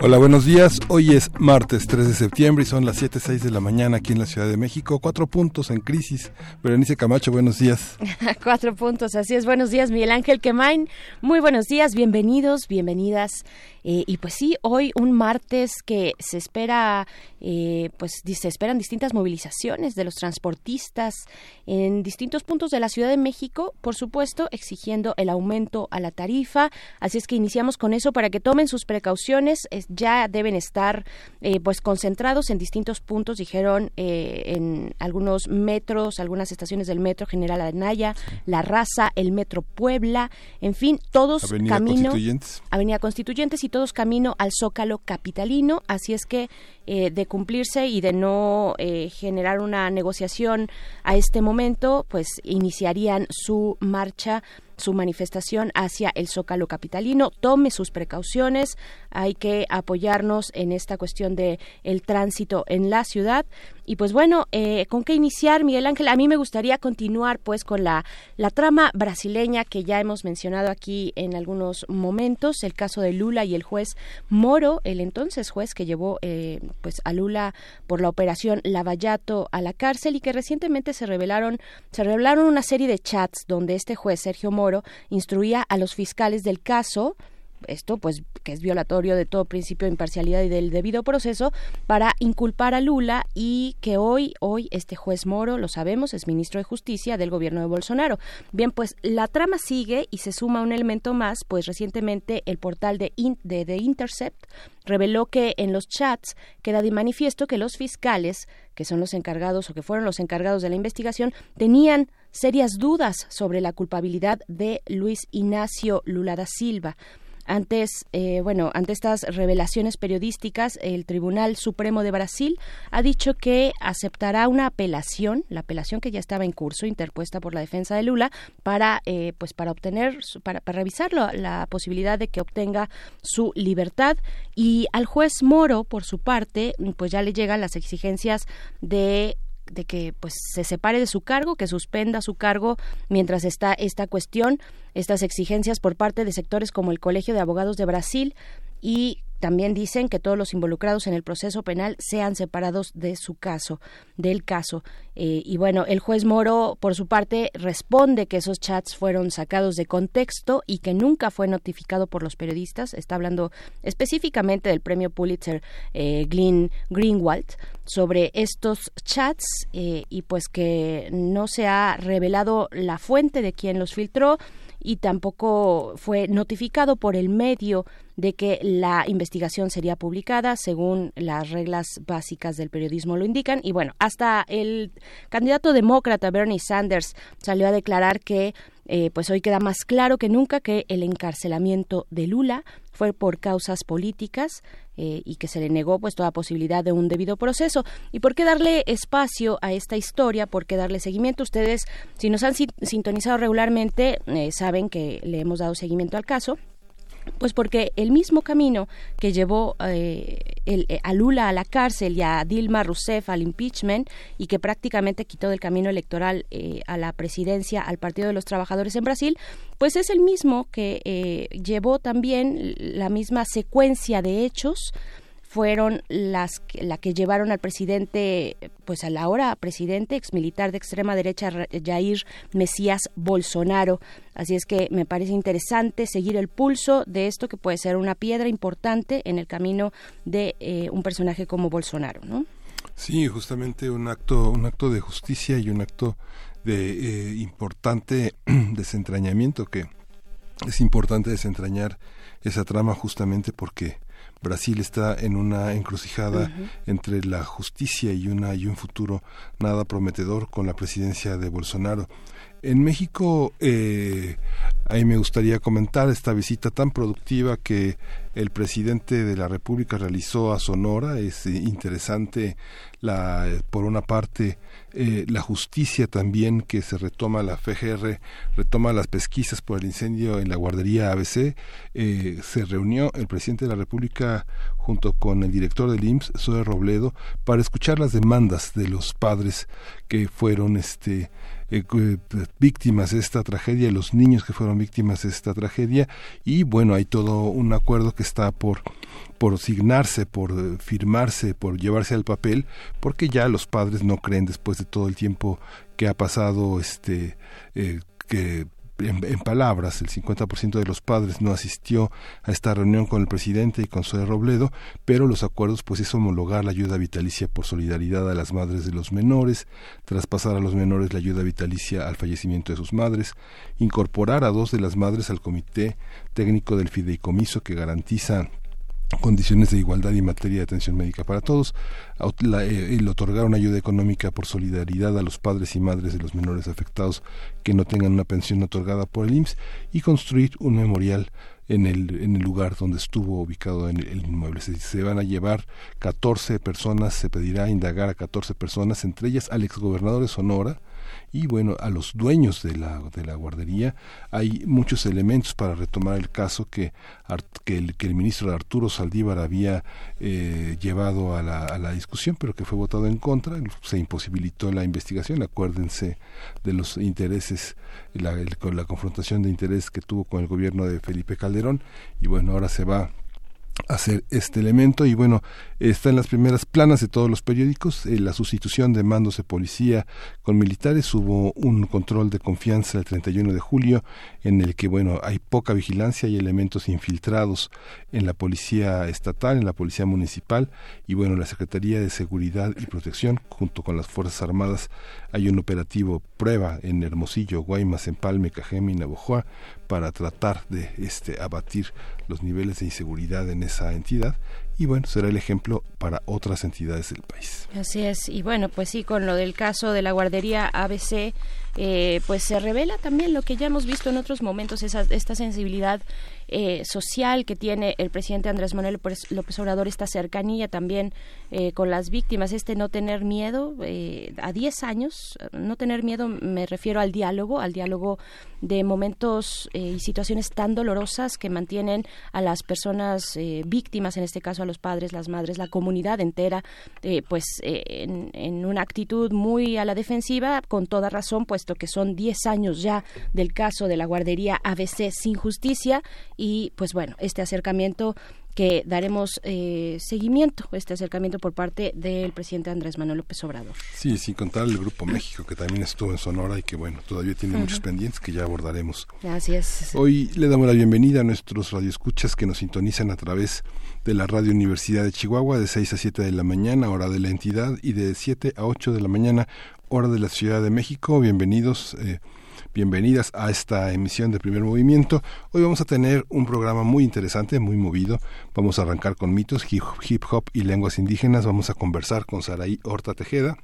Hola, buenos días. Hoy es martes 3 de septiembre y son las 7.06 de la mañana aquí en la Ciudad de México. Cuatro puntos en crisis. Berenice Camacho, buenos días. Cuatro puntos, así es. Buenos días, Miguel Ángel Quemain. Muy buenos días, bienvenidos, bienvenidas eh, y pues sí, hoy un martes que se espera, eh, pues se esperan distintas movilizaciones de los transportistas en distintos puntos de la Ciudad de México, por supuesto, exigiendo el aumento a la tarifa. Así es que iniciamos con eso para que tomen sus precauciones. ya deben estar eh, pues concentrados en distintos puntos, dijeron en algunos metros, algunas estaciones del metro General Anaya, La Raza, el metro Puebla, en fin, todos Avenida camino Constituyentes. Avenida Constituyentes y camino al Zócalo capitalino, así es que eh, de cumplirse y de no eh, generar una negociación a este momento, pues iniciarían su marcha su manifestación hacia el Zócalo capitalino. Tome sus precauciones. Hay que apoyarnos en esta cuestión de el tránsito en la ciudad. Y pues bueno, eh, ¿con qué iniciar, Miguel Ángel? A mí me gustaría continuar pues con la, la trama brasileña que ya hemos mencionado aquí en algunos momentos, el caso de Lula y el juez Moro, el entonces juez que llevó eh, pues a Lula por la operación Lavallato a la cárcel y que recientemente se revelaron, se revelaron una serie de chats donde este juez Sergio Moro instruía a los fiscales del caso esto pues que es violatorio de todo principio de imparcialidad y del debido proceso para inculpar a Lula y que hoy hoy este juez Moro lo sabemos es ministro de Justicia del gobierno de Bolsonaro. Bien, pues la trama sigue y se suma un elemento más, pues recientemente el portal de, de The Intercept reveló que en los chats queda de manifiesto que los fiscales, que son los encargados o que fueron los encargados de la investigación, tenían serias dudas sobre la culpabilidad de Luis Ignacio Lula da Silva. Antes, eh, bueno, ante estas revelaciones periodísticas, el Tribunal Supremo de Brasil ha dicho que aceptará una apelación, la apelación que ya estaba en curso, interpuesta por la defensa de Lula, para, eh, pues, para obtener, para, para revisarlo, la posibilidad de que obtenga su libertad. Y al juez Moro, por su parte, pues ya le llegan las exigencias de de que pues se separe de su cargo, que suspenda su cargo mientras está esta cuestión, estas exigencias por parte de sectores como el Colegio de Abogados de Brasil y también dicen que todos los involucrados en el proceso penal sean separados de su caso, del caso. Eh, y bueno, el juez Moro, por su parte, responde que esos chats fueron sacados de contexto y que nunca fue notificado por los periodistas. Está hablando específicamente del premio Pulitzer eh, Greenwald sobre estos chats eh, y pues que no se ha revelado la fuente de quien los filtró y tampoco fue notificado por el medio de que la investigación sería publicada según las reglas básicas del periodismo lo indican. Y bueno hasta el candidato demócrata Bernie Sanders salió a declarar que eh, pues hoy queda más claro que nunca que el encarcelamiento de Lula fue por causas políticas eh, y que se le negó pues toda posibilidad de un debido proceso. ¿Y por qué darle espacio a esta historia? ¿Por qué darle seguimiento? Ustedes, si nos han sintonizado regularmente, eh, saben que le hemos dado seguimiento al caso. Pues porque el mismo camino que llevó eh, eh, a Lula a la cárcel y a Dilma Rousseff al impeachment y que prácticamente quitó del camino electoral eh, a la presidencia al Partido de los Trabajadores en Brasil, pues es el mismo que llevó también la misma secuencia de hechos fueron las la que llevaron al presidente, pues a la hora presidente, ex militar de extrema derecha, Jair Mesías Bolsonaro. Así es que me parece interesante seguir el pulso de esto que puede ser una piedra importante en el camino de eh, un personaje como Bolsonaro, ¿no? Sí, justamente un acto, un acto de justicia y un acto de eh, importante desentrañamiento que es importante desentrañar esa trama justamente porque Brasil está en una encrucijada entre la justicia y una y un futuro nada prometedor con la presidencia de Bolsonaro. En México, eh, ahí me gustaría comentar esta visita tan productiva que el presidente de la República realizó a Sonora. Es interesante, la, por una parte, eh, la justicia también que se retoma, la FGR retoma las pesquisas por el incendio en la guardería ABC. Eh, se reunió el presidente de la República junto con el director del IMSS, Zoe Robledo, para escuchar las demandas de los padres que fueron este eh, víctimas de esta tragedia, los niños que fueron víctimas de esta tragedia. Y bueno, hay todo un acuerdo que está por por signarse, por eh, firmarse, por llevarse al papel, porque ya los padres no creen después de todo el tiempo que ha pasado este eh, que en, palabras, el 50% de los padres no asistió a esta reunión con el presidente y con Zoe Robledo, pero los acuerdos pues es homologar la ayuda vitalicia por solidaridad a las madres de los menores, traspasar a los menores la ayuda vitalicia al fallecimiento de sus madres, incorporar a dos de las madres al comité técnico del fideicomiso que garantiza condiciones de igualdad y materia de atención médica para todos, eh, el otorgar una ayuda económica por solidaridad a los padres y madres de los menores afectados que no tengan una pensión otorgada por el IMSS y construir un memorial en el, en el lugar donde estuvo ubicado el, inmueble. Se, se, van a llevar 14 personas, se pedirá indagar a 14 personas, entre ellas al exgobernador de Sonora, y bueno, a los dueños de la, de la guardería hay muchos elementos para retomar el caso que, que, el, que el ministro Arturo Saldívar había eh, llevado a la, a la discusión, pero que fue votado en contra, se imposibilitó la investigación, acuérdense de los intereses, la, con la confrontación de intereses que tuvo con el gobierno de Felipe Calderón, y bueno, ahora se va hacer este elemento. Y bueno está en las primeras planas de todos los periódicos eh, la sustitución de mandos de policía con militares. Hubo un control de confianza el 31 de julio en el que bueno hay poca vigilancia y elementos infiltrados en la policía estatal en la policía municipal. Y bueno la Secretaría de Seguridad y Protección junto con las Fuerzas Armadas hay un operativo prueba en Hermosillo Guaymas Empalme Cajeme y Navojoa para tratar de este abatir los niveles de inseguridad en esa entidad y bueno, será el ejemplo para otras entidades del país. Así es, y bueno, pues sí, con lo del caso de la guardería ABC, eh, pues se revela también lo que ya hemos visto en otros momentos, esa, esta sensibilidad eh, social que tiene el presidente Andrés Manuel López Obrador, esta cercanía también eh, con las víctimas, este no tener miedo eh, a 10 años, no tener miedo me refiero al diálogo, al diálogo de momentos y situaciones tan dolorosas que mantienen a las personas víctimas, en este caso a los padres, las madres, la comunidad entera, pues en, en, una actitud muy a la defensiva, con toda razón, puesto que son 10 años ya del caso de la guardería ABC sin justicia y pues bueno, este acercamiento que daremos eh, seguimiento, este acercamiento por parte del presidente Andrés Manuel López Obrador. Sí, sin contar el Grupo México, que también estuvo en Sonora y que, bueno, todavía tiene muchos pendientes que ya abordaremos. Así es. Hoy le damos la bienvenida a nuestros radioescuchas que nos sintonizan a través de la Radio Universidad de Chihuahua de 6 a 7 de la mañana, hora de la entidad, y de 7 a 8 de la mañana, hora de la Ciudad de México. Bienvenidos. Eh, Bienvenidas a esta emisión de Primer Movimiento. Hoy vamos a tener un programa muy interesante, muy movido. Vamos a arrancar con mitos, hip, hop y lenguas indígenas. Vamos a conversar con Saraí Horta Tejeda.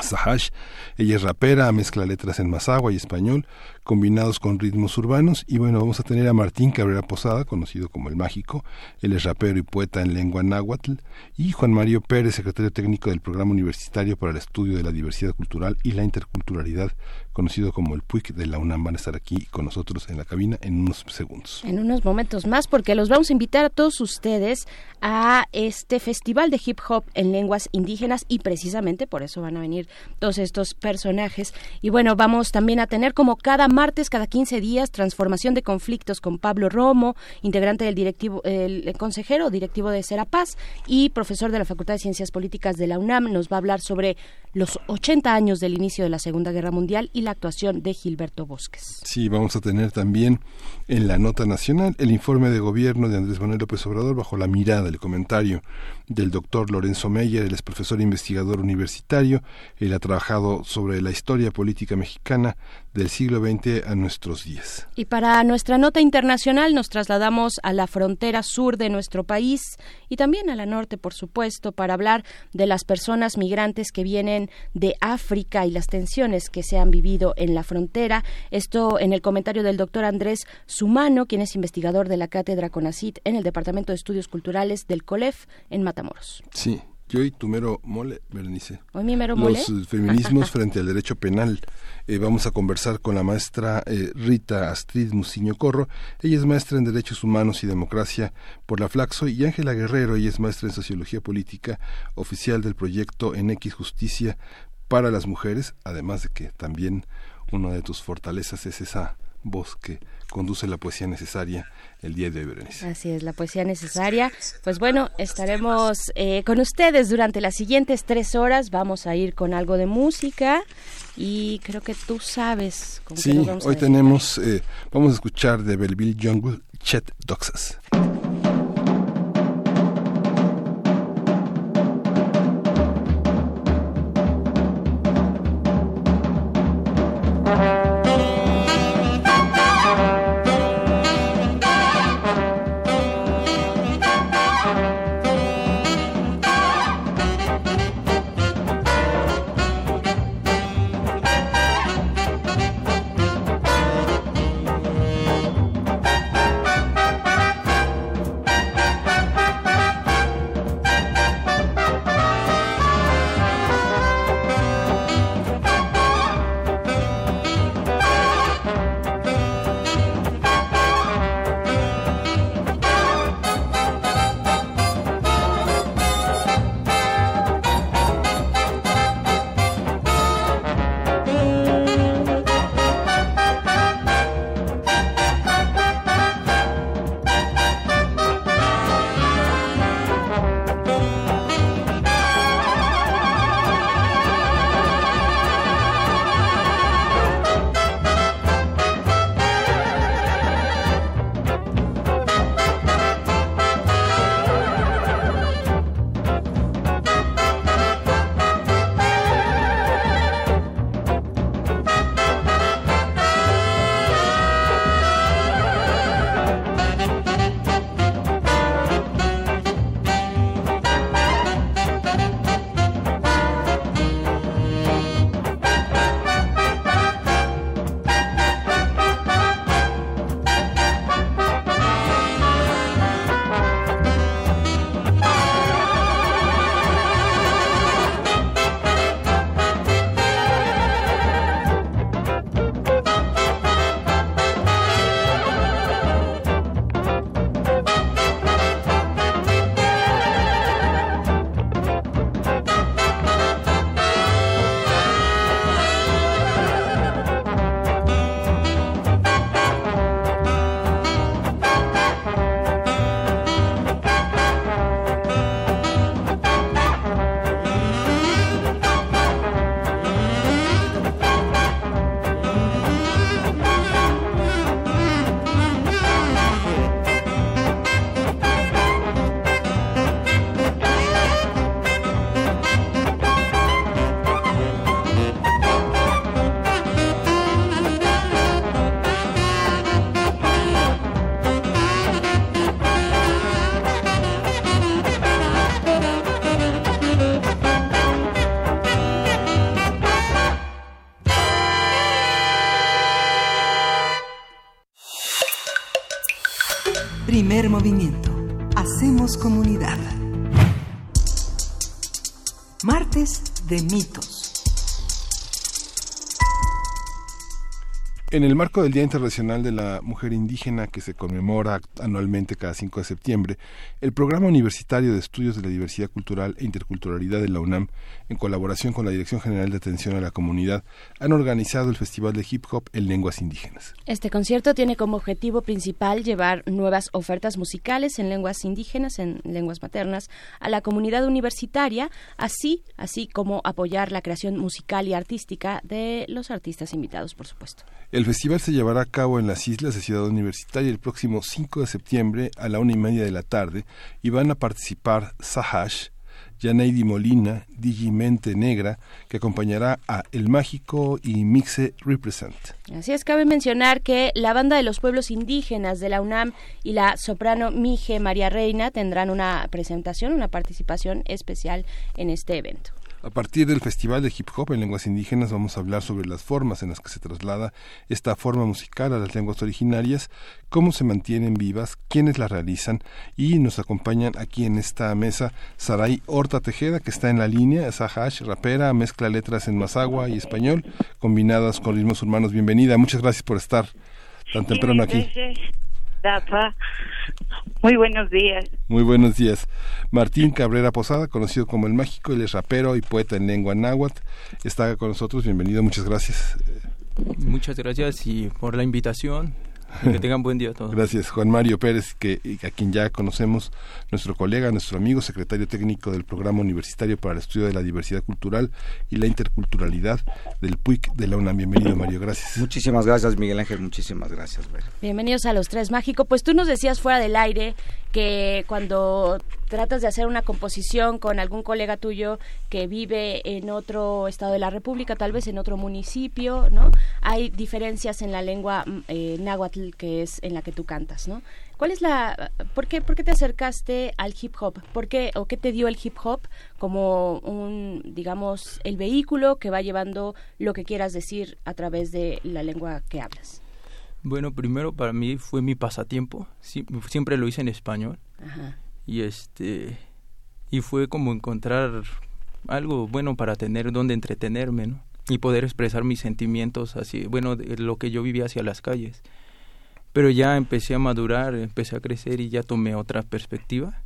Sahash, ella es rapera, mezcla letras en mazagua y español, combinados con ritmos urbanos. Y bueno, vamos a tener a Martín Cabrera Posada, conocido como El Mágico. Él es rapero y poeta en lengua náhuatl. Y Juan Mario Pérez, secretario técnico del Programa Universitario para el Estudio de la Diversidad Cultural y la Interculturalidad conocido como el PUIC de la UNAM, van a estar aquí con nosotros en la cabina en unos segundos. En unos momentos más, porque los vamos a invitar a todos ustedes a este festival de hip hop en lenguas indígenas y precisamente por eso van a venir todos estos personajes. Y bueno, vamos también a tener como cada martes, cada 15 días, transformación de conflictos con Pablo Romo, integrante del directivo, el consejero directivo de Serapaz y profesor de la Facultad de Ciencias Políticas de la UNAM. Nos va a hablar sobre los 80 años del inicio de la Segunda Guerra Mundial y la actuación de Gilberto Bosques. Sí, vamos a tener también en la nota nacional el informe de gobierno de Andrés Manuel López Obrador bajo la mirada, el comentario del doctor Lorenzo Meyer, el ex profesor investigador universitario, Él ha trabajado sobre la historia política mexicana del siglo XX a nuestros días. Y para nuestra nota internacional nos trasladamos a la frontera sur de nuestro país y también a la norte, por supuesto, para hablar de las personas migrantes que vienen de África y las tensiones que se han vivido en la frontera. Esto en el comentario del doctor Andrés Sumano, quien es investigador de la cátedra CONACIT en el Departamento de Estudios Culturales del COLEF en Matamoros. Sí, yo y tu mero mole, Berenice. Hoy mi mero mole. Los feminismos frente al derecho penal. Eh, vamos a conversar con la maestra eh, Rita Astrid Muciño Corro. Ella es maestra en Derechos Humanos y Democracia por la Flaxo y Ángela Guerrero, ella es maestra en Sociología Política, oficial del proyecto En X Justicia para las Mujeres, además de que también una de tus fortalezas es esa voz que conduce la poesía necesaria el día de hoy, Berenice. Así es, la poesía necesaria. Pues bueno, estaremos eh, con ustedes durante las siguientes tres horas. Vamos a ir con algo de música y creo que tú sabes. Con sí, hoy tenemos, eh, vamos a escuchar de Belleville Jungle, Chet Doxas. En el marco del Día Internacional de la Mujer Indígena, que se conmemora anualmente cada 5 de septiembre, el Programa Universitario de Estudios de la Diversidad Cultural e Interculturalidad de la UNAM, en colaboración con la Dirección General de Atención a la Comunidad, han organizado el Festival de Hip Hop en Lenguas Indígenas. Este concierto tiene como objetivo principal llevar nuevas ofertas musicales en lenguas indígenas, en lenguas maternas, a la comunidad universitaria, así, así como apoyar la creación musical y artística de los artistas invitados, por supuesto. El festival se llevará a cabo en las islas de Ciudad Universitaria el próximo 5 de septiembre a la una y media de la tarde y van a participar Sahash, Yaneidi Molina, Digimente Negra, que acompañará a El Mágico y Mixe Represent. Así es, cabe mencionar que la banda de los pueblos indígenas de la UNAM y la soprano Mije María Reina tendrán una presentación, una participación especial en este evento. A partir del Festival de Hip Hop en Lenguas Indígenas vamos a hablar sobre las formas en las que se traslada esta forma musical a las lenguas originarias, cómo se mantienen vivas, quiénes las realizan y nos acompañan aquí en esta mesa Saray Horta Tejeda que está en la línea, Sahash, rapera, mezcla letras en mazagua y español combinadas con ritmos humanos. Bienvenida, muchas gracias por estar tan temprano aquí. Muy buenos días. Muy buenos días. Martín Cabrera Posada, conocido como El Mágico, él es rapero y poeta en lengua náhuatl. Está con nosotros, bienvenido, muchas gracias. Muchas gracias y por la invitación que tengan buen día todos. Gracias, Juan Mario Pérez, que, a quien ya conocemos, nuestro colega, nuestro amigo, secretario técnico del Programa Universitario para el Estudio de la Diversidad Cultural y la Interculturalidad del PUIC de la UNAM. Bienvenido, Mario, gracias. Muchísimas gracias, Miguel Ángel, muchísimas gracias. Bienvenidos a los tres mágico. Pues tú nos decías fuera del aire que cuando tratas de hacer una composición con algún colega tuyo que vive en otro estado de la República, tal vez en otro municipio, ¿no? Hay diferencias en la lengua mm, eh, náhuatl que es en la que tú cantas, ¿no? ¿Cuál es la por qué por qué te acercaste al hip hop? ¿Por qué o qué te dio el hip hop como un digamos el vehículo que va llevando lo que quieras decir a través de la lengua que hablas? Bueno, primero para mí fue mi pasatiempo, siempre lo hice en español. Ajá y este y fue como encontrar algo bueno para tener donde entretenerme ¿no? y poder expresar mis sentimientos así bueno de lo que yo vivía hacia las calles pero ya empecé a madurar empecé a crecer y ya tomé otra perspectiva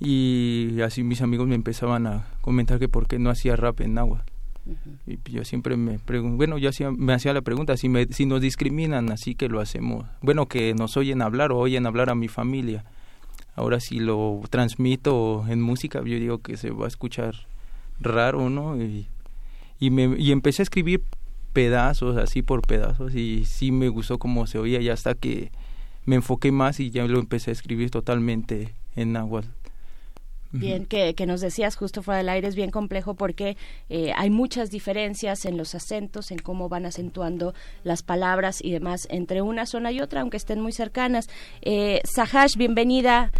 y así mis amigos me empezaban a comentar que por qué no hacía rap en y yo siempre me pregunto bueno yo hacía, me hacía la pregunta si me si nos discriminan así que lo hacemos bueno que nos oyen hablar o oyen hablar a mi familia ahora si lo transmito en música, yo digo que se va a escuchar raro, ¿no? Y, y, me, y empecé a escribir pedazos, así por pedazos, y sí me gustó cómo se oía, ya hasta que me enfoqué más y ya lo empecé a escribir totalmente en náhuatl. Bien, que, que, nos decías justo fuera del aire, es bien complejo porque eh, hay muchas diferencias en los acentos, en cómo van acentuando las palabras y demás entre una zona y otra, aunque estén muy cercanas. Eh, Sahash, bienvenida.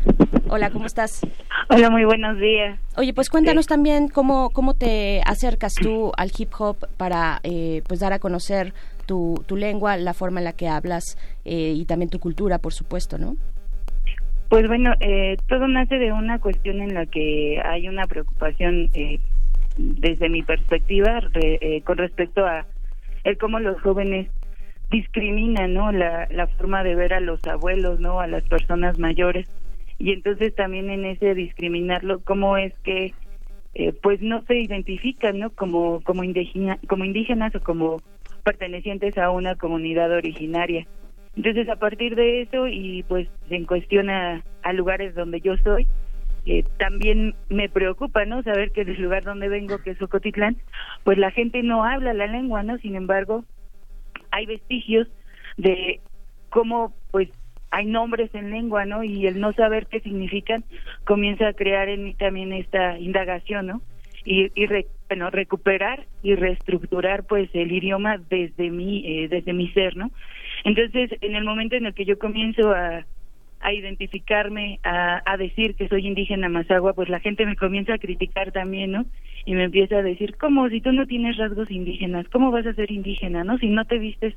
Hola, ¿cómo estás? Hola, muy buenos días. Oye, pues cuéntanos también cómo, cómo te acercas tú al hip hop para eh, pues dar a conocer tu, tu lengua, la forma en la que hablas eh, y también tu cultura, por supuesto, ¿no? Pues bueno, eh, todo nace de una cuestión en la que hay una preocupación eh, desde mi perspectiva eh, con respecto a el cómo los jóvenes discriminan, ¿no? La, la forma de ver a los abuelos, ¿no? A las personas mayores y entonces también en ese discriminarlo, cómo es que eh, pues no se identifican, ¿no? Como como indígenas o como pertenecientes a una comunidad originaria. Entonces, a partir de eso y pues en cuestión a, lugares donde yo soy, eh, también me preocupa, ¿no? Saber que el lugar donde vengo, que es Ocotitlán, pues la gente no habla la lengua, ¿no? Sin embargo, hay vestigios de cómo, pues, hay nombres en lengua, ¿no? Y el no saber qué significan comienza a crear en mí también esta indagación, ¿no? Y, y bueno, recuperar y reestructurar, pues, el idioma desde mi, eh, desde mi ser, ¿no? Entonces, en el momento en el que yo comienzo a, a identificarme, a, a decir que soy indígena mazagua, pues la gente me comienza a criticar también, ¿no? Y me empieza a decir, ¿cómo? Si tú no tienes rasgos indígenas, ¿cómo vas a ser indígena, no? Si no te vistes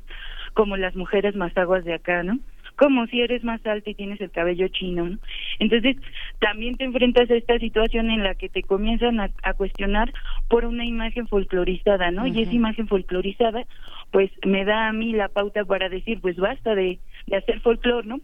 como las mujeres mazaguas de acá, ¿no? como si eres más alta y tienes el cabello chino, ¿no? Entonces, también te enfrentas a esta situación en la que te comienzan a, cuestionar por una imagen folclorizada, ¿no? Y esa imagen folclorizada, pues me da a mí la pauta para decir, pues basta de, hacer folclor, ¿no?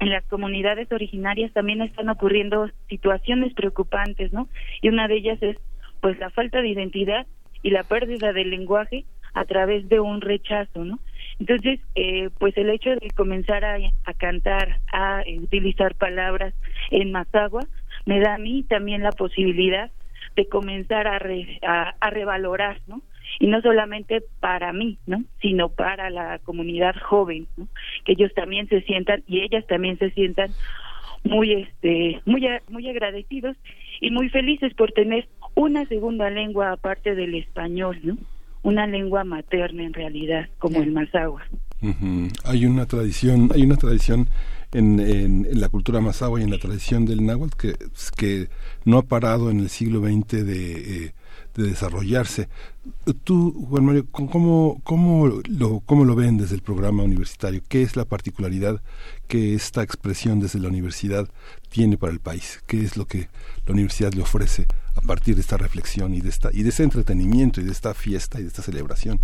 en las comunidades originarias también están ocurriendo situaciones preocupantes, ¿no? Y una de ellas es pues la falta de identidad y la pérdida del lenguaje a través de un rechazo, ¿no? Entonces, eh, pues el hecho de comenzar a, cantar, a utilizar palabras en Mazagua, me da a mí también la posibilidad de comenzar a, a, revalorar, ¿no? Y no solamente para mí, ¿no? Sino para la comunidad joven. Que ellos también se sientan y ellas también se sientan muy este muy muy agradecidos y muy felices por tener una segunda lengua aparte del español, ¿no? Una lengua materna en realidad, como el mazahua. Hay una tradición, hay una tradición en, en, la cultura mazahua y en la tradición del náhuatl que, que no ha parado en el siglo XX de, eh, de desarrollarse. Tú, Juan Mario, ¿cómo, cómo, lo, ¿cómo lo ven desde el programa universitario? ¿Qué es la particularidad que esta expresión desde la universidad tiene para el país? ¿Qué es lo que la universidad le ofrece a partir de esta reflexión y de, esta, y de ese entretenimiento y de esta fiesta y de esta celebración?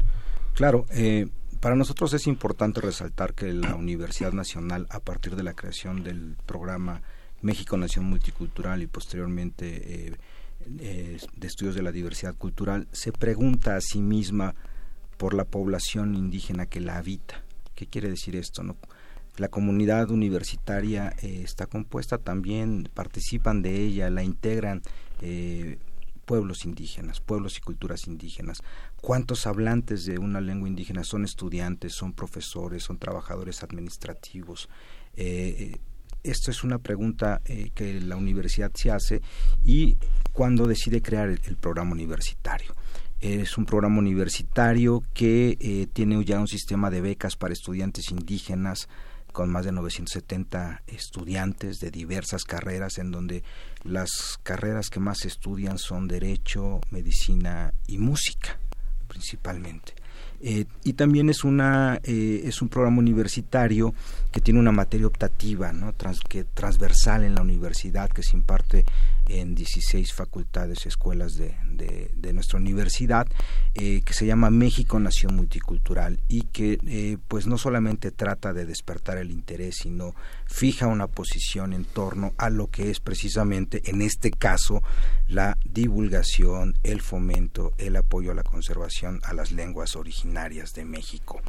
Claro, eh, para nosotros es importante resaltar que la Universidad Nacional, a partir de la creación del programa México Nación Multicultural y posteriormente eh, eh, de Estudios de la Diversidad Cultural, se pregunta a sí misma por la población indígena que la habita. ¿Qué quiere decir esto? No? La comunidad universitaria eh, está compuesta también, participan de ella, la integran pueblos indígenas, pueblos y culturas indígenas. ¿Cuántos hablantes de una lengua indígena son estudiantes, son profesores, son trabajadores administrativos? Eh, esto es una pregunta eh, que la universidad se hace y cuando decide crear el, programa universitario. Es un programa universitario que eh, tiene ya un sistema de becas para estudiantes indígenas, con más de 970 estudiantes de diversas carreras, en donde las carreras que más estudian son derecho, medicina y música, principalmente. Eh, y también es una eh, es un programa universitario que tiene una materia optativa no que transversal en la universidad que se imparte en 16 facultades escuelas de, de, nuestra universidad eh, que se llama México Nación Multicultural y que pues no solamente trata de despertar el interés sino fija una posición en torno a lo que es precisamente en este caso la divulgación el fomento el apoyo a la conservación a las lenguas originales de México.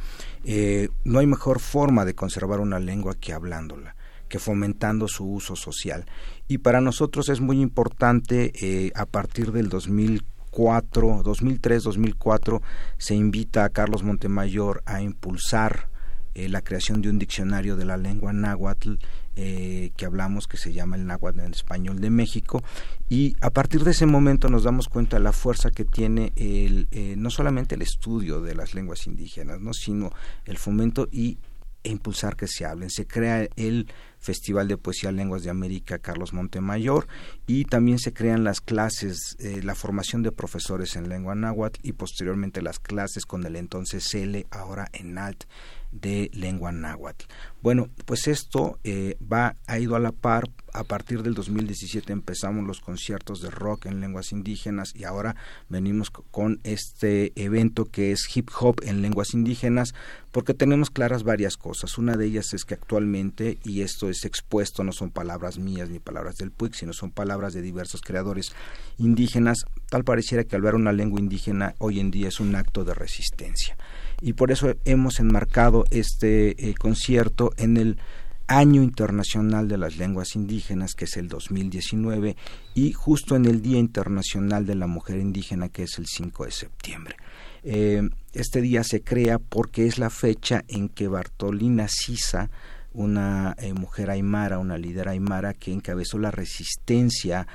Eh, no hay mejor forma de conservar una lengua que hablándola que fomentando su uso social. Y para nosotros es muy importante, eh, a partir del 2004, 2003, 2004, se invita a Carlos Montemayor a impulsar eh, la creación de un diccionario de la lengua náhuatl eh, que hablamos que se llama el náhuatl en español de México. Y a partir de ese momento nos damos cuenta de la fuerza que tiene el, eh, no solamente el estudio de las lenguas indígenas no sino el fomento y e impulsar que se hablen. Se crea el Festival de Poesía Lenguas de América Carlos Montemayor y también se crean las clases, la formación de profesores en lengua náhuatl y posteriormente las clases con el entonces CELE, ahora en ALT, de lengua náhuatl. Bueno, pues esto eh, va ha ido a la par. A partir del 2017 empezamos los conciertos de rock en lenguas indígenas y ahora venimos con este evento que es hip hop en lenguas indígenas porque tenemos claras varias cosas. Una de ellas es que actualmente, y esto es expuesto, no son palabras mías ni palabras del PUIC, sino son palabras de diversos creadores indígenas, tal pareciera que hablar una lengua indígena hoy en día es un acto de resistencia y por eso hemos enmarcado este eh, concierto en el Año Internacional de las Lenguas Indígenas, que es el 2019, y justo en el Día Internacional de la Mujer Indígena, que es el 5 de septiembre. Eh, este día se crea porque es la fecha en que Bartolina Sisa, una eh, mujer aymara, una líder aymara que encabezó la resistencia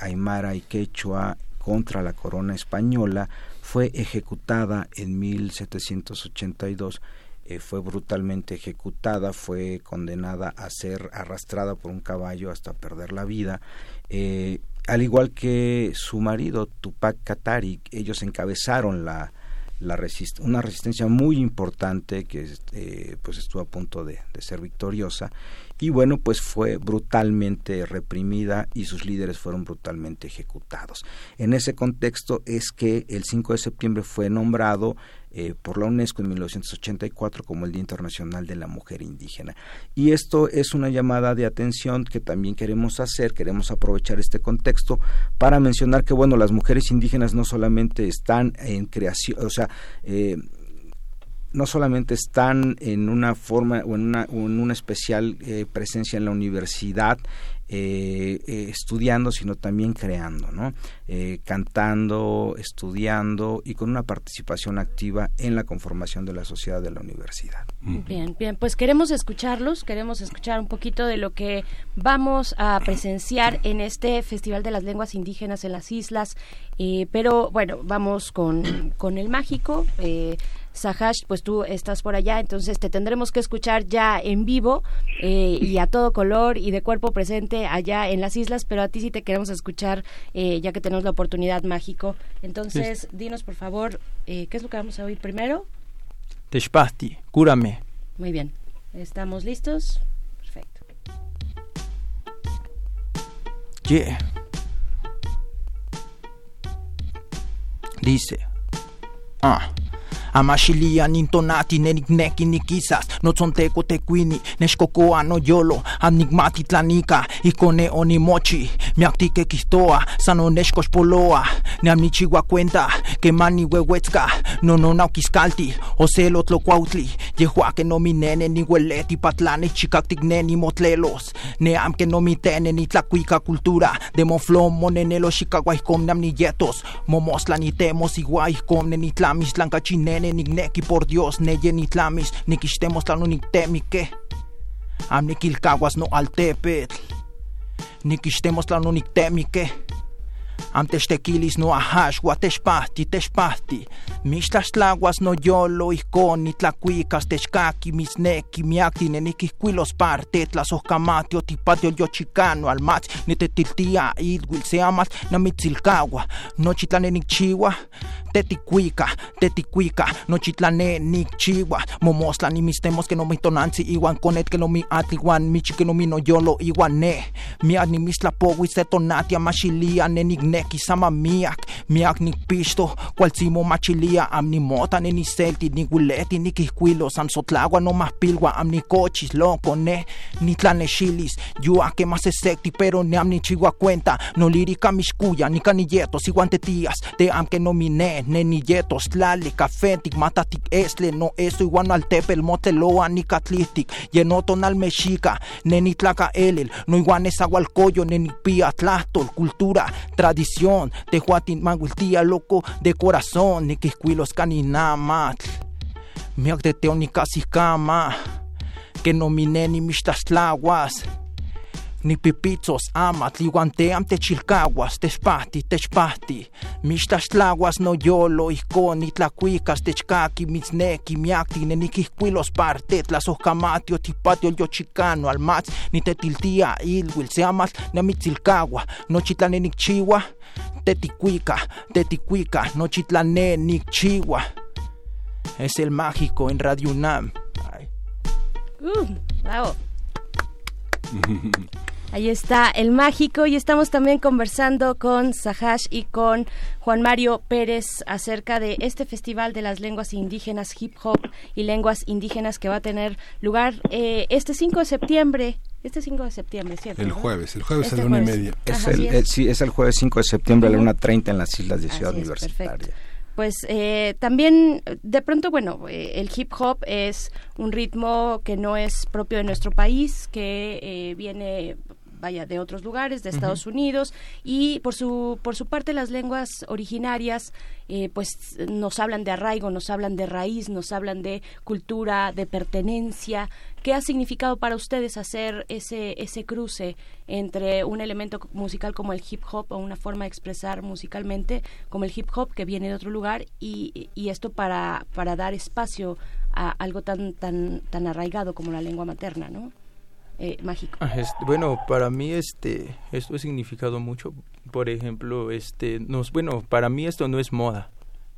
aymara y quechua contra la corona española, fue ejecutada en 1782 eh, fue brutalmente ejecutada, fue condenada a ser arrastrada por un caballo hasta perder la vida. Eh, al igual que su marido Tupac Katari, ellos encabezaron la, la una resistencia muy importante que eh, pues estuvo a punto de, de, ser victoriosa y bueno pues fue brutalmente reprimida y sus líderes fueron brutalmente ejecutados. En ese contexto es que el 5 de septiembre fue nombrado eh, por la UNESCO en 1984 como el Día Internacional de la Mujer Indígena. Y esto es una llamada de atención que también queremos hacer, queremos aprovechar este contexto para mencionar que, bueno, las mujeres indígenas no solamente están en creación, o sea, eh, no solamente están en una forma o en una, en una especial eh, presencia en la universidad, eh, eh, estudiando, sino también creando, ¿no? Eh, cantando, estudiando y con una participación activa en la conformación de la sociedad de la universidad. Bien, bien, pues queremos escucharlos, queremos escuchar un poquito de lo que vamos a presenciar en este Festival de las Lenguas Indígenas en las Islas, pero bueno, vamos con, con el mágico. Sahash, pues tú estás por allá, entonces te tendremos que escuchar ya en vivo eh, y a todo color y de cuerpo presente allá en las islas, pero a ti sí te queremos escuchar eh, ya que tenemos la oportunidad mágico. Entonces, dinos por favor, eh, ¿qué es lo que vamos a oír primero? Teshpasti, cúrame. Muy bien, ¿estamos listos? Perfecto. Yeah. Dice. Ah. Amashilia nintonati nenikneki nikisas notzonteco tecuini nexcocoa noyolo anigmati tlanica icone onimochi. Miactique quistoa sano nexcoxpoloa neamnichigua cuenta que mani huehuetzca. Nononauquiscalti ocelo tlocuautli. Yehuaque no minene ni hueleti patlani chicactic neni motlelos. Neam que no mitene ni tlacuica cultura. De moflom monenelo xicaguaicom namnietos momosla ni temos iguaicom nenitlamis tlancachinene ni nigneki por Dios neye nitlamis nikixtemos tlan oniktemike am nikilkawas no altepetl nikixtemos tlan oniktemike am techtequilis no ahaxua techpahti techpahti mixtlaxtlaguas noyolo ihkon nitlakuikas techkaki misneki miakti nenikihkuilos parte tlasohkamati otipati olyochikano almatl nitetiltia ilhuil se amatl namitzilkaua nochi tlanenikchiua tetikuika tetikuika nochi tlanenikchiua momostla nimistemos que nomitonantzi iwan konet que nomi atl iwan michi que nomi noyolo iwan ne miak nimistlapowis se tonati amaxilia nenikneki sama miak miak nikpixto kualtzimo machilia am nimota neniselti niwileti nikihkuilos am sotlagua nomahpilua am nikochis loco ne. Nitlanexilis yua que más esekti pero neam nichiua cuenta. No lírica mixkuya nika niyetos iwan tetias te am que ne niyetos tlali café tikmatatik esle no eso iwan altepel moteloa nikatlihtik yenotonal mexica nenitlaka elel no iwan esahualcoyo nenikpia tlahtol cultura tradición tehuatin manguiltia loco de corazón nikihkuilos kaninamatl miak de teonikasihkama que nomineni mixtlaxtlahuas nipipitzos amatl iwan team techilkahuas techpahti techpahti mixtlaxtlahuas noyolo ihkon nitlakuikas techkaki mitzneki miakti nenikihkuilos parte tlasohkamati otipati olyochikano almatl nitetiltia ilhuil se amatl nemitzilkaua nochi tlanenikchiua tetikuika tetikuika nochi tlanenikchiua es el mágico en Radio UNAM. Ay. Uh, bravo. Ahí está el mágico y estamos también conversando con Sahash y con Juan Mario Pérez acerca de este Festival de las Lenguas Indígenas Hip Hop y Lenguas Indígenas que va a tener lugar eh, este 5 de septiembre. Este 5 de septiembre, ¿cierto? El jueves, el jueves Este a la una y media. Es Ajá, el, eh, sí, es el jueves 5 de septiembre a la Ujú. 1.30 en las Islas de Ciudad Así es, Universitaria. perfecto. Pues eh, también, de pronto, bueno, eh, el hip hop es un ritmo que no es propio de nuestro país, que eh, viene vaya de otros lugares de Estados Unidos. Y por su por su parte las lenguas originarias eh, pues nos hablan de arraigo nos hablan de raíz nos hablan de cultura de pertenencia. Qué ha significado para ustedes hacer ese ese cruce entre un elemento musical como el hip hop o una forma de expresar musicalmente como el hip hop que viene de otro lugar y, y esto para para dar espacio a algo tan tan tan arraigado como la lengua materna no eh, mágico Ah, bueno, para mí este esto ha significado mucho. Por ejemplo, este nos bueno, para mí esto no es moda.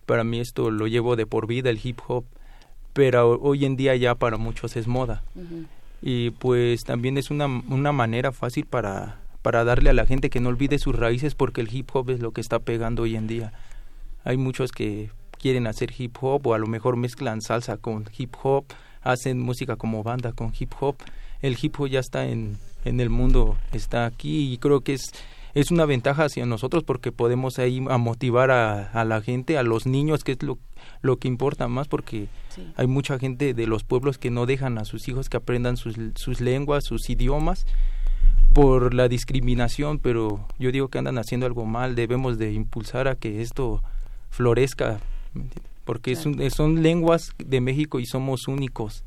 Para mí esto lo llevo de por vida el hip hop, pero hoy en día ya para muchos es moda. Y pues también es una una manera fácil para para darle a la gente que no olvide sus raíces porque el hip hop es lo que está pegando hoy en día. Hay muchos que quieren hacer hip hop o a lo mejor mezclan salsa con hip hop, hacen música como banda con hip hop. El hip hop ya está en, en el mundo, está aquí y creo que es, es una ventaja hacia nosotros porque podemos ahí a motivar a, a la gente, a los niños, que es lo, lo que importa más porque Sí. hay mucha gente de los pueblos que no dejan a sus hijos que aprendan sus, sus lenguas, sus idiomas por la discriminación, pero yo digo que andan haciendo algo mal, debemos de impulsar a que esto florezca, porque son lenguas de México y somos únicos.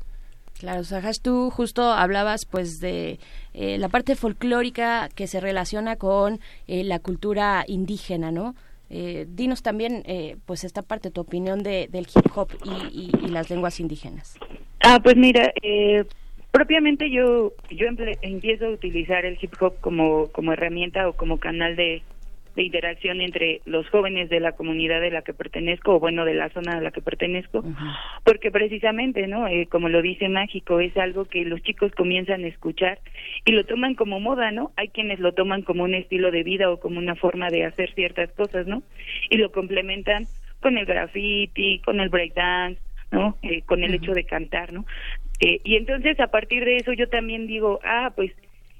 Claro, Sajas, tú justo hablabas pues de eh, la parte folclórica que se relaciona con eh, la cultura indígena, ¿no? Eh, dinos también pues esta parte, tu opinión de, del hip hop y, y, las lenguas indígenas. Ah, pues mira, propiamente yo yo empiezo a utilizar el hip hop como como herramienta o como canal de de interacción entre los jóvenes de la comunidad de la que pertenezco o bueno de la zona a la que pertenezco porque precisamente no eh, como lo dice mágico es algo que los chicos comienzan a escuchar y lo toman como moda no hay quienes lo toman como un estilo de vida o como una forma de hacer ciertas cosas no y lo complementan con el graffiti con el breakdance no eh, con el hecho de cantar no eh, y entonces a partir de eso yo también digo ah pues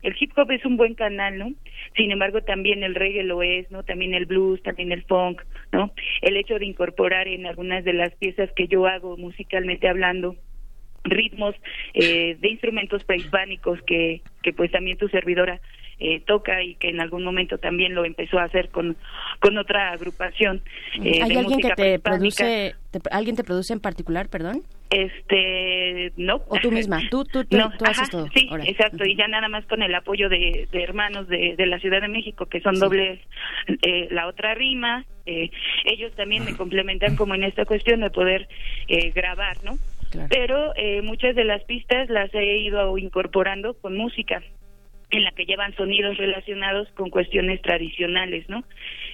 el hip hop es un buen canal, ¿no? Sin embargo, también el reggae lo es, ¿no? También el blues, también el funk, ¿no? El hecho de incorporar en algunas de las piezas que yo hago musicalmente hablando ritmos eh, de instrumentos prehispánicos que, que pues también tu servidora eh, toca y que en algún momento también lo empezó a hacer con, con otra agrupación. Eh, ¿Hay alguien que te produce, alguien te produce en particular, perdón? Este, no. O tú misma, tú, tú, tú, haces todo. Sí, exacto, y ya nada más con el apoyo de, hermanos de, de, la Ciudad de México, que son dobles, eh, la otra rima, eh, ellos también me complementan como en esta cuestión de poder eh, grabar, ¿no? Pero eh, muchas de las pistas las he ido incorporando con música en la que llevan sonidos relacionados con cuestiones tradicionales, ¿no?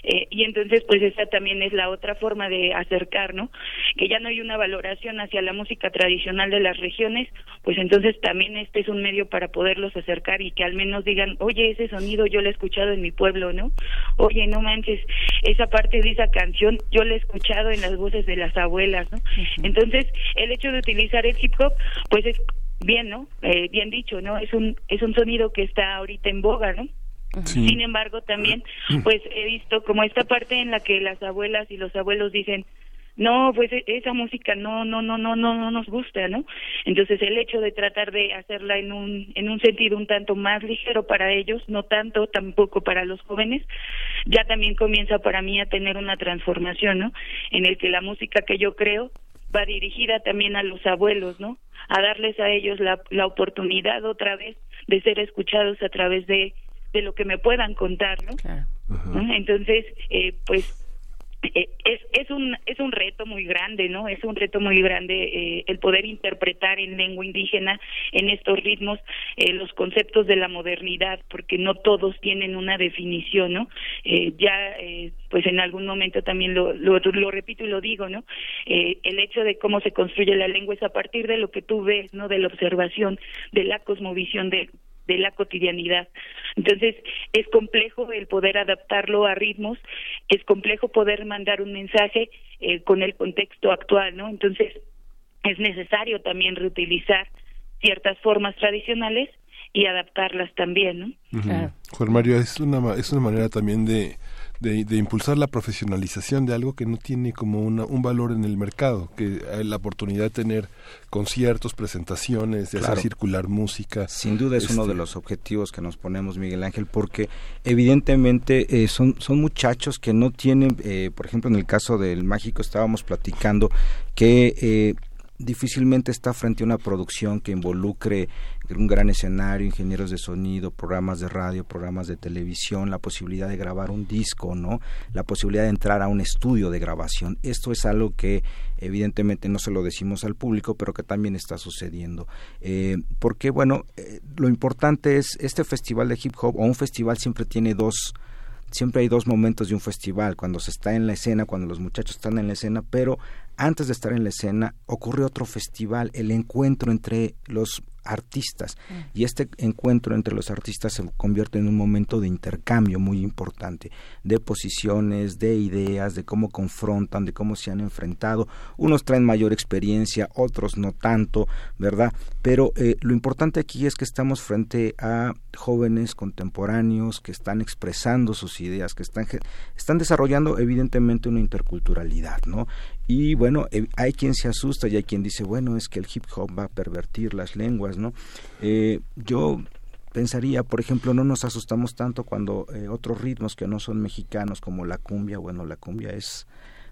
Eh, y entonces, pues esa también es la otra forma de acercar, ¿no? Que ya no hay una valoración hacia la música tradicional de las regiones, pues entonces también este es un medio para poderlos acercar y que al menos digan, oye, ese sonido yo lo he escuchado en mi pueblo, ¿no? Oye, no manches, esa parte de esa canción yo la he escuchado en las voces de las abuelas, ¿no? Entonces, el hecho de utilizar el hip hop, pues es bien, ¿no? Eh, bien dicho, ¿no? Es un es un sonido que está ahorita en boga, ¿no? Sin embargo, también, pues he visto como esta parte en la que las abuelas y los abuelos dicen, no, pues e, esa música no, no, no, no, no, no nos gusta, ¿no? Entonces el hecho de tratar de hacerla en un, en un sentido un tanto más ligero para ellos, no tanto tampoco para los jóvenes, ya también comienza para mí a tener una transformación, ¿no? En el que la música que yo creo va dirigida también a los abuelos, ¿no? a darles a ellos la, la oportunidad otra vez de ser escuchados a través de, de lo que me puedan contar, ¿no? Entonces, eh, pues es, es un es un reto muy grande no es un reto muy grande eh, el poder interpretar en lengua indígena en estos ritmos eh, los conceptos de la modernidad porque no todos tienen una definición no eh, ya eh, pues en algún momento también lo, lo, lo repito y lo digo no eh, el hecho de cómo se construye la lengua es a partir de lo que tú ves no de la observación de la cosmovisión de de la cotidianidad. Entonces, es complejo el poder adaptarlo a ritmos, es complejo poder mandar un mensaje eh, con el contexto actual, ¿no? Entonces, es necesario también reutilizar ciertas formas tradicionales y adaptarlas también, ¿no? Juan Mario, es una, es una manera también de de, impulsar la profesionalización de algo que no tiene como un valor en el mercado, que hay la oportunidad de tener conciertos, presentaciones, de hacer circular música. Sin duda es uno de este los objetivos que nos ponemos, Miguel Ángel, porque evidentemente eh, son, son muchachos que no tienen, eh, por ejemplo, en el caso del Mágico estábamos platicando que... Eh, difícilmente está frente a una producción que involucre un gran escenario, ingenieros de sonido, programas de radio, programas de televisión, la posibilidad de grabar un disco, ¿no? La posibilidad de entrar a un estudio de grabación. Esto es algo que evidentemente no se lo decimos al público, pero que también está sucediendo. Eh, porque, bueno, eh, lo importante es, este festival de hip hop o un festival siempre tiene dos siempre hay dos momentos de un festival, cuando se está en la escena, cuando los muchachos están en la escena, pero antes de estar en la escena ocurre otro festival, el encuentro entre los artistas mm. y este encuentro entre los artistas se convierte en un momento de intercambio muy importante de posiciones, de ideas, de cómo confrontan, de cómo se han enfrentado. Unos traen mayor experiencia, otros no tanto, ¿verdad? Pero eh, lo importante aquí es que estamos frente a jóvenes contemporáneos que están expresando sus ideas, que están, están desarrollando evidentemente una interculturalidad, ¿no? Y bueno, eh, hay quien se asusta y hay quien dice, bueno, es que el hip hop va a pervertir las lenguas, ¿no? Eh, yo pensaría, por ejemplo, no nos asustamos tanto cuando eh, otros ritmos que no son mexicanos como la cumbia, bueno, la cumbia es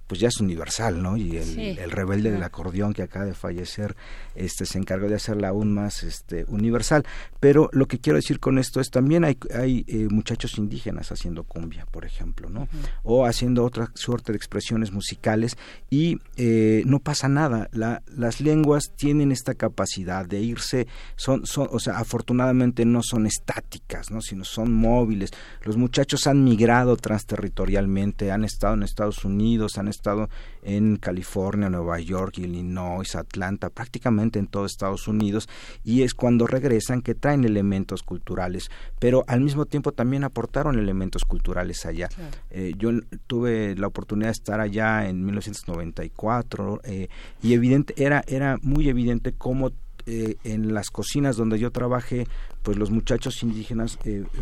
pues ya es universal, ¿no? Y el, rebelde del acordeón que acaba de fallecer, este, se encargó de hacerla aún más este, universal. Pero lo que quiero decir con esto es también hay, hay eh, muchachos indígenas haciendo cumbia, por ejemplo, ¿no? O haciendo otra suerte de expresiones musicales y eh, no pasa nada. La, las lenguas tienen esta capacidad de irse, son, son, o sea, afortunadamente no son estáticas, ¿no? Sino son móviles. Los muchachos han migrado transterritorialmente, han estado en Estados Unidos, han estado en California, Nueva York, Illinois, Atlanta, prácticamente en todo Estados Unidos, y es cuando regresan que traen elementos culturales, pero al mismo tiempo también aportaron elementos culturales allá. Eh, yo tuve la oportunidad de estar allá en 1994 eh, y evidente era era muy evidente cómo eh, en las cocinas donde yo trabajé, pues los muchachos indígenas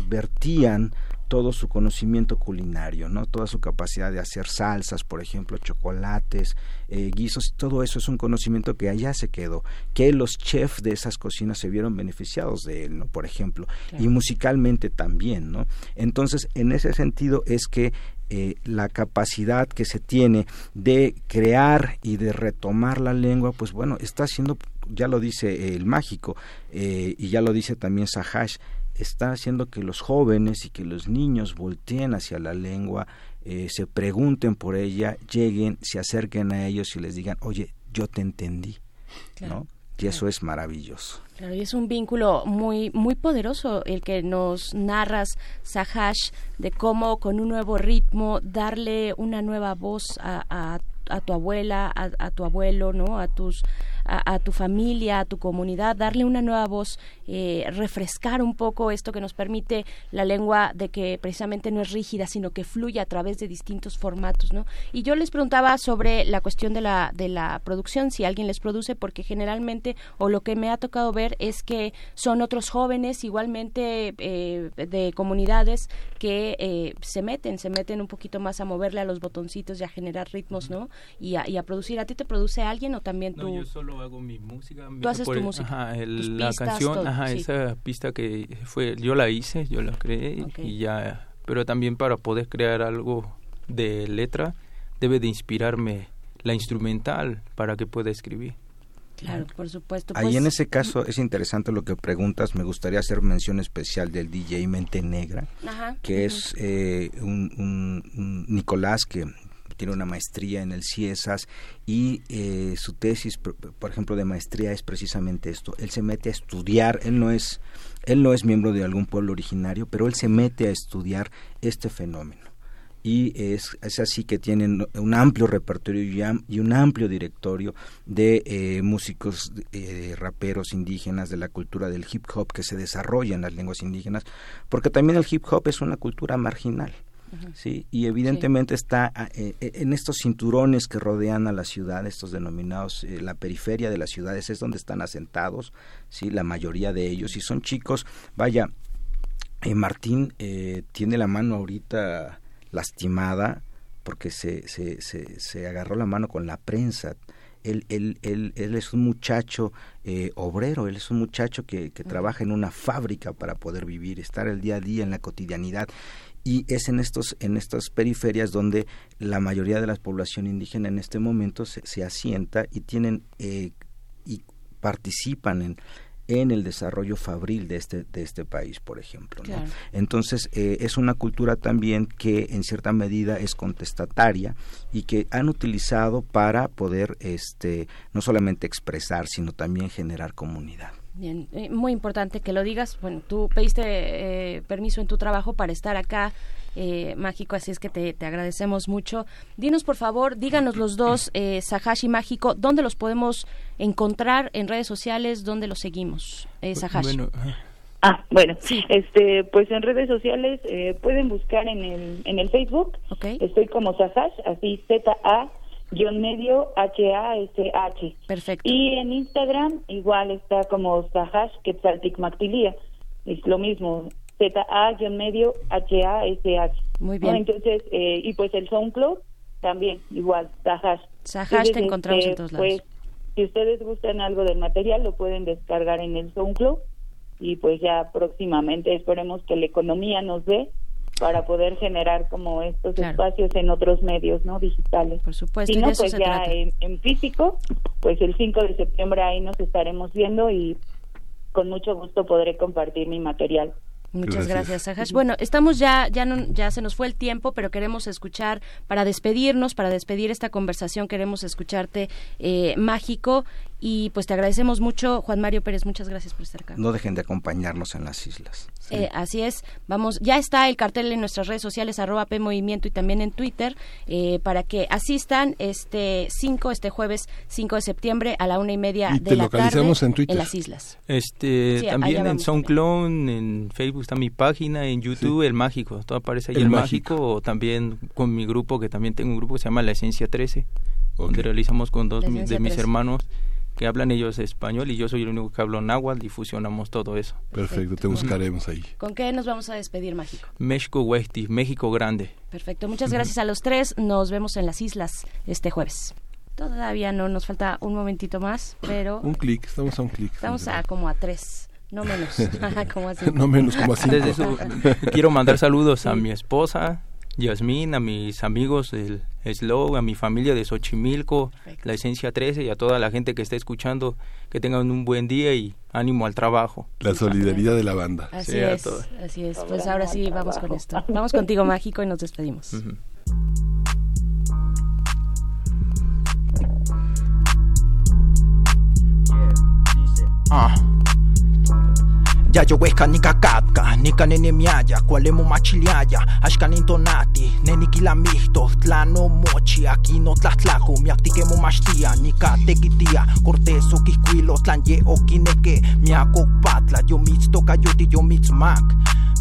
vertían todo su conocimiento culinario, ¿no? Toda su capacidad de hacer salsas, por ejemplo, chocolates, eh, guisos, todo eso es un conocimiento que allá se quedó, que los chefs de esas cocinas se vieron beneficiados de él, ¿no? Por ejemplo, y musicalmente también, ¿no? Entonces, en ese sentido es que eh, la capacidad que se tiene de crear y de retomar la lengua, pues bueno, está haciendo, ya lo dice el mágico, eh, y ya lo dice también Sahash, está haciendo que los jóvenes y que los niños volteen hacia la lengua, eh, se pregunten por ella, lleguen, se acerquen a ellos y les digan, oye, yo te entendí, ¿no? Y eso es maravilloso. Claro, y es un vínculo muy muy poderoso el que nos narras, Sahash, de cómo con un nuevo ritmo darle una nueva voz a, a, a tu abuela, a, a, tu abuelo, ¿no? A tus a, tu familia, a tu comunidad, darle una nueva voz, eh, refrescar un poco esto que nos permite la lengua de que precisamente no es rígida, sino que fluye a través de distintos formatos, ¿no? Y yo les preguntaba sobre la cuestión de la, de la producción, si alguien les produce, porque generalmente, o lo que me ha tocado ver es que son otros jóvenes igualmente eh, de comunidades que eh, se meten, se meten un poquito más a moverle a los botoncitos y a generar ritmos, ¿no? Y a, y a producir. ¿A ti te produce alguien o también tú? Hago mi música. Tú haces tu música. Ajá, la canción, ajá, esa pista que fue, yo la hice, yo la creé y ya, pero también para poder crear algo de letra debe de inspirarme la instrumental para que pueda escribir. Claro, por supuesto. Ahí en pues, ese caso es interesante lo que preguntas. Me gustaría hacer mención especial del DJ Mente Negra, que es eh, un, un, Nicolás que tiene una maestría en el CIESAS y eh, su tesis, por, ejemplo, de maestría es precisamente esto. Él se mete a estudiar, él no es, él no es miembro de algún pueblo originario, pero él se mete a estudiar este fenómeno. Y es, es así que tienen un amplio repertorio y, un amplio directorio de eh, músicos, eh, raperos indígenas, de la cultura del hip hop que se desarrolla en las lenguas indígenas, porque también el hip hop es una cultura marginal ¿sí? Y evidentemente está ah, eh, eh, en estos cinturones que rodean a la ciudad, estos denominados, eh, la periferia de las ciudades es donde están asentados, ¿sí? La mayoría de ellos, y son chicos, vaya, Martín tiene la mano ahorita lastimada porque se, se, se, se agarró la mano con la prensa, él, él, él, él, es un muchacho obrero, él es un muchacho que, que, trabaja en una fábrica para poder vivir, estar el día a día en la cotidianidad y es en estos en estas periferias donde la mayoría de la población indígena en este momento se, se asienta y tienen eh, y participan en en el desarrollo fabril de este de este país por ejemplo entonces eh, es una cultura también que en cierta medida es contestataria y que han utilizado para poder este no solamente expresar sino también generar comunidad Bien, eh, muy importante que lo digas. Bueno, tú pediste eh, permiso en tu trabajo para estar acá, eh, Mágico, así es que te, agradecemos mucho. Dinos, por favor, díganos los dos, eh, Sahashi Mágico, ¿dónde los podemos encontrar en redes sociales? ¿Dónde los seguimos, eh, Sahashi? Ah, bueno, sí. este, pues en redes sociales pueden buscar en el, en el Facebook. Okay. Estoy como Sahash, así Z-A guion medio H-A-S-H. Perfecto. Y en Instagram igual está como Sahash Quetzalticmactilia. Es lo mismo, Z-A guion medio H-A-S-H. Muy bien. Entonces, eh, y pues el SoundCloud también igual, Sahash. Sahash te encontramos en este, todos lados. Pues, si ustedes gustan algo del material, lo pueden descargar en el SoundCloud y pues ya próximamente esperemos que la economía nos dé para poder generar como estos espacios en otros medios no digitales. Por supuesto. Si no, pues ya en, físico, pues el 5 de septiembre ahí nos estaremos viendo y con mucho gusto podré compartir mi material. Muchas gracias, Sahash. Bueno, estamos ya, ya, no, ya se nos fue el tiempo, pero queremos escuchar, para despedirnos, para despedir esta conversación, queremos escucharte eh, mágico y pues te agradecemos mucho, Juan Mario Pérez, muchas gracias por estar acá. No dejen de acompañarnos en las islas. Eh, así es, vamos, ya está el cartel en nuestras redes sociales, arroba P Movimiento y también en Twitter, eh, para que asistan este 5, este jueves 5 de septiembre a la una y media de la tarde en, en, las islas. Este, también en SoundCloud, en Facebook está mi página, en YouTube El Mágico, todo aparece ahí El, Mágico. o también con mi grupo, que también tengo un grupo que se llama La Esencia 13, donde realizamos con dos de mis hermanos que hablan ellos español y yo soy el único que hablo náhuatl y fusionamos todo eso. Perfecto, te buscaremos ahí. ¿Con qué nos vamos a despedir, Mágico? México Huesti, México Grande. Perfecto, muchas gracias a los tres. Nos vemos en las islas este jueves. Todavía no, nos falta un momentito más, pero... Un clic, estamos a un clic. Estamos a como a tres. No menos, como a No menos, como a cinco. quiero mandar saludos a mi esposa, Yasmín, a mis amigos del Slow, a mi familia de Xochimilco, la Esencia 13 y a toda la gente que está escuchando, que tengan un buen día y ánimo al trabajo. La solidaridad de la banda. Así es, así es. Pues ahora sí vamos con esto. Vamos contigo, Mágico, y nos despedimos. Ah. Yayowehka nikakatka nikanenemiaya kualemo machiliaya axkan intonati tlano mochi akino tlahtlako miaktikemo machtia nikatekitia cortés okihkuilo tlan ye okineke miak okpatla yomitztoka yoti yomitzmak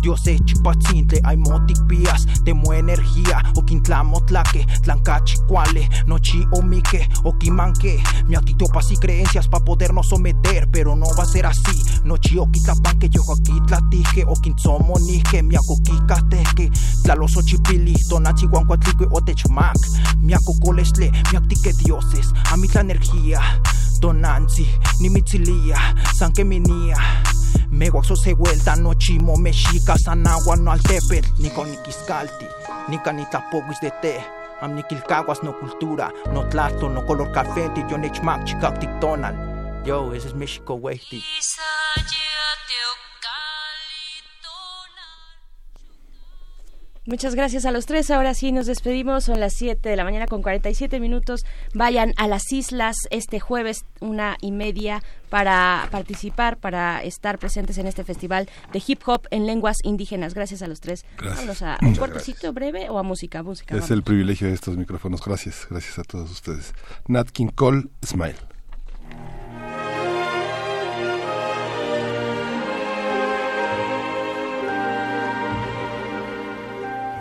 Dios es chipatzintle, hay pias, temo energía, o quintlamotlaque, tlancachicuale, nochi o mique, o quimanque, mi actitopas y creencias pa' podernos someter, pero no va a ser así, nochi o quitlapan que yo aquí tlatije, o quintzomo nije, mi acoquicateque, tlalos ochipili, tonachi guancuatlique o techmac, mi acocolesle, mi actique dioses, a mi energía, donanzi, ni mitzilia, san que minía. Me guaxo se vuelta no chimo mexica sanagua no altepet ni con nikiscalti ni canitapoguis de té. Am nikilcaguas no cultura no tlato no color café yo nechmac tonal yo ese es México Westy Muchas gracias a los tres. Ahora sí nos despedimos. Son las 7 de la mañana con 47 minutos. Vayan a las islas este jueves, una y media, para participar, para estar presentes en este festival de hip hop en lenguas indígenas. Gracias a los tres. Gracias. a un cortecito breve o a música. música es el privilegio de estos micrófonos. Gracias. Gracias a todos ustedes. Nat King Cole, Smile.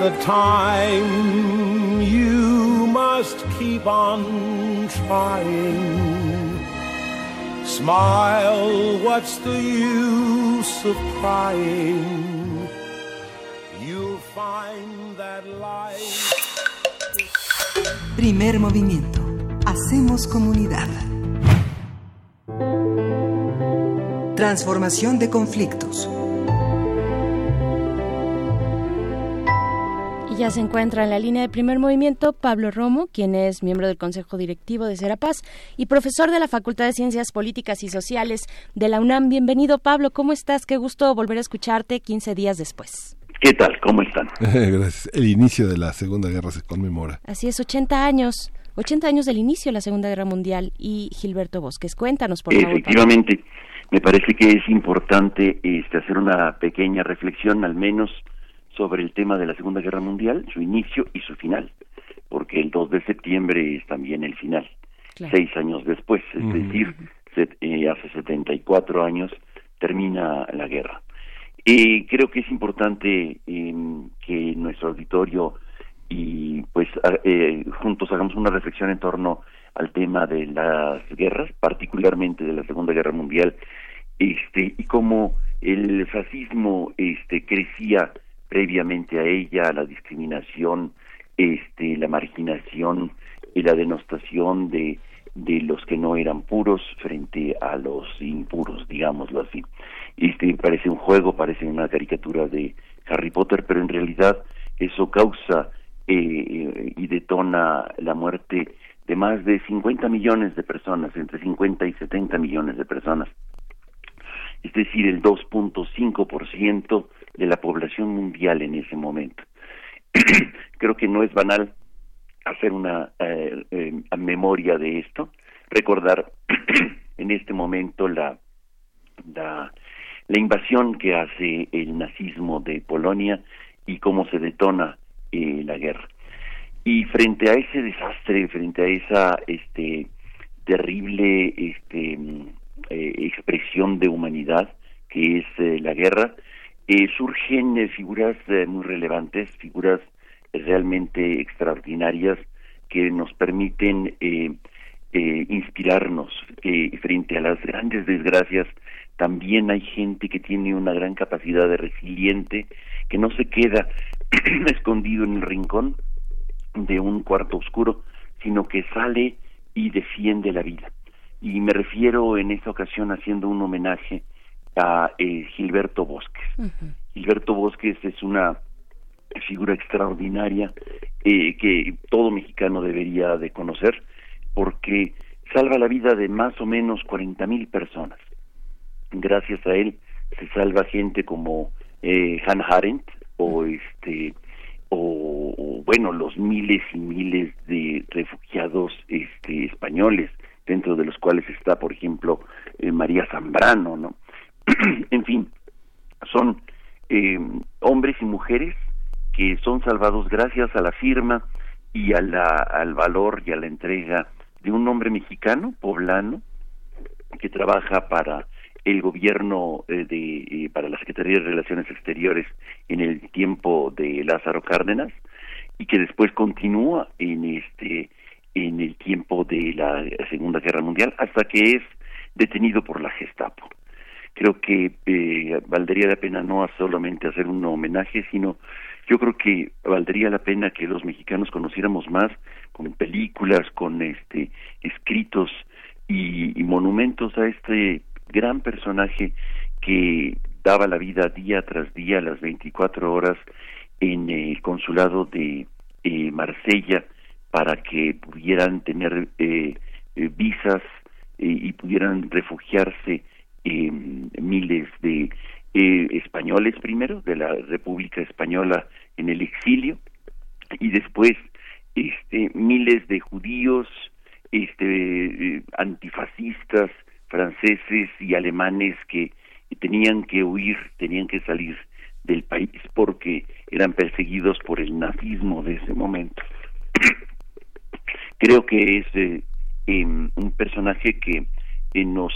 The time. You must keep on trying. Smile, what's the use of crying? You'll find that life. Primer movimiento. Hacemos comunidad. Transformación de conflictos. Ya se encuentra en la línea de primer movimiento Pablo Romo, quien es miembro del Consejo Directivo de Serapaz y profesor de la Facultad de Ciencias Políticas y Sociales de la UNAM. Bienvenido, Pablo. ¿Cómo estás? Qué gusto volver a escucharte 15 días después. ¿Qué tal? ¿Cómo están? Gracias. El inicio de la Segunda Guerra se conmemora. Así es, 80 años. 80 años del inicio de la Segunda Guerra Mundial y Gilberto Bosques. Cuéntanos, por favor. Efectivamente, me parece que es importante este, hacer una pequeña reflexión, al menos, sobre el tema de la Segunda Guerra Mundial, su inicio y su final, porque el 2 de septiembre es también el final, seis años después, es decir, eh, hace 74 años termina la guerra. Y creo que es importante em, que nuestro auditorio y pues eh, juntos hagamos una reflexión en torno al tema de las guerras, particularmente de la Segunda Guerra Mundial, este y cómo el fascismo este crecía previamente a ella, la discriminación, este la marginación y la denostación de de los que no eran puros frente a los impuros, digámoslo así. Este parece un juego, parece una caricatura de Harry Potter, pero en realidad eso causa eh, y detona la muerte de más de 50 millones de personas, entre 50 y 70 millones de personas. Es decir, el 2.5% de la población mundial en ese momento. Creo que no es banal hacer una eh, eh, memoria de esto, recordar en este momento la, la, invasión que hace el nazismo de Polonia y cómo se detona eh, la guerra. Y frente a ese desastre, frente a esa este, terrible este, eh, expresión de humanidad que es la guerra, surgen figuras muy relevantes, figuras realmente extraordinarias que nos permiten inspirarnos frente a las grandes desgracias también hay gente que tiene una gran capacidad de resiliente que no se queda escondido en el rincón de un cuarto oscuro, sino que sale y defiende la vida. Y me refiero en esta ocasión haciendo un homenaje a eh, Gilberto Bosques. Gilberto Bosques es una figura extraordinaria eh, que todo mexicano debería de conocer porque salva la vida de más o menos cuarenta mil personas. Gracias a él se salva gente como eh, Han Arendt, o este o, bueno los miles y miles de refugiados este españoles dentro de los cuales está por ejemplo eh, María Zambrano no en fin son eh, hombres y mujeres que son salvados gracias a la firma y a la, al valor y a la entrega de un hombre mexicano poblano que trabaja para el gobierno eh, de eh, para la Secretaría de Relaciones Exteriores en el tiempo de Lázaro Cárdenas y que después continúa en este en el tiempo de la Segunda Guerra Mundial hasta que es detenido por la Gestapo. Creo que eh, valdría la pena no solamente hacer un homenaje, sino yo creo que valdría la pena que los mexicanos conociéramos más con películas, con este escritos y monumentos a este gran personaje que daba la vida día tras día, las 24 horas, en el consulado de eh, Marsella para que pudieran tener eh, eh, visas y pudieran refugiarse miles de españoles primero de la República Española en el exilio y después este miles de judíos este antifascistas franceses y alemanes que tenían que huir, tenían que salir del país porque eran perseguidos por el nazismo de ese momento. Creo que es eh, em, un personaje que eh, nos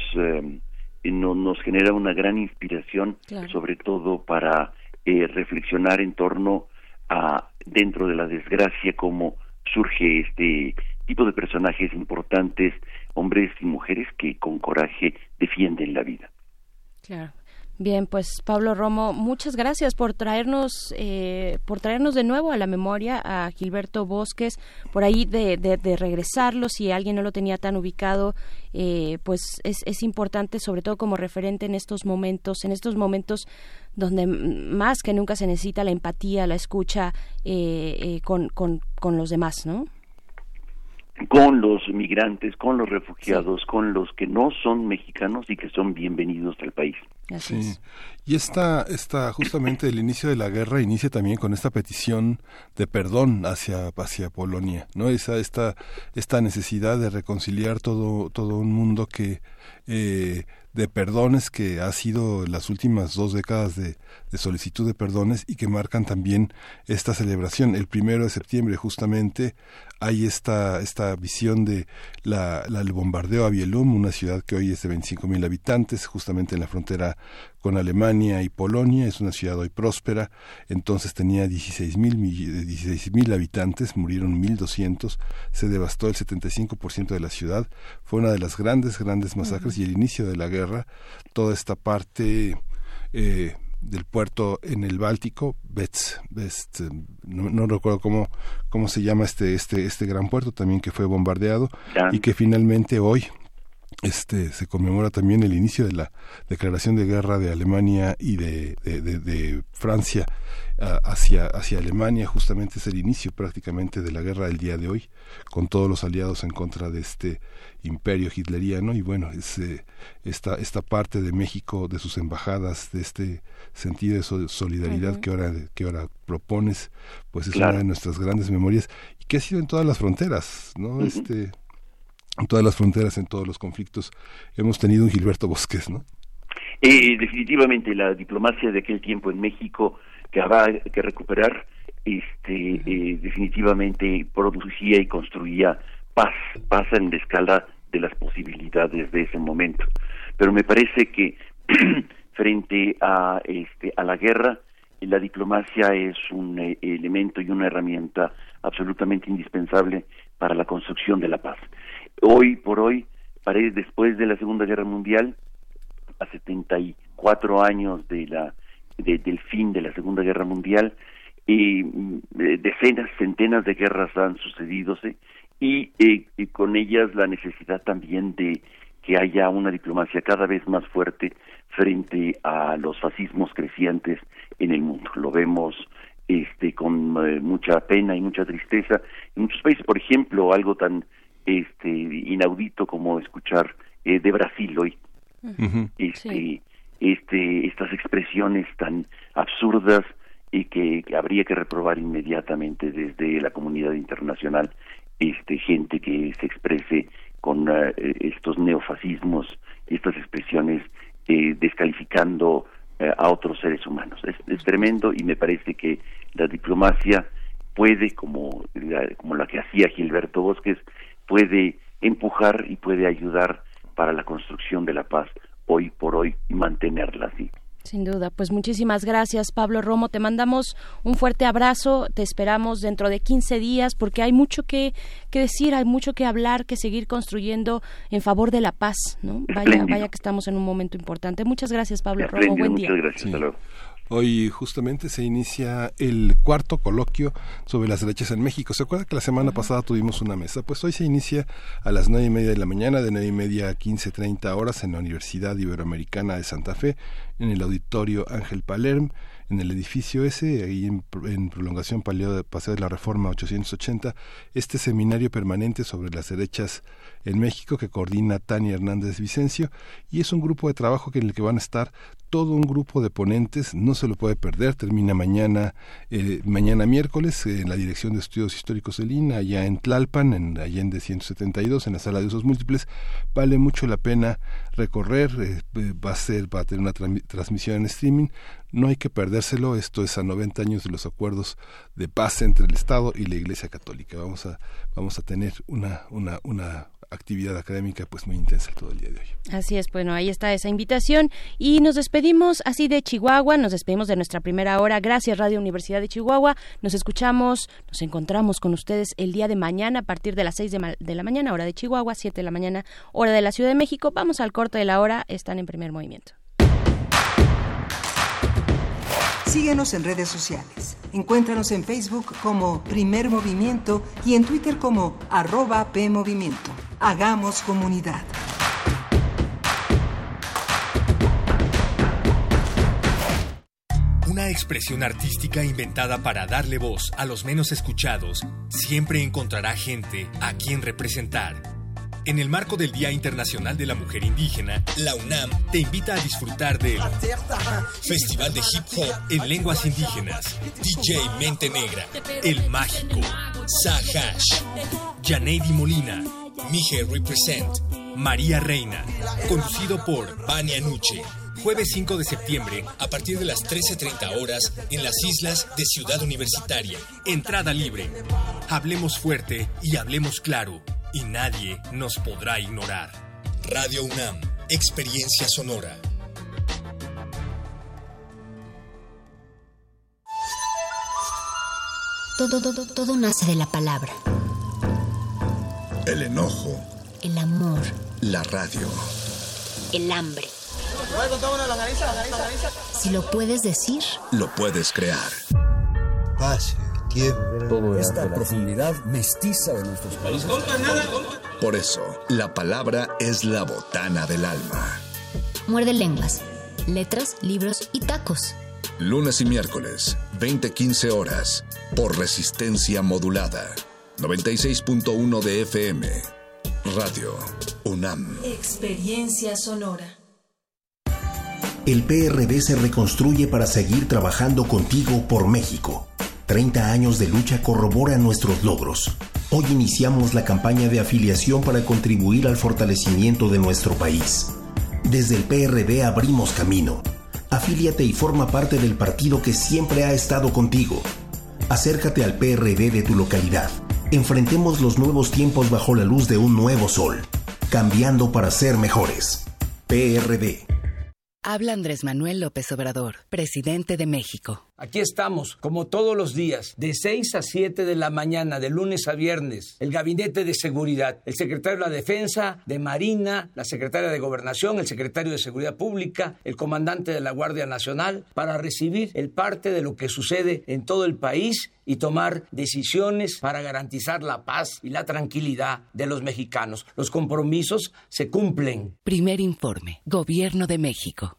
eh, nos genera una gran inspiración, sobre todo para reflexionar en torno a, dentro de la desgracia cómo surge este tipo de personajes importantes, hombres y mujeres que con coraje defienden la vida. Claro. Bien, pues Pablo Romo, muchas gracias por traernos, eh, por traernos de nuevo a la memoria a Gilberto Bosques, por ahí de, de, regresarlo, si alguien no lo tenía tan ubicado, eh, pues es, es importante, sobre todo como referente en estos momentos, en estos momentos donde más que nunca se necesita la empatía, la escucha eh, con, con, con los demás, ¿no? Con los migrantes, con los refugiados, con los que no son mexicanos y que son bienvenidos al país. sí. Y esta, esta, justamente el inicio de la guerra inicia también con esta petición de perdón hacia, hacia Polonia, ¿no? Esa, esta, esta necesidad de reconciliar todo, todo un mundo que eh, de perdones que ha sido las últimas dos décadas de, solicitud de perdones y que marcan también esta celebración. El primero de septiembre justamente hay esta, esta visión de la, el bombardeo a Bielum, una ciudad que hoy es de 25 mil habitantes, justamente en la frontera con Alemania y Polonia, es una ciudad hoy próspera, entonces tenía 16 mil habitantes, murieron 1.200, se devastó el 75% de la ciudad, fue una de las grandes, grandes masacres y el inicio de la guerra, toda esta parte eh, del puerto en el Báltico, Betz, no, recuerdo cómo, cómo se llama este, este, este gran puerto también que fue bombardeado y que finalmente hoy este se conmemora también el inicio de la declaración de guerra de Alemania y de, de, Francia hacia, hacia Alemania, justamente es el inicio prácticamente de la guerra del día de hoy, con todos los aliados en contra de este imperio hitleriano. Y bueno, es eh, esta, esta parte de México, de sus embajadas, de este sentido de solidaridad que ahora que ahora propones, pues es una de nuestras grandes memorias y que ha sido en todas las fronteras, ¿no? Este en todas las fronteras, en todos los conflictos, hemos tenido un Gilberto Bosques, ¿no? Eh, definitivamente la diplomacia de aquel tiempo en México que habrá que recuperar, este, eh, definitivamente producía y construía paz, paz en la escala de las posibilidades de ese momento. Pero me parece que frente a, este, a la guerra, la diplomacia es un eh, elemento y una herramienta absolutamente indispensable para la construcción de la paz hoy por hoy, después de la Segunda Guerra Mundial, a 74 años de la, del fin de la Segunda Guerra Mundial, y mm, decenas, centenas de guerras han sucedidose y, eh, y con ellas la necesidad también de que haya una diplomacia cada vez más fuerte frente a los fascismos crecientes en el mundo. Lo vemos este con eh, mucha pena y mucha tristeza en muchos países, por ejemplo, algo tan este inaudito como escuchar eh, de Brasil hoy. Este este estas expresiones tan absurdas y que, habría que reprobar inmediatamente desde la comunidad internacional este gente que se exprese con uh, estos neofascismos estas expresiones eh, descalificando uh, a otros seres humanos. Es, es, tremendo y me parece que la diplomacia puede como como la que hacía Gilberto Bosques puede empujar y puede ayudar para la construcción de la paz hoy por hoy y mantenerla así. Sin duda, pues muchísimas gracias Pablo Romo, te mandamos un fuerte abrazo, te esperamos dentro de 15 días porque hay mucho que, que decir, hay mucho que hablar, que seguir construyendo en favor de la paz, ¿no? Vaya, vaya que estamos en un momento importante. Muchas gracias Pablo Romo, buen día. Muchas gracias, Hoy justamente se inicia el cuarto coloquio sobre las derechas en México. ¿Se acuerda que la semana pasada tuvimos una mesa? Pues hoy se inicia a las nueve y media de la mañana, de nueve y media a quince treinta horas en la Universidad Iberoamericana de Santa Fe, en el auditorio Ángel Palerm en el edificio ese, ahí en, prolongación Paseo de la Reforma 880, este seminario permanente sobre las derechas en México que coordina Tania Hernández Vicencio y es un grupo de trabajo en el que van a estar todo un grupo de ponentes, no se lo puede perder, termina mañana, eh, mañana miércoles en la Dirección de Estudios Históricos de Lina, allá en Tlalpan, en Allende 172, en la sala de usos múltiples, vale mucho la pena recorrer, eh, va a ser, va a tener una transmisión en streaming, no hay que perdérselo. Esto es a 90 años de los acuerdos de paz entre el Estado y la Iglesia Católica. Vamos a, vamos a tener una, una, una actividad académica pues muy intensa todo el día de hoy. Así es, bueno, ahí está esa invitación y nos despedimos así de Chihuahua, nos despedimos de nuestra primera hora. Gracias Radio Universidad de Chihuahua. Nos escuchamos, nos encontramos con ustedes el día de mañana a partir de las 6 de, de la mañana, hora de Chihuahua, 7 de la mañana, hora de la Ciudad de México. Vamos al corte de la hora, están en primer movimiento. Síguenos en redes sociales. Encuéntranos en Facebook como Primer Movimiento y en Twitter como arroba PMovimiento. Hagamos comunidad. Una expresión artística inventada para darle voz a los menos escuchados siempre encontrará gente a quien representar en el marco del Día Internacional de la Mujer Indígena, la UNAM te invita a disfrutar del Festival de Hip Hop en Lenguas Indígenas, DJ Mente Negra, El Mágico, Sahash, Janeidi Molina, Mije Represent, María Reina, conducido por Vania Nuche. Jueves 5 de septiembre, a partir de las 13.30 horas, en las islas de Ciudad Universitaria. Entrada libre. Hablemos fuerte y hablemos claro y nadie nos podrá ignorar. Radio UNAM, Experiencia Sonora. Todo, todo, todo nace de la palabra. El enojo. El amor. La radio. El hambre. Si lo puedes decir, lo puedes crear. Pase todo esta profundidad mestiza de nuestros países. Por eso, la palabra es la botana del alma. Muerde lenguas, letras, libros y tacos. Lunes y miércoles, 20-15 horas, por resistencia modulada. 96.1 de FM. Radio UNAM. Experiencia sonora. El PRD se reconstruye para seguir trabajando contigo por México. 30 años de lucha corroboran nuestros logros. Hoy iniciamos la campaña de afiliación para contribuir al fortalecimiento de nuestro país. Desde el PRD abrimos camino. Afíliate y forma parte del partido que siempre ha estado contigo. Acércate al PRD de tu localidad. Enfrentemos los nuevos tiempos bajo la luz de un nuevo sol, cambiando para ser mejores. PRD. Habla Andrés Manuel López Obrador, presidente de México. Aquí estamos, como todos los días, de 6 a 7 de la mañana, de lunes a viernes, el Gabinete de Seguridad, el secretario de la Defensa, de Marina, la secretaria de Gobernación, el secretario de Seguridad Pública, el comandante de la Guardia Nacional, para recibir el parte de lo que sucede en todo el país y tomar decisiones para garantizar la paz y la tranquilidad de los mexicanos. Los compromisos se cumplen. Primer informe, Gobierno de México.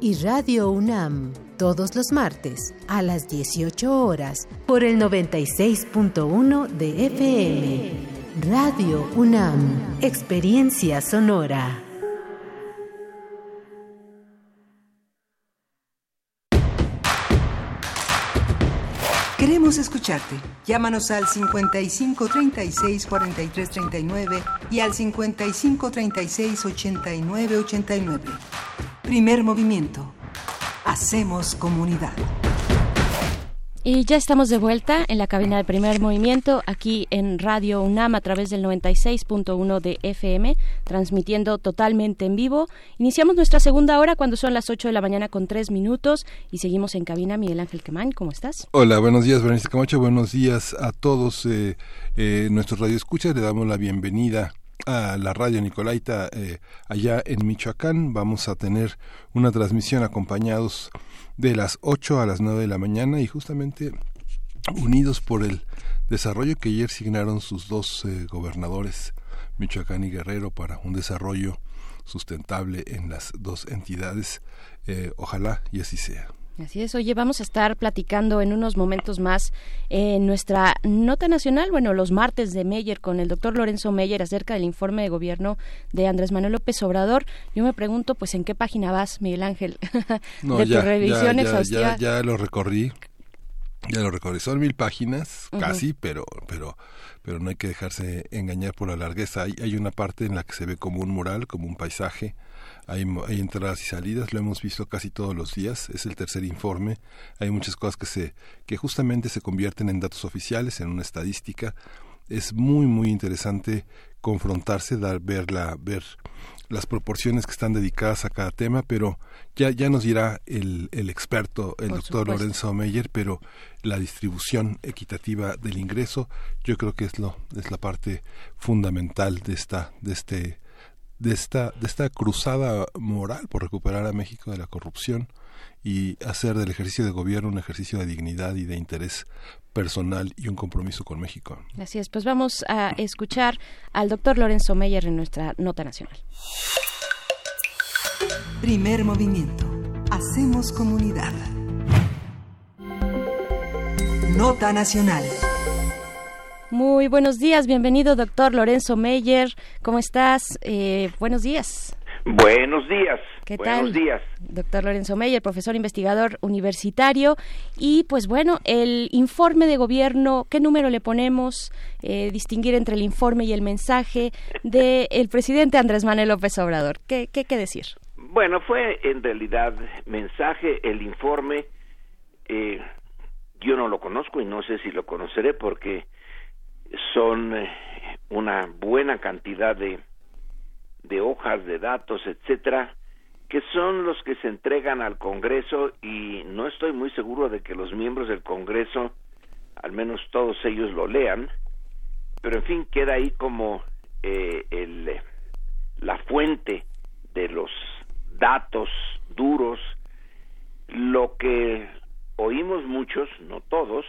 y Radio UNAM, todos los martes a las 18 horas por el 96.1 de FM. Radio UNAM, Experiencia Sonora. Queremos escucharte. Llámanos al 55 36 43 39 y al 55 36 89 89. Primer movimiento. Hacemos comunidad. Y ya estamos de vuelta en la cabina de primer movimiento, aquí en Radio UNAM a través del 96.1 de FM, transmitiendo totalmente en vivo. Iniciamos nuestra segunda hora cuando son las 8 de la mañana con 3 minutos y seguimos en cabina. Miguel Ángel Quemán, ¿cómo estás? Hola, buenos días, Berenice Camacho. Buenos días a todos eh, eh, nuestros radioescuchas. Le damos la bienvenida a la radio Nicolaita eh, allá en Michoacán. Vamos a tener una transmisión acompañados de las 8 a las 9 de la mañana y justamente unidos por el desarrollo que ayer signaron sus dos eh, gobernadores, Michoacán y Guerrero, para un desarrollo sustentable en las dos entidades. Eh, ojalá y así sea. Así es, oye, vamos a estar platicando en unos momentos más en nuestra nota nacional, bueno, los martes de Meyer con el doctor Lorenzo Meyer acerca del informe de gobierno de Andrés Manuel López Obrador. Yo me pregunto, pues, ¿en qué página vas, Miguel Ángel? No, de ya, tu revisión ya, ya, lo recorrí, ya lo recorrí. Son mil páginas, casi, pero, pero, pero no hay que dejarse engañar por la largueza. Hay, hay una parte en la que se ve como un mural, como un paisaje, hay, hay, entradas y salidas, lo hemos visto casi todos los días, es el tercer informe, hay muchas cosas que se que justamente se convierten en datos oficiales, en una estadística. Es muy muy interesante confrontarse, dar ver la ver las proporciones que están dedicadas a cada tema, pero ya ya nos dirá el, el experto, el doctor Lorenzo Meyer, pero la distribución equitativa del ingreso, yo creo que es lo es la parte fundamental de esta de este de esta, de esta cruzada moral por recuperar a México de la corrupción y hacer del ejercicio de gobierno un ejercicio de dignidad y de interés personal y un compromiso con México. Así es, pues vamos a escuchar al doctor Lorenzo Meyer en nuestra nota nacional. Primer movimiento. Hacemos comunidad. Nota nacional. Muy buenos días, bienvenido doctor Lorenzo Meyer. ¿Cómo estás? Eh, buenos días. Buenos días. ¿Qué buenos días. Doctor Lorenzo Meyer, profesor investigador universitario. Y pues bueno, el informe de gobierno, ¿qué número le ponemos? Eh, distinguir entre el informe y el mensaje del presidente Andrés Manuel López Obrador. ¿Qué, ¿Qué, qué decir? Bueno, fue en realidad mensaje, el informe. Eh, yo no lo conozco y no sé si lo conoceré porque son eh, una buena cantidad de, de hojas de datos, etcétera, que son los que se entregan al Congreso y no estoy muy seguro de que los miembros del Congreso, al menos todos ellos lo lean, pero en fin queda ahí como eh, el, la fuente de los datos duros, lo que oímos muchos, no todos,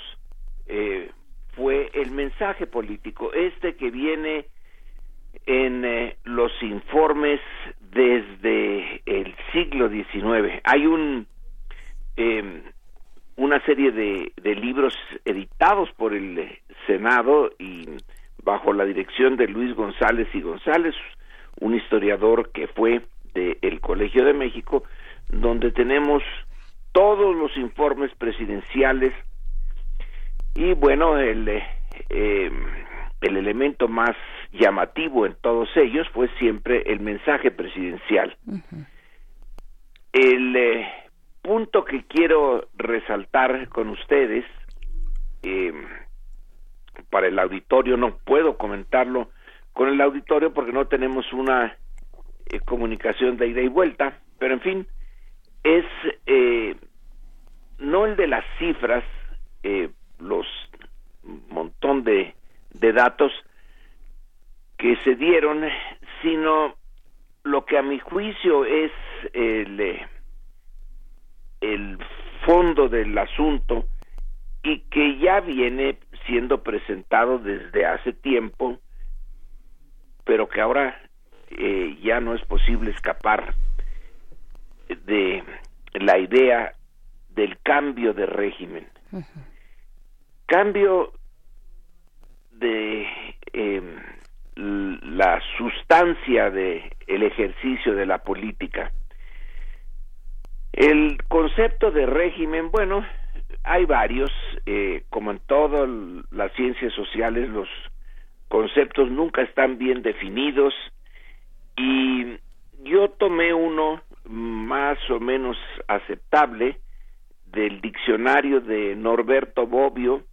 eh, fue el mensaje político, este que viene en eh, los informes desde el siglo XIX. Hay un em, una serie de, libros editados por el Senado y bajo la dirección de Luis González y González, un historiador que fue del Colegio de México, donde tenemos todos los informes presidenciales y bueno, el, eh, el elemento más llamativo en todos ellos fue siempre el mensaje presidencial. El eh, punto que quiero resaltar con ustedes, eh, para el auditorio, no puedo comentarlo con el auditorio porque no tenemos una comunicación de ida y vuelta, pero en fin, es no el de las cifras, eh, los montón de, de datos que se dieron, sino lo que a mi juicio es el, el fondo del asunto y que ya viene siendo presentado desde hace tiempo, pero que ahora eh, ya no es posible escapar de la idea del cambio de régimen cambio de em, la sustancia de el ejercicio de la política. El concepto de régimen, bueno, hay varios, eh, como en todas las ciencias sociales, los conceptos nunca están bien definidos y yo tomé uno más o menos aceptable del diccionario de Norberto Bobbio,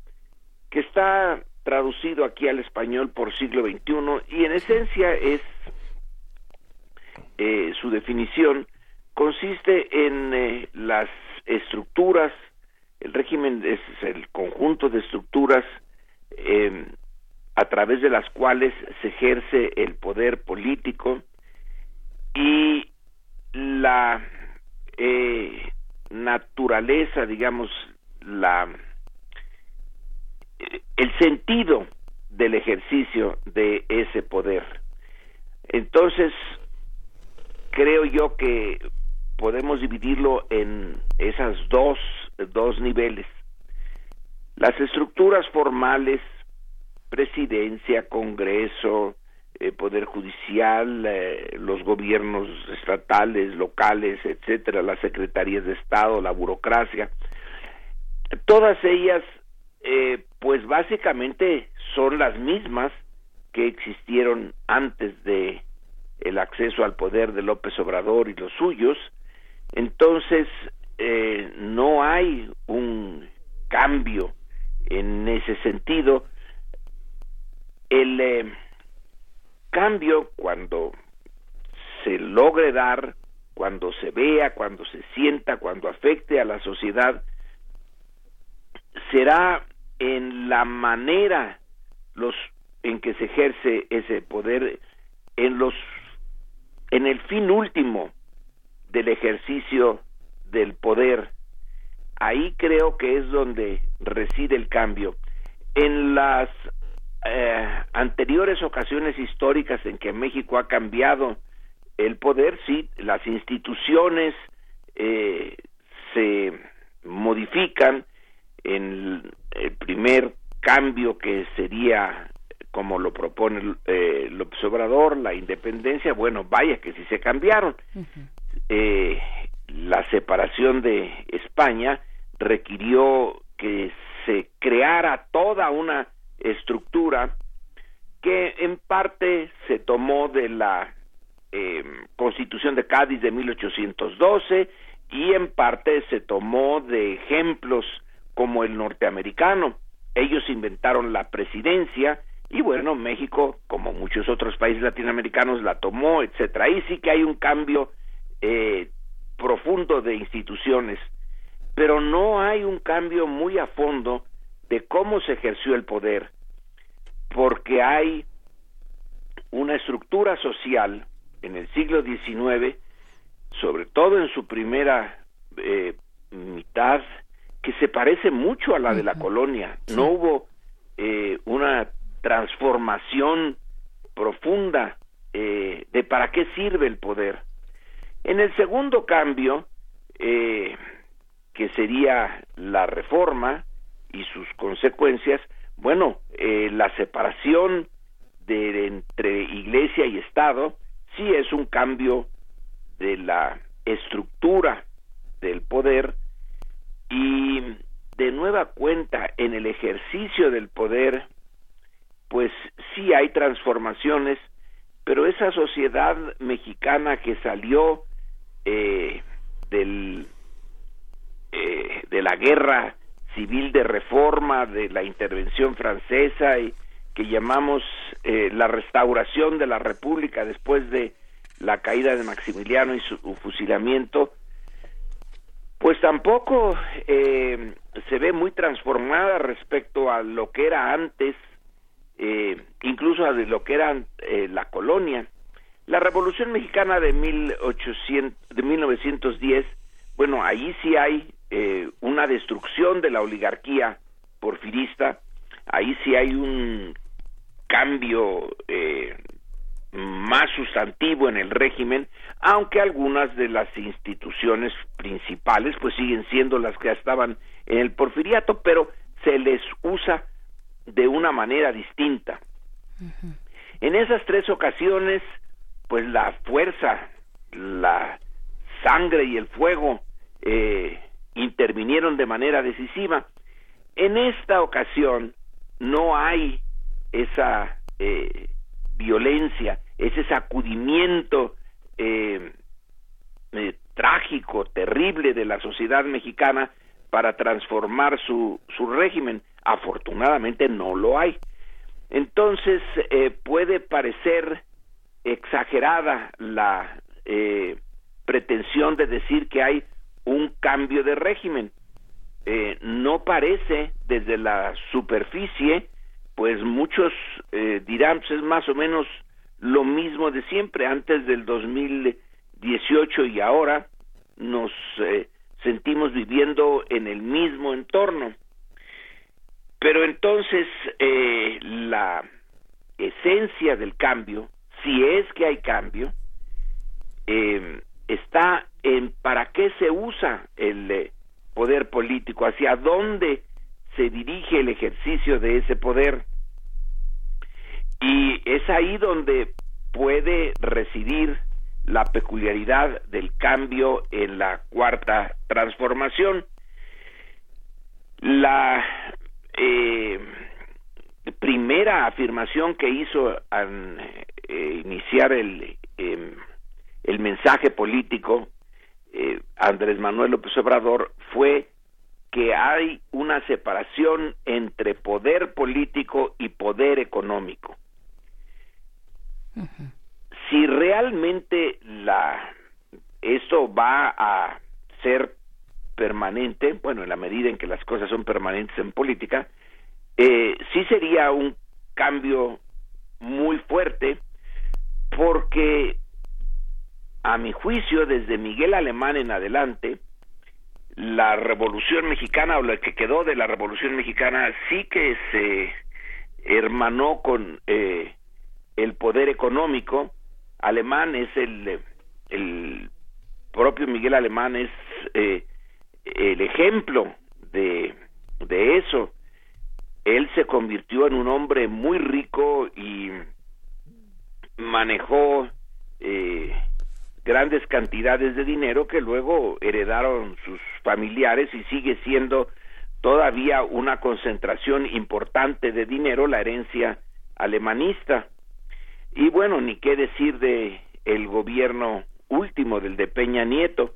que está traducido aquí al español por siglo XXI y en esencia es eh, su definición consiste en eh, las estructuras el régimen es el conjunto de estructuras em, a través de las cuales se ejerce el poder político y la eh, naturaleza digamos la el sentido del ejercicio de ese poder. Entonces, yo que podemos dividirlo en esas dos, dos niveles. Las estructuras formales, presidencia, Congreso, eh, Poder Judicial, eh, los gobiernos estatales, locales, etcétera, las secretarías de Estado, la burocracia, todas ellas, eh, pues básicamente son las mismas que existieron antes de el acceso al poder de López Obrador y los suyos, entonces no hay un cambio en ese sentido. El cambio, cuando se logre dar, cuando se vea, cuando se sienta, cuando afecte a la sociedad, será en la manera los en que se ejerce ese poder en los en el fin último del ejercicio del poder. Ahí creo que es donde reside el cambio. En las eh, anteriores ocasiones históricas en que México ha cambiado el poder, sí, las instituciones eh, se modifican en el primer cambio que sería como lo propone eh, López Obrador, la independencia, bueno, vaya que sí se cambiaron. eh, la separación de España requirió que se creara toda una estructura que en parte se tomó de la eh, Constitución de Cádiz de 1812 y en parte se tomó de ejemplos como el norteamericano. Ellos inventaron la presidencia y bueno, México, como muchos otros países latinoamericanos, la tomó, etcétera. Ahí sí que hay un cambio eh, profundo de instituciones, pero no hay un cambio muy a fondo de cómo se ejerció el poder, porque hay una estructura social en el siglo XIX, sobre todo en su primera eh, mitad, que se parece mucho a la de la colonia. No hubo eh, una transformación profunda eh, de para qué sirve el poder. En el segundo cambio, eh, que sería la reforma y sus consecuencias, bueno, eh, la separación de entre iglesia y Estado sí es un cambio de la estructura del poder y de nueva cuenta en el ejercicio del poder pues sí hay transformaciones pero esa sociedad mexicana que salió eh, del eh, de la guerra civil de reforma de la intervención francesa y que llamamos eh, la restauración de la república después de la caída de Maximiliano y su fusilamiento pues tampoco eh, se ve muy transformada respecto a lo que era antes, eh, incluso a lo que era eh, la colonia. La Revolución Mexicana de, 1800, de 1910, bueno, ahí sí hay eh, una destrucción de la oligarquía porfirista, ahí sí hay un cambio eh, más sustantivo en el régimen, aunque algunas de las instituciones principales pues siguen siendo las que estaban en el porfiriato, pero se les usa de una manera distinta. En esas tres ocasiones, pues la fuerza, la sangre y el fuego eh, intervinieron de manera decisiva. En esta ocasión no hay esa eh, violencia, ese sacudimiento eh, eh, trágico, terrible de la sociedad mexicana para transformar su, su régimen. Afortunadamente no lo hay. Entonces eh, puede parecer exagerada la eh, pretensión de decir que hay un cambio de régimen. Eh, no parece desde la superficie, pues muchos dirán, pues es más o menos lo mismo de siempre, antes del 2018 y ahora nos eh, sentimos viviendo en el mismo entorno. Pero entonces eh, la esencia del cambio, si es que hay cambio, eh, está en para qué se usa el eh, poder político, hacia dónde se dirige el ejercicio de ese poder. Y es ahí donde puede residir la peculiaridad del cambio en la cuarta transformación. La eh, primera afirmación que hizo al eh, iniciar el, em, el mensaje político eh, Andrés Manuel López Obrador fue que hay una separación entre poder político y poder económico. Si realmente la esto va a ser permanente, bueno, en la medida en que las cosas son permanentes en política, eh, sí sería un cambio muy fuerte porque a mi juicio desde Miguel Alemán en adelante la revolución mexicana o lo que quedó de la revolución mexicana sí que se hermanó con eh, el poder económico alemán es el el propio Miguel Alemán es eh, el ejemplo de, de eso. Él se convirtió en un hombre muy rico y manejó eh, grandes cantidades de dinero que luego heredaron sus familiares y sigue siendo todavía una concentración importante de dinero la herencia alemanista y bueno ni qué decir de el gobierno último del de Peña Nieto.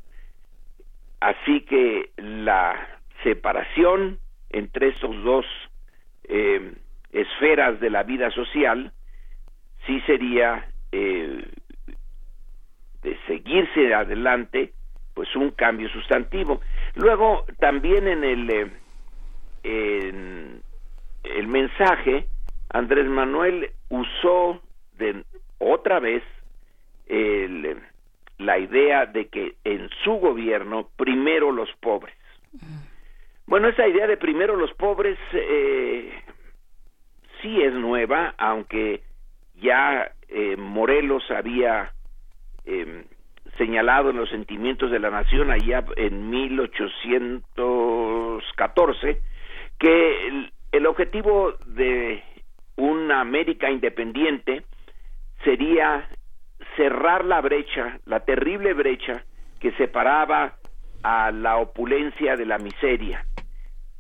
Así que la separación entre estos dos eh, esferas de la vida social sí sería eh, de seguirse adelante pues un cambio sustantivo. Luego también en el eh, en el mensaje Andrés Manuel usó de otra vez el, la idea de que en su gobierno primero los pobres. Bueno esa idea de primero los pobres eh, sí es nueva aunque ya eh, Morelos había eh, señalado en los sentimientos de la nación allá en 1814 que el, el objetivo de una América independiente sería cerrar la brecha, la terrible brecha que separaba a la opulencia de la miseria.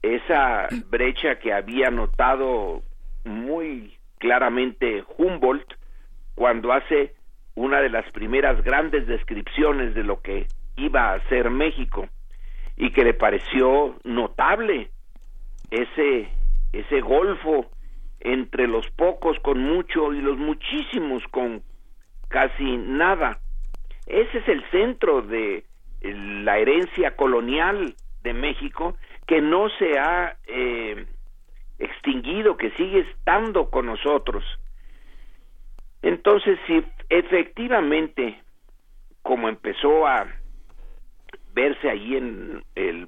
Esa brecha que había notado muy claramente Humboldt cuando hace una de las primeras grandes descripciones de lo que iba a ser México y que le pareció notable ese ese golfo entre los pocos con mucho y los muchísimos con casi nada. Ese es el centro de la herencia colonial de México que no se ha eh, extinguido, que sigue estando con nosotros. Entonces, si efectivamente, como empezó a verse allí en el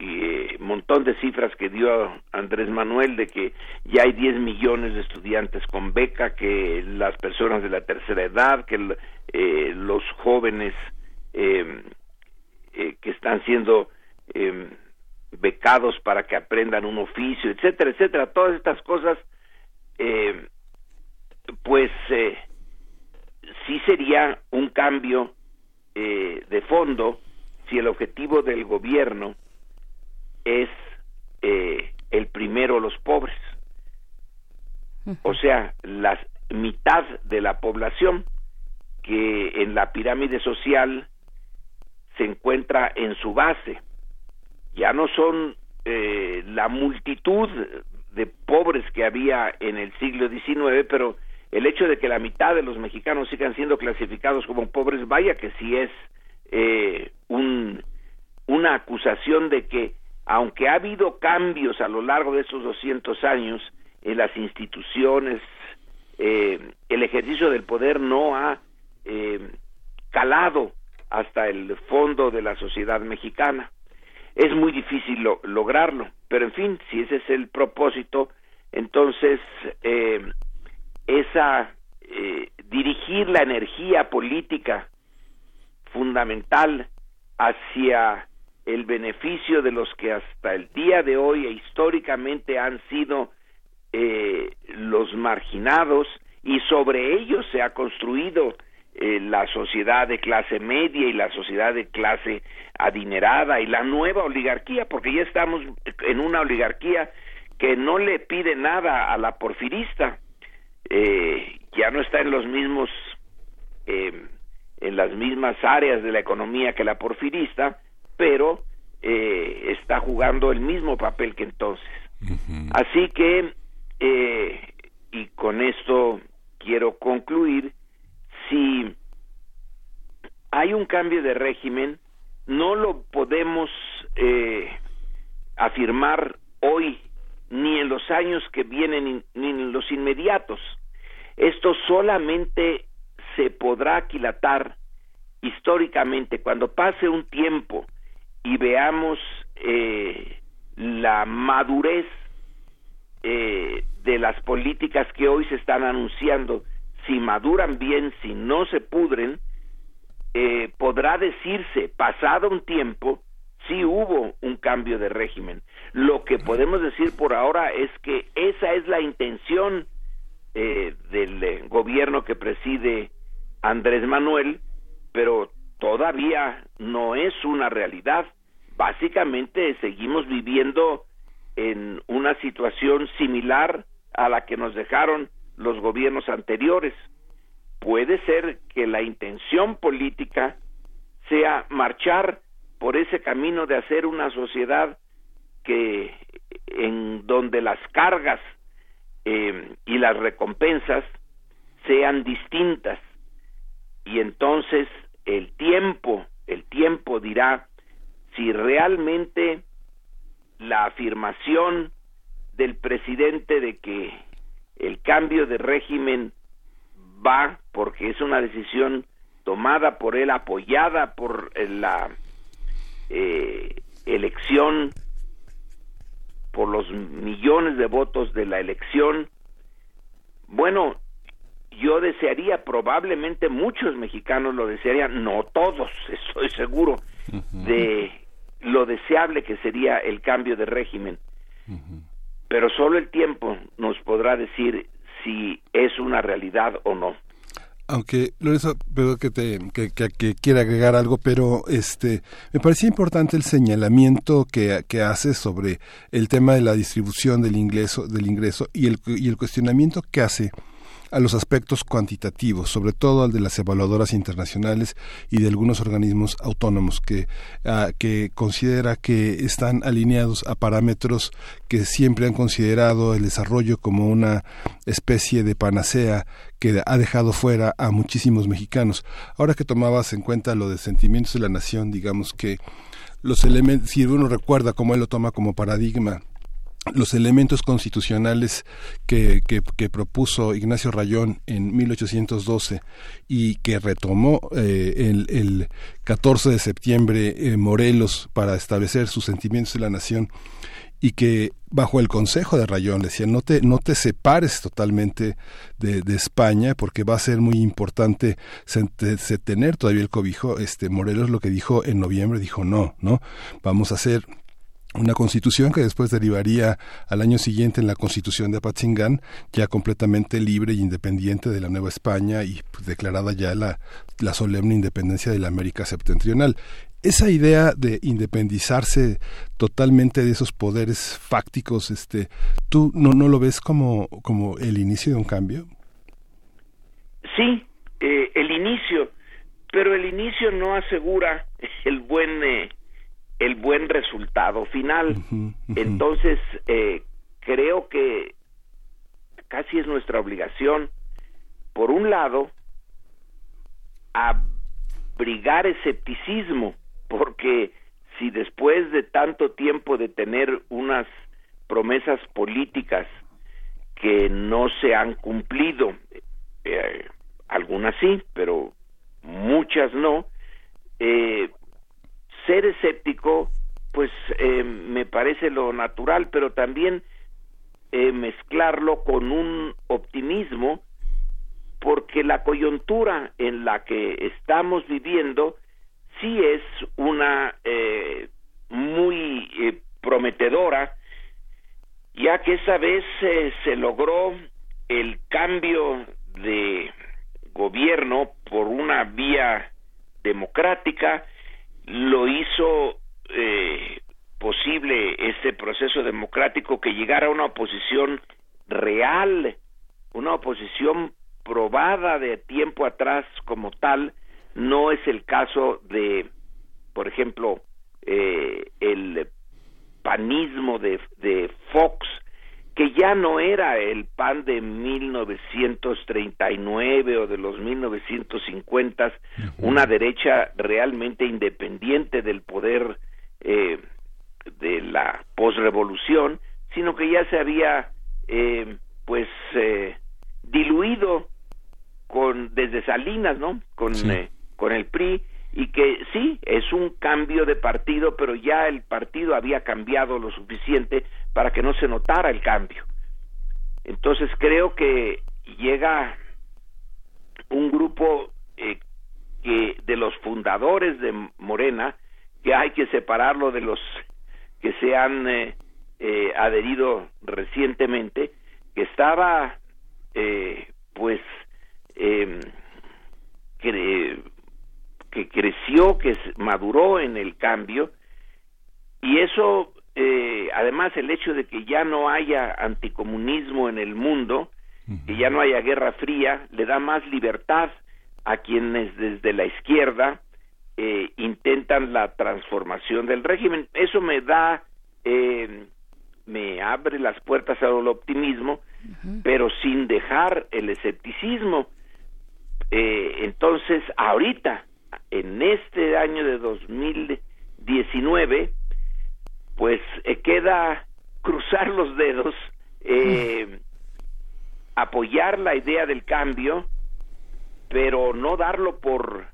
eh, montón de cifras que dio Andrés Manuel de que ya hay 10 millones de estudiantes con beca, que las personas de la tercera edad, que eh, los jóvenes em, eh, que están siendo em, becados para que aprendan un oficio, etcétera, etcétera, todas estas cosas, em, pues sí sería un cambio de fondo si el objetivo del gobierno es eh, el primero los pobres. O sea, la mitad de la población que en la pirámide social se encuentra en su base. Ya no son eh, la multitud de pobres que había en el siglo XIX, pero el hecho de que la mitad de los mexicanos sigan siendo clasificados como pobres, vaya que sí es eh, un, una acusación de que aunque ha habido cambios a lo largo de esos 200 años en las instituciones, eh, el ejercicio del poder no ha eh, calado hasta el fondo de la sociedad mexicana. Es muy difícil lograrlo, pero en fin, si ese es el propósito, entonces eh, esa dirigir la energía política fundamental hacia el beneficio de los que hasta el día de hoy e históricamente han sido eh, los marginados y sobre ellos se ha construido eh, la sociedad de clase media y la sociedad de clase adinerada y la nueva oligarquía, porque ya estamos en una oligarquía que no le pide nada a la porfirista, eh, ya no está en los mismos eh, en las mismas áreas de la economía que la porfirista, pero eh, está jugando el mismo papel que entonces. Así que, eh, y con esto quiero concluir, si hay un cambio de régimen, no lo podemos eh, afirmar hoy, ni en los años que vienen, ni en los inmediatos. Esto solamente se podrá aquilatar históricamente cuando pase un tiempo y veamos eh, la madurez eh, de las políticas que hoy se están anunciando, si maduran bien, si no se pudren, eh, podrá decirse, pasado un tiempo, si hubo un cambio de régimen. Lo que podemos decir por ahora es que esa es la intención eh, del gobierno que preside Andrés Manuel, pero todavía no es una realidad. Básicamente seguimos viviendo en una situación similar a la que nos dejaron los gobiernos anteriores. Puede ser que la intención política sea marchar por ese camino de hacer una sociedad que en donde las cargas eh, y las recompensas sean distintas y entonces el tiempo, el tiempo dirá si realmente la afirmación del presidente de que el cambio de régimen va porque es una decisión tomada por él, apoyada por eh, la eh, elección, por los millones de votos de la elección. Bueno, yo desearía, probablemente muchos mexicanos lo desearían, no todos, estoy seguro, de lo deseable que sería el cambio de régimen. Pero solo el tiempo nos podrá decir si es una realidad o no. Aunque Lorenzo, veo que te que, que, quiere agregar algo, pero este me parecía importante el señalamiento que, que hace sobre el tema de la distribución del ingreso del ingreso y el y el cuestionamiento que hace a los aspectos cuantitativos, sobre todo al de las evaluadoras internacionales y de algunos organismos autónomos que, ah, que considera que están alineados a parámetros que siempre han considerado el desarrollo como una especie de panacea que ha dejado fuera a muchísimos mexicanos. Ahora que tomabas en cuenta lo de sentimientos de la nación, digamos que los elementos, si uno recuerda cómo él lo toma como paradigma los elementos constitucionales que, propuso Ignacio Rayón en 1812 y que retomó eh, el, el, 14 de septiembre eh, Morelos para establecer sus sentimientos de la nación y que bajo el consejo de Rayón decía no te no te separes totalmente de, España porque va a ser muy importante tener todavía el cobijo este Morelos lo que dijo en noviembre dijo no no vamos a hacer una constitución que después derivaría al año siguiente en la constitución de Apatzingán, ya completamente libre e independiente de la Nueva España y pues, declarada ya la, la solemne independencia de la América septentrional. Esa idea de independizarse totalmente de esos poderes fácticos, este, ¿tú no, no lo ves como, como el inicio de un cambio? Sí, eh, el inicio, pero el inicio no asegura el buen... Eh, el buen resultado final. Entonces, eh, creo que casi es nuestra obligación, por un lado, abrigar escepticismo, porque si después de tanto tiempo de tener unas promesas políticas que no se han cumplido, eh, algunas sí, pero muchas no, eh, ser escéptico, pues eh, me parece lo natural, pero también eh, mezclarlo con un optimismo, porque la coyuntura en la que estamos viviendo sí es una eh, muy eh, prometedora, ya que esa vez eh, se logró el cambio de gobierno por una vía democrática, lo hizo posible ese proceso democrático que llegara a una oposición real, una oposición probada de tiempo atrás como tal, no es el caso de, por ejemplo, eh, el panismo de, de Fox, que ya no era el pan de 1939 o de los 1950, una derecha realmente independiente del poder eh, de la posrevolución, sino que ya se había eh, pues eh, diluido con desde Salinas, ¿no? Con eh, con el PRI y que sí es un cambio de partido, pero ya el partido había cambiado lo suficiente para que no se notara el cambio. Entonces creo que llega un grupo eh, que de los fundadores de Morena que hay que separarlo de los que se han eh, eh, adherido recientemente que estaba pues em, que que creció, que maduró en el cambio, y eso, eh, además el hecho de que ya no haya anticomunismo en el mundo, que ya no haya guerra fría, le da más libertad a quienes desde la izquierda eh, intentan la transformación del régimen. Eso me da, eh, me abre las puertas al optimismo, pero sin dejar el escepticismo. entonces, ahorita, en este año de 2019, pues eh, queda cruzar los dedos, eh, apoyar la idea del cambio, pero no darlo por,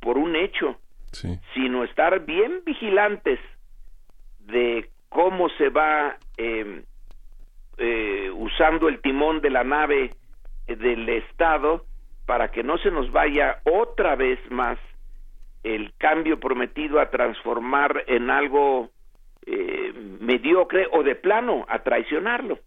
por un hecho, sino estar bien vigilantes de cómo se va em, eh, usando el timón de la nave del Estado para que no se nos vaya otra vez más el cambio prometido a transformar en algo eh, mediocre o de plano a traicionarlo.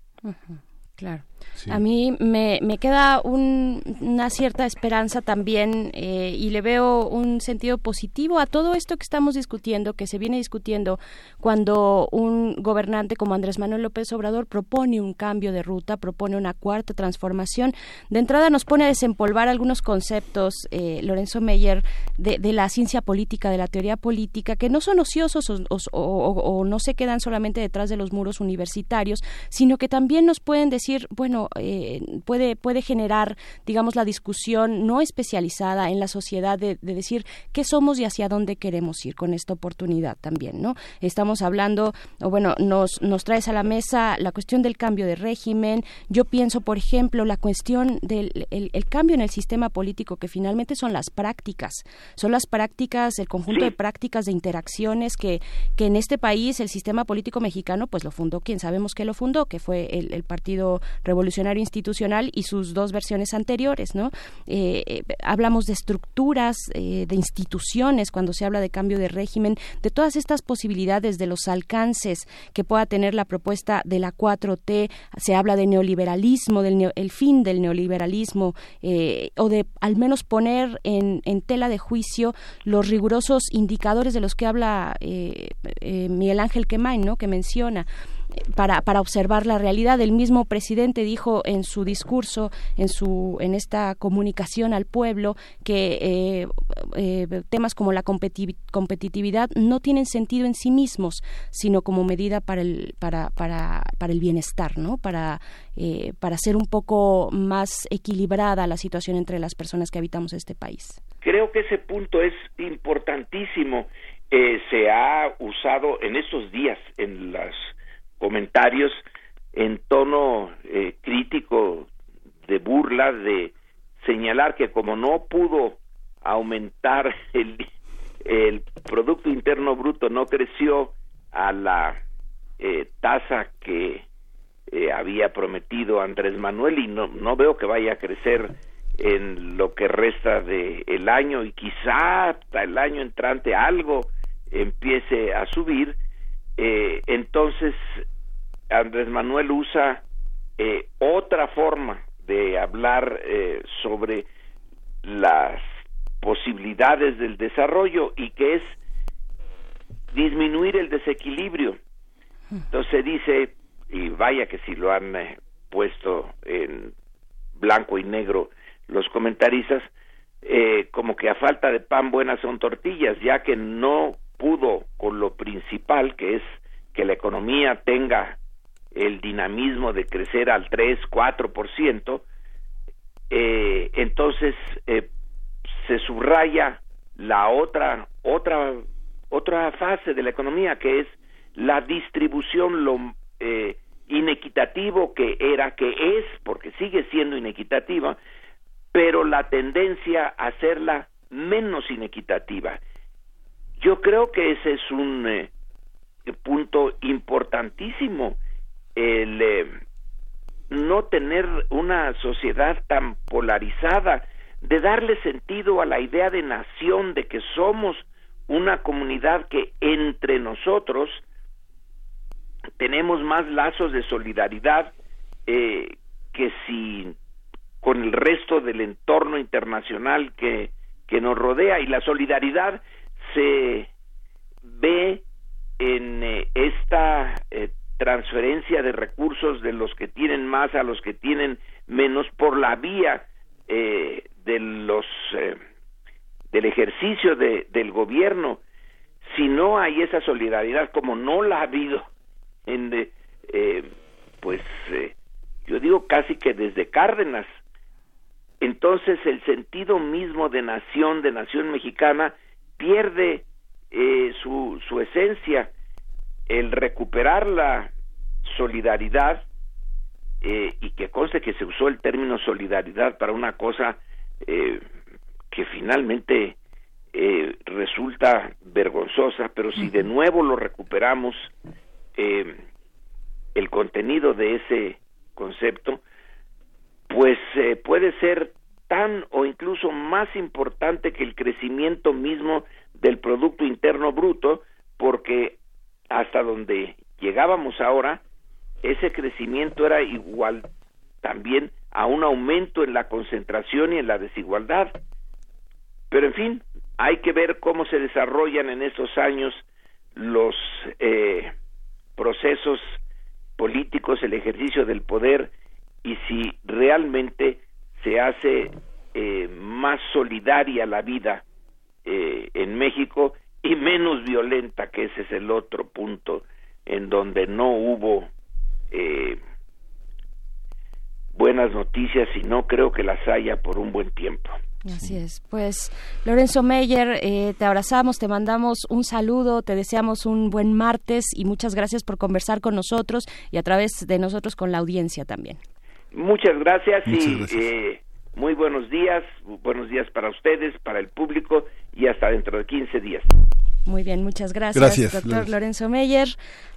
Claro. A mí me, me queda una cierta esperanza también eh, y le veo un sentido positivo a todo esto que estamos discutiendo, que se viene discutiendo cuando un gobernante como Andrés Manuel López Obrador propone un cambio de ruta, propone una cuarta transformación. De entrada nos pone a desempolvar algunos conceptos, eh, Lorenzo Meyer, de, de, la ciencia política, de la teoría política, que no son ociosos o no se quedan solamente detrás de los muros universitarios, sino que también nos pueden decir, bueno, eh, puede, puede generar, digamos, la discusión no especializada en la sociedad de, decir qué somos y hacia dónde queremos ir con esta oportunidad también, ¿no? Estamos hablando, o bueno, nos, nos traes a la mesa la cuestión del cambio de régimen. Yo pienso, por ejemplo, la cuestión del el, cambio en el sistema político, que finalmente son las prácticas, son las prácticas, el conjunto de prácticas de interacciones que, que en este país el sistema político mexicano, pues lo fundó quien sabemos que lo fundó, que fue el, el Partido Revolucionario institucional y sus dos versiones anteriores, ¿no? Eh, eh, hablamos de estructuras, eh, de instituciones cuando se habla de cambio de régimen, de todas estas posibilidades, de los alcances que pueda tener la propuesta de la 4T, se habla de neoliberalismo, del el fin del neoliberalismo, o de al menos poner en, en, tela de juicio los rigurosos indicadores de los que habla Miguel Ángel Quemain, ¿no? que menciona para, para observar la realidad. El mismo presidente dijo en su discurso, en, su, en esta comunicación al pueblo, que eh, eh, temas como la competitividad no tienen sentido en sí mismos, sino como medida para el, para, para, para el bienestar, ¿no? para, eh, para hacer un poco más equilibrada la situación entre las personas que habitamos este país. Creo que ese punto es importantísimo. se ha usado en estos días en las comentarios en tono eh, crítico de burla de señalar que como no pudo aumentar el, el producto interno bruto no creció a la eh, tasa que eh, había prometido Andrés Manuel y no, no veo que vaya a crecer en lo que resta de el año y quizá hasta el año entrante algo empiece a subir, eh, entonces Andrés Manuel usa eh, otra forma de hablar eh, sobre las posibilidades del desarrollo y que es disminuir el desequilibrio. Entonces dice, y vaya que si lo han puesto en blanco y negro los comentaristas, eh, como que a falta de pan buenas son tortillas, ya que no pudo con lo principal, que es que la economía tenga el dinamismo de crecer al 3, 4%, eh, entonces eh, se subraya la otra, otra, otra fase de la economía, que es la distribución, lo eh, inequitativo que era, que es, porque sigue siendo inequitativa, pero la tendencia a hacerla menos inequitativa. Yo creo que ese es un eh, punto importantísimo, el eh, no tener una sociedad tan polarizada, de darle sentido a la idea de nación, de que somos una comunidad que entre nosotros tenemos más lazos de solidaridad eh, que si con el resto del entorno internacional que, que nos rodea. Y la solidaridad se ve en eh, esta eh, transferencia de recursos de los que tienen más a los que tienen menos por la vía eh, de los del ejercicio de, del gobierno. Si no hay esa solidaridad como no la ha habido en pues yo digo casi que desde Cárdenas entonces el sentido mismo de nación, de nación mexicana, pierde eh, su, su esencia. El recuperar la solidaridad, eh, y que conste que se usó el término solidaridad para una cosa eh, que finalmente resulta vergonzosa, pero si de nuevo lo recuperamos, el contenido de ese concepto, pues eh, puede ser tan o incluso más importante que el crecimiento mismo del Producto Interno Bruto, porque hasta donde llegábamos ahora, ese crecimiento era igual también a un aumento en la concentración y en la desigualdad. Pero en fin, hay que ver cómo se desarrollan en estos años los eh, procesos políticos, el ejercicio del poder y si realmente se hace eh, más solidaria la vida eh, en México y menos violenta, que ese es el otro punto en donde no hubo eh, buenas noticias y no creo que las haya por un buen tiempo. Así es. Pues Lorenzo Meyer, te abrazamos, te mandamos un saludo, te deseamos un buen martes y muchas gracias por conversar con nosotros y a través de nosotros con la audiencia también. Muchas gracias y eh, muy buenos días, buenos días para ustedes, para el público y hasta dentro de 15 días. Muy bien, muchas gracias, doctor Lorenzo Meyer.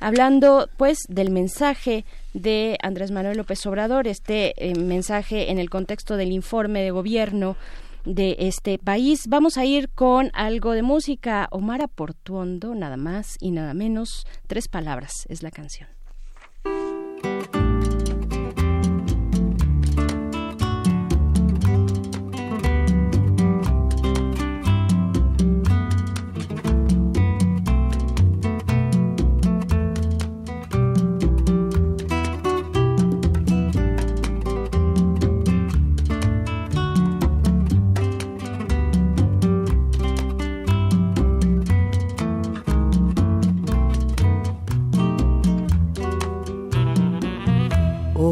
Hablando pues del mensaje de Andrés Manuel López Obrador, este eh, mensaje en el contexto del informe de gobierno de este país. Vamos a ir con algo de música. Omar Aportuondo, nada más y nada menos. Tres palabras es la canción.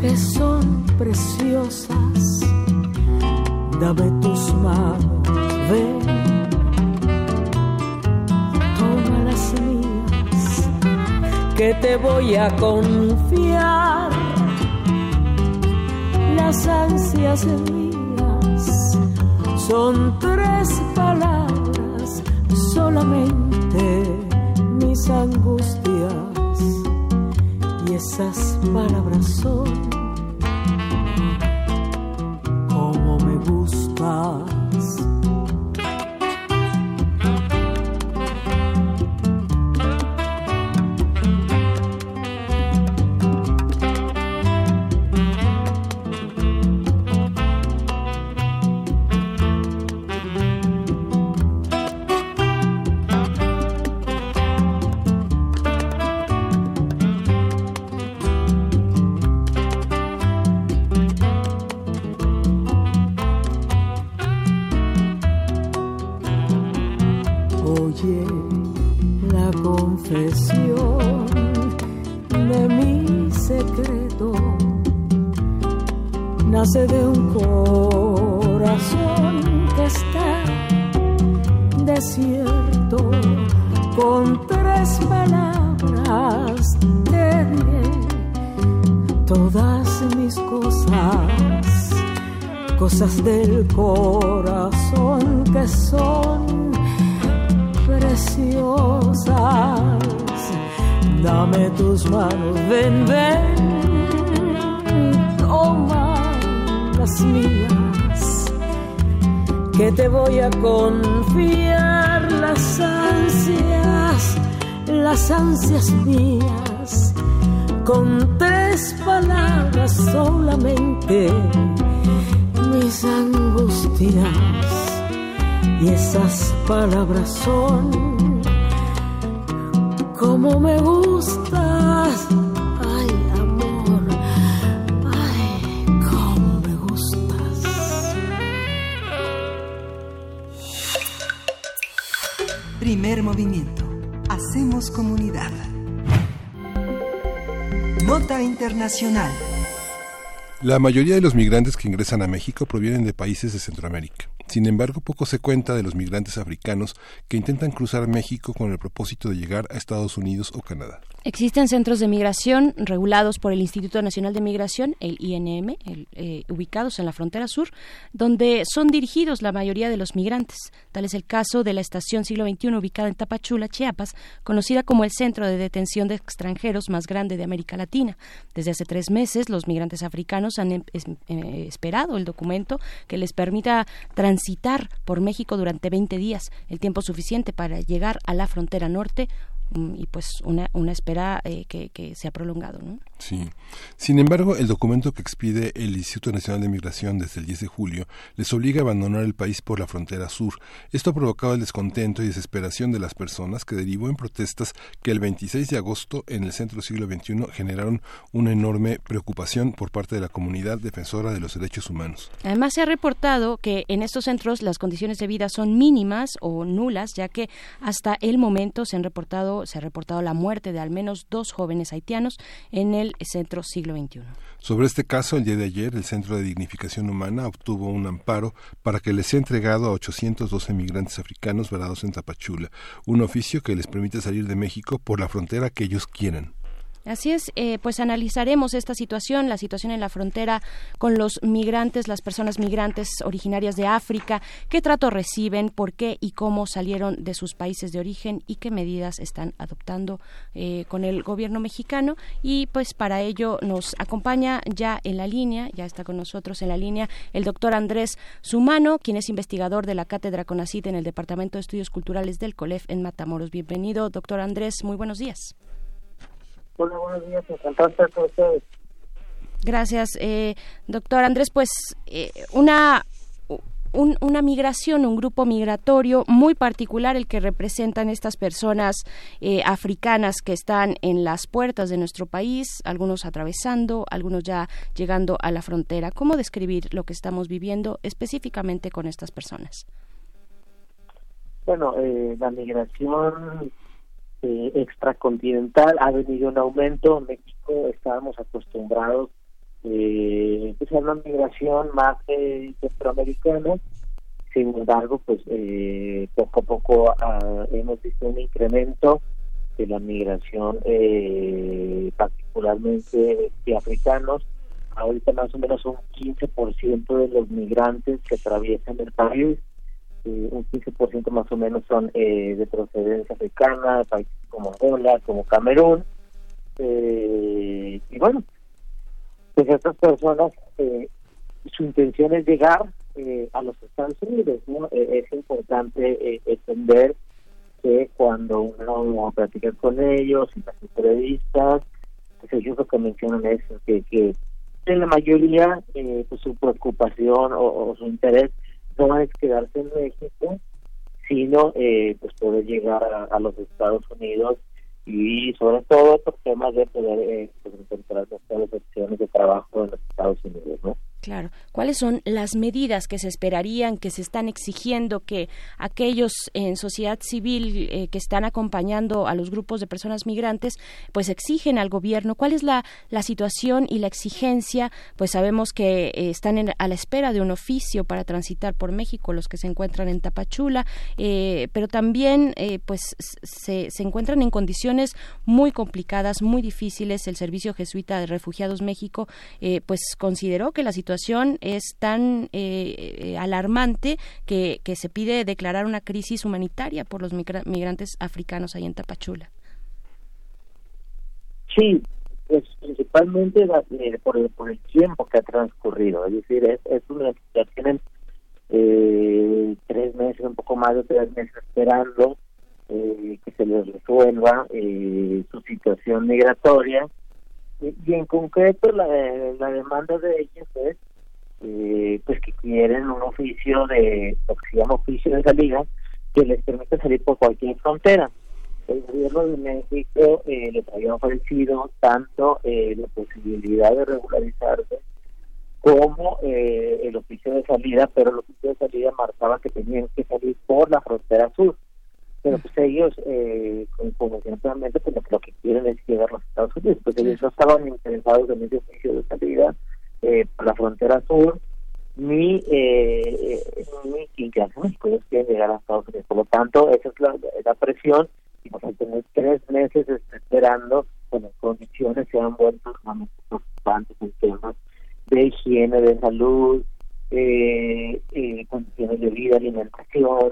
que son preciosas. dame tus manos, ven, toma las mías, que te voy a confiar. Las ansias mías son tres palabras solamente mis angustias. Y esas palabras son La mayoría de los migrantes que ingresan a México provienen de países de Centroamérica. Sin embargo, poco se cuenta de los migrantes africanos que intentan cruzar México con el propósito de llegar a Estados Unidos o Canadá. Existen centros de migración regulados por el Instituto Nacional de Migración, el INM, el, eh, ubicados en la frontera sur, donde son dirigidos la mayoría de los migrantes. Tal es el caso de la estación siglo XXI ubicada en Tapachula, Chiapas, conocida como el centro de detención de extranjeros más grande de América Latina. Desde hace tres meses, los migrantes africanos han em, eh, esperado el documento que les permita transitar por México durante 20 días, el tiempo suficiente para llegar a la frontera norte y pues una, una espera eh, que, que, se ha prolongado. ¿no? Sí. Sin embargo, el documento que expide el Instituto Nacional de Migración desde el 10 de julio les obliga a abandonar el país por la frontera sur. Esto ha provocado el descontento y desesperación de las personas que derivó en protestas que el 26 de agosto en el centro siglo XXI generaron una enorme preocupación por parte de la comunidad defensora de los derechos humanos. Además, se ha reportado que en estos centros las condiciones de vida son mínimas o nulas, ya que hasta el momento se han reportado se ha reportado la muerte de al menos dos jóvenes haitianos en el centro siglo XXI. Sobre este caso, el día de ayer, el Centro de Dignificación Humana obtuvo un amparo para que les sea entregado a 812 migrantes africanos varados en Tapachula, un oficio que les permite salir de México por la frontera que ellos quieran. Así es, eh, pues analizaremos esta situación, la situación en la frontera con los migrantes, las personas migrantes originarias de África, qué trato reciben, por qué y cómo salieron de sus países de origen y qué medidas están adoptando eh, con el gobierno mexicano. Y pues para ello nos acompaña ya en la línea, ya está con nosotros en la línea el doctor Andrés Sumano, quien es investigador de la Cátedra CONACIT en el Departamento de Estudios Culturales del COLEF en Matamoros. Bienvenido, doctor Andrés, muy buenos días. Hola, buenos días, encantado de estar con ustedes. Gracias, eh, doctor Andrés. Pues eh, una un, una migración, un grupo migratorio muy particular el que representan estas personas eh, africanas que están en las puertas de nuestro país, algunos atravesando, algunos ya llegando a la frontera. ¿Cómo describir lo que estamos viviendo específicamente con estas personas? Bueno, eh, la migración eh, extracontinental ha venido en aumento. En México estábamos acostumbrados eh, pues es una migración más eh, centroamericana. Sin embargo, pues eh, poco a poco ah, hemos visto un incremento de la migración, eh, particularmente de africanos. Ahorita más o menos un 15% de los migrantes que atraviesan el país, eh, un 15% más o menos son eh, de procedencia africana, países como Angola, como Camerún. Eh, y bueno, pues estas personas, eh, su intención es llegar eh, a los Estados Unidos. ¿no? Eh, es importante entender que cuando uno platica con ellos y las entrevistas, pues ellos lo que mencionan es que, que en la mayoría pues su preocupación o su interés no es quedarse en México, sino eh, pues poder llegar a, los Estados Unidos y sobre todo por temas de poder eh, pues, encontrar mejores opciones de trabajo en los Estados Unidos, ¿no? Claro. ¿Cuáles son las medidas que se esperarían, que se están exigiendo que aquellos en sociedad civil eh, que están acompañando a los grupos de personas migrantes, pues exigen al gobierno? ¿Cuál es la, la situación y la exigencia? Pues sabemos que eh, están en- a la espera de un oficio para transitar por México los que se encuentran en Tapachula, eh, pero también eh, pues se, se encuentran en condiciones muy complicadas, muy difíciles. El Servicio Jesuita de Refugiados México pues consideró que la situación es tan eh, eh, alarmante que, se pide declarar una crisis humanitaria por los migra- migrantes africanos ahí en Tapachula. Sí, pues principalmente eh, por, el, por el tiempo que ha transcurrido, es decir, es, es una tienen eh, tres meses, un poco más de tres meses esperando eh, que se les resuelva eh, su situación migratoria y, en concreto la, la demanda de ellos es eh, pues que quieren un oficio de lo que se llama oficio de salida que les permita salir por cualquier frontera el gobierno de México eh, les había ofrecido tanto eh, la posibilidad de regularizarse como eh, el oficio de salida, pero el oficio de salida marcaba que tenían que salir por la frontera sur. Pero pues ellos, eh, como simplemente, pues lo, que quieren es llegar a los Estados Unidos, pues ellos no estaban interesados en ese oficio de salida eh, por la frontera sur, ni, eh, eh, ni México, ellos quieren llegar a Estados Unidos. Por lo tanto, esa es la, la presión. Y pues al tener tres meses esperando, con las condiciones se han vuelto preocupantes en temas de higiene, de salud, eh, eh, condiciones de vida, alimentación,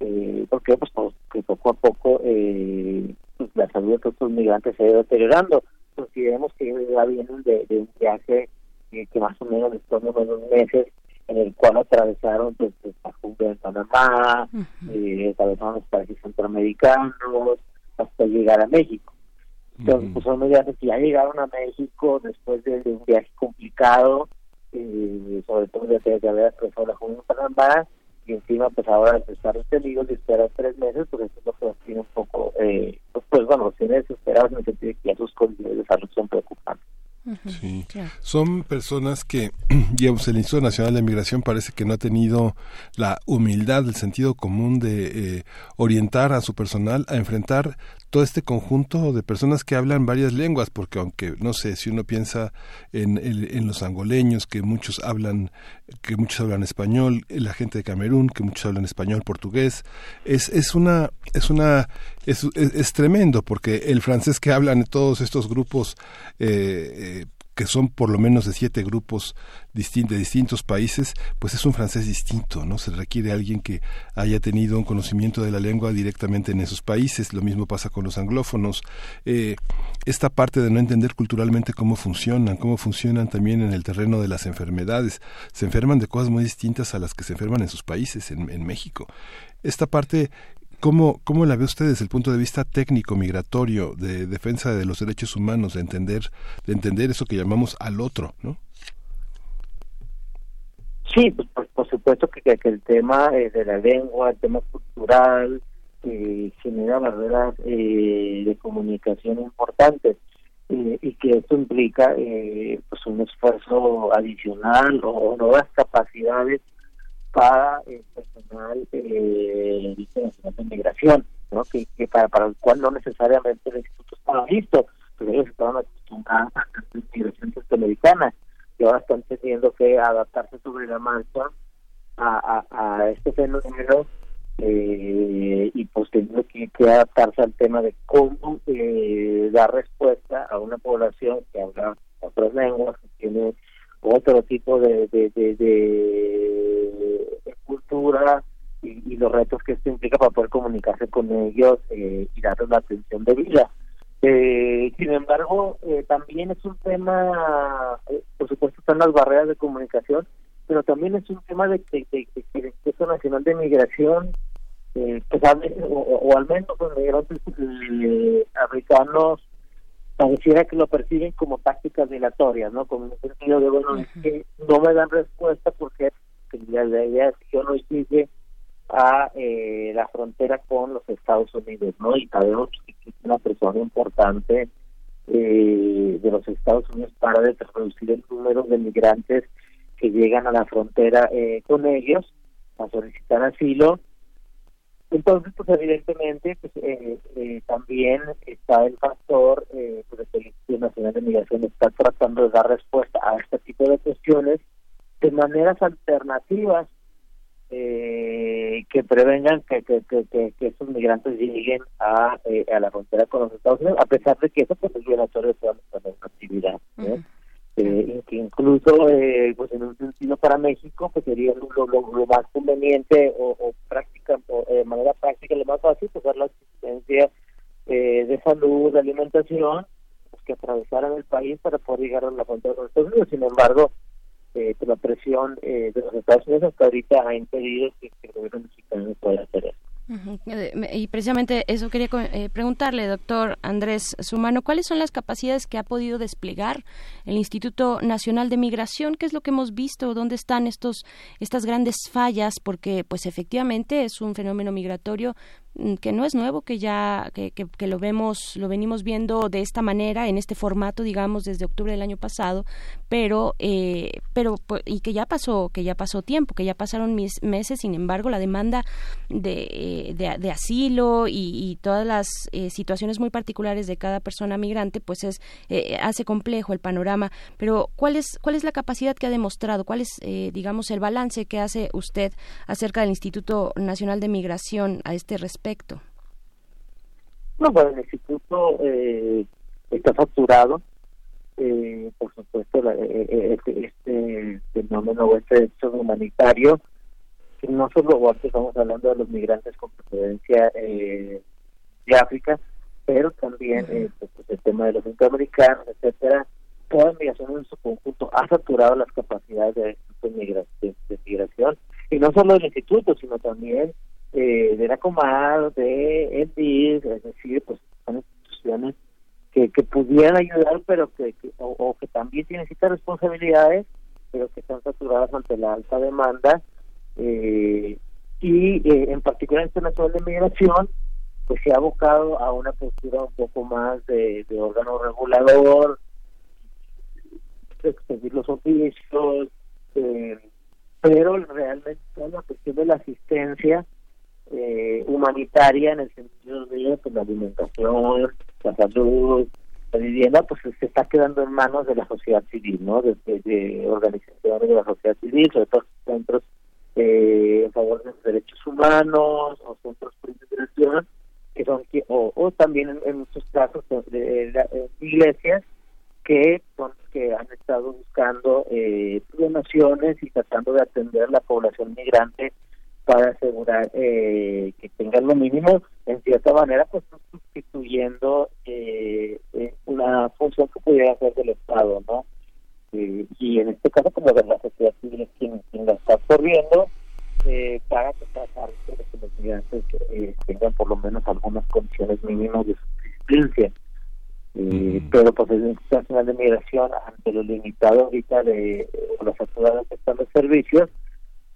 eh, porque pues, pues, que poco a poco eh, pues, la salud de estos migrantes se ha ido deteriorando. Consideremos que ellos ya vienen de, de un viaje eh, que más o menos les tomó unos meses en el cual atravesaron pues, pues, la jungla de Panamá, eh, atravesaron los países centroamericanos hasta llegar a México. Entonces, pues son migrantes que ya llegaron a México después de, de un viaje complicado, eh, sobre todo desde de haber atravesado la jungla de Panamá, y encima pues ahora de estar detenidos y esperar tres meses, pues eso es lo que los tiene un poco, eh, pues, pues bueno, los tiene desesperados en el sentido de que ya sus condiciones de salud son preocupantes. Sí. Son personas que, digamos, el Instituto Nacional de Migración parece que no ha tenido la humildad, el sentido común de eh, orientar a su personal a enfrentar todo este conjunto de personas que hablan varias lenguas, porque aunque, no sé, si uno piensa en, en los angoleños, que muchos hablan, que muchos hablan español, la gente de Camerún, que muchos hablan español, portugués, es, es una, es una, es, es- es tremendo, porque el francés que hablan todos estos grupos, eh, eh, que son por lo menos de siete grupos de distintos países, pues es un francés distinto, ¿no? Se requiere alguien que haya tenido un conocimiento de la lengua directamente en esos países. Lo mismo pasa con los anglófonos. Eh, esta parte de no entender culturalmente cómo funcionan, cómo funcionan también en el terreno de las enfermedades. Se enferman de cosas muy distintas a las que se enferman en sus países, en, en México. Esta parte ¿Cómo, ¿Cómo la ve usted desde el punto de vista técnico, migratorio, de defensa de los derechos humanos, de entender, de entender eso que llamamos al otro, ¿no? Sí, pues por, supuesto que, que, que el tema eh, de la lengua, el tema cultural, eh, genera barreras eh, de comunicación importantes eh, y que esto implica eh, pues un esfuerzo adicional o nuevas capacidades para el personal eh, de migración, ¿no? que, para, para el cual no necesariamente el instituto estaba listo, pero ellos estaban acostumbrados a la migración centroamericana. que ahora están teniendo que adaptarse sobre la marcha a este fenómeno eh, y pues teniendo que, que, adaptarse al tema de cómo eh, dar respuesta a una población que habla otras lenguas, que tiene otro tipo de, de, de, de cultura y, los retos que esto implica para poder comunicarse con ellos eh, y darles la atención de vida. Eh, sin embargo, eh, también es un tema, eh, por supuesto están las barreras de comunicación, pero también es un tema de que el Instituto Nacional de Migración, eh, pues, o, o, al menos los migrantes eh, africanos pareciera que lo perciben como tácticas dilatorias, ¿no? Como en el sentido de, bueno, es que no me dan respuesta porque la idea es que yo no llegue a eh, la frontera con los Estados Unidos, ¿no? Y sabemos que es una persona importante eh, de los Estados Unidos para reducir el número de migrantes que llegan a la frontera eh, con ellos a solicitar asilo. Entonces, pues evidentemente, pues eh, eh, también está el factor eh, pues, el Instituto Nacional de Migración está tratando de dar respuesta a este tipo de cuestiones de maneras alternativas eh, que prevengan que, que, que, que, estos migrantes lleguen a, a la frontera con los Estados Unidos, a pesar de que eso pues, es violatorio de toda nuestra actividad. Eh, que incluso eh, pues en un sentido para México pues sería lo, lo, lo más conveniente o, o práctica o, de manera práctica lo más fácil pues dar la asistencia eh, de salud de alimentación pues, que atravesaran el país para poder llegar a la frontera con los Estados Unidos sin embargo eh, la presión eh, de los Estados Unidos hasta ahorita ha impedido que, que el gobierno mexicano pueda hacer eso. Y precisamente eso quería eh, preguntarle, doctor Andrés Sumano, ¿cuáles son las capacidades que ha podido desplegar el Instituto Nacional de Migración? ¿Qué es lo que hemos visto? ¿Dónde están estos estas grandes fallas? Porque, pues, efectivamente es un fenómeno migratorio que no es nuevo, que ya que, que, que, lo vemos, lo venimos viendo de esta manera, en este formato, digamos, desde octubre del año pasado, pero, eh, pero y que ya pasó, que ya pasó tiempo, que ya pasaron mis meses, sin embargo, la demanda de eh, de, de, asilo y, y, todas las eh, situaciones muy particulares de cada persona migrante, pues es eh, hace complejo el panorama. Pero ¿cuál es cuál es la capacidad que ha demostrado? ¿Cuál es, eh, digamos, el balance que hace usted acerca del Instituto Nacional de Migración a este respecto? No, bueno, el instituto está facturado. por supuesto, la, este, este fenómeno, este hecho humanitario, que no solo estamos hablando de los migrantes con procedencia eh, de África, pero también eh, pues, el tema de los centroamericanos, etcétera, toda migración en su conjunto ha saturado las capacidades de, de, de migración, y no solo del instituto, sino también eh, de la Comar, de ENDIS, es decir, pues son instituciones que, que pudieran ayudar, pero que, que o, que también tienen ciertas responsabilidades, pero que están saturadas ante la alta demanda eh, y eh, en particular el Internacional de Migración pues se ha abocado a una postura un poco más de, órgano regulador, expedir los oficios, eh, pero realmente toda la cuestión de la asistencia eh, humanitaria en el sentido de pues, la alimentación, la salud, la vivienda, pues se está quedando en manos de la sociedad civil, ¿no? De, organizaciones de la sociedad civil, sobre todo centros eh, en favor de los derechos humanos o centros por integración que son o, o también en, en, muchos casos iglesias que son que han estado buscando eh, donaciones y tratando de atender la población migrante para asegurar eh, que tengan lo mínimo en cierta manera pues sustituyendo eh, eh una función que pudiera hacer del Estado no eh, y en este caso como de la sociedad civil es quien, quien la está absorbiendo eh, para tratar de que los migrantes eh, tengan por lo menos algunas condiciones mínimas de subsistencia eh, mm. pero pues el Instituto Nacional de Migración ante lo limitado ahorita de las autoridades que están los servicios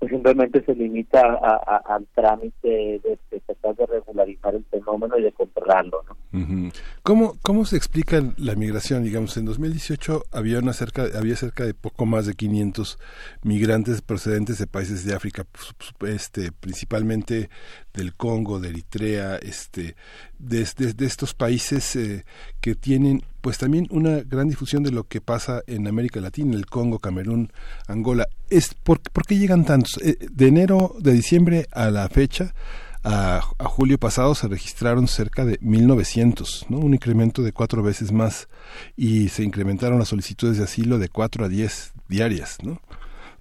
pues simplemente se limita a, al trámite de, tratar de regularizar el fenómeno y de controlarlo. ¿no? ¿Cómo, ¿Cómo se explica la migración? Digamos, en 2018 había una cerca, había cerca de poco más de 500 migrantes procedentes de países de África, pues, pues, este, principalmente del Congo, de Eritrea, este, de, estos países eh, que tienen, pues también una gran difusión de lo que pasa en América Latina, el Congo, Camerún, Angola. Es ¿por, por qué llegan tantos? Eh, de enero, de diciembre a la fecha, a, a julio pasado se registraron cerca de 1.900, ¿no? un incremento de cuatro veces más y se incrementaron las solicitudes de asilo de 4 a 10 diarias. ¿no?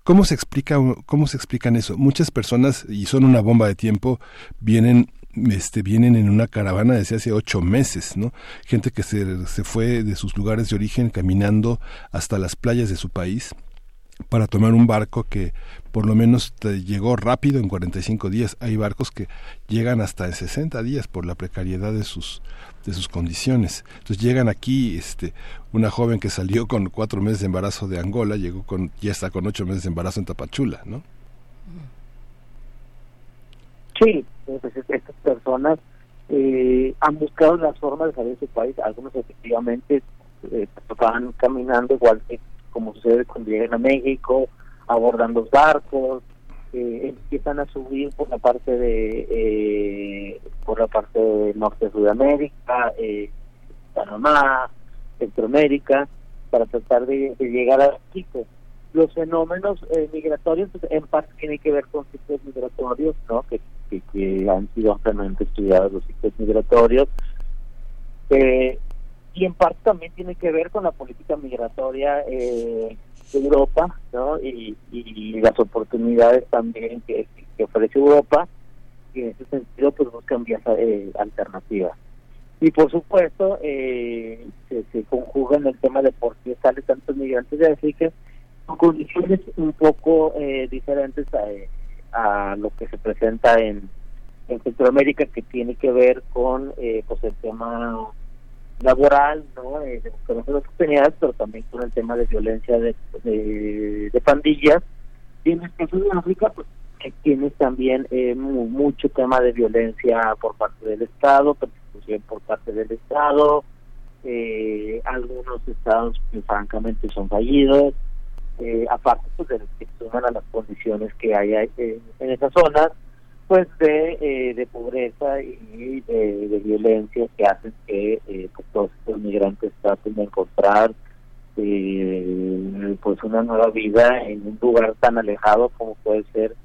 ¿Cómo se explica cómo se explican eso? Muchas personas y son una bomba de tiempo vienen este vienen en una caravana desde hace ocho meses, ¿no? Gente que se, se fue de sus lugares de origen caminando hasta las playas de su país para tomar un barco que por lo menos llegó rápido en 45 días. Hay barcos que llegan hasta en 60 días por la precariedad de sus de sus condiciones. Entonces llegan aquí, este, una joven que salió con cuatro meses de embarazo de Angola, llegó con, ya está con ocho meses de embarazo en Tapachula, ¿no? Sí, entonces estas personas eh, han buscado las formas de salir de su país. Algunos efectivamente eh, van caminando igual que como sucede cuando llegan a México, abordan los barcos, eh, empiezan a subir por la parte de eh, por la parte de norte de Sudamérica, eh, Panamá, Centroamérica, para tratar de, llegar a México. Los fenómenos eh, migratorios pues, en parte tienen que ver con ciclos migratorios, ¿no? Que, que, han sido ampliamente estudiados los ciclos migratorios. Eh, y en parte también tiene que ver con la política migratoria eh, de Europa, ¿no? Y, las oportunidades también que, ofrece Europa, y en ese sentido pues buscan vías eh, alternativas. Y por supuesto, eh, se, se conjuga en el tema de por qué salen tantos migrantes de África, con condiciones un poco eh, diferentes a, a lo que se presenta en, en Centroamérica, que tiene que ver con eh, pues el tema laboral, ¿no? Eh, de oportunidades, pero también con el tema de violencia de, de, de pandillas. Y en el caso de África, pues que tienes también eh, mu- mucho tema de violencia por parte del Estado, persecución por parte del Estado, eh, algunos estados que francamente son fallidos, eh, aparte pues de que a las condiciones que hay eh, en esas zonas, pues de, eh, de pobreza y de, violencia que hacen que eh, pues, todos estos migrantes traten de encontrar eh, pues una nueva vida en un lugar tan alejado como puede ser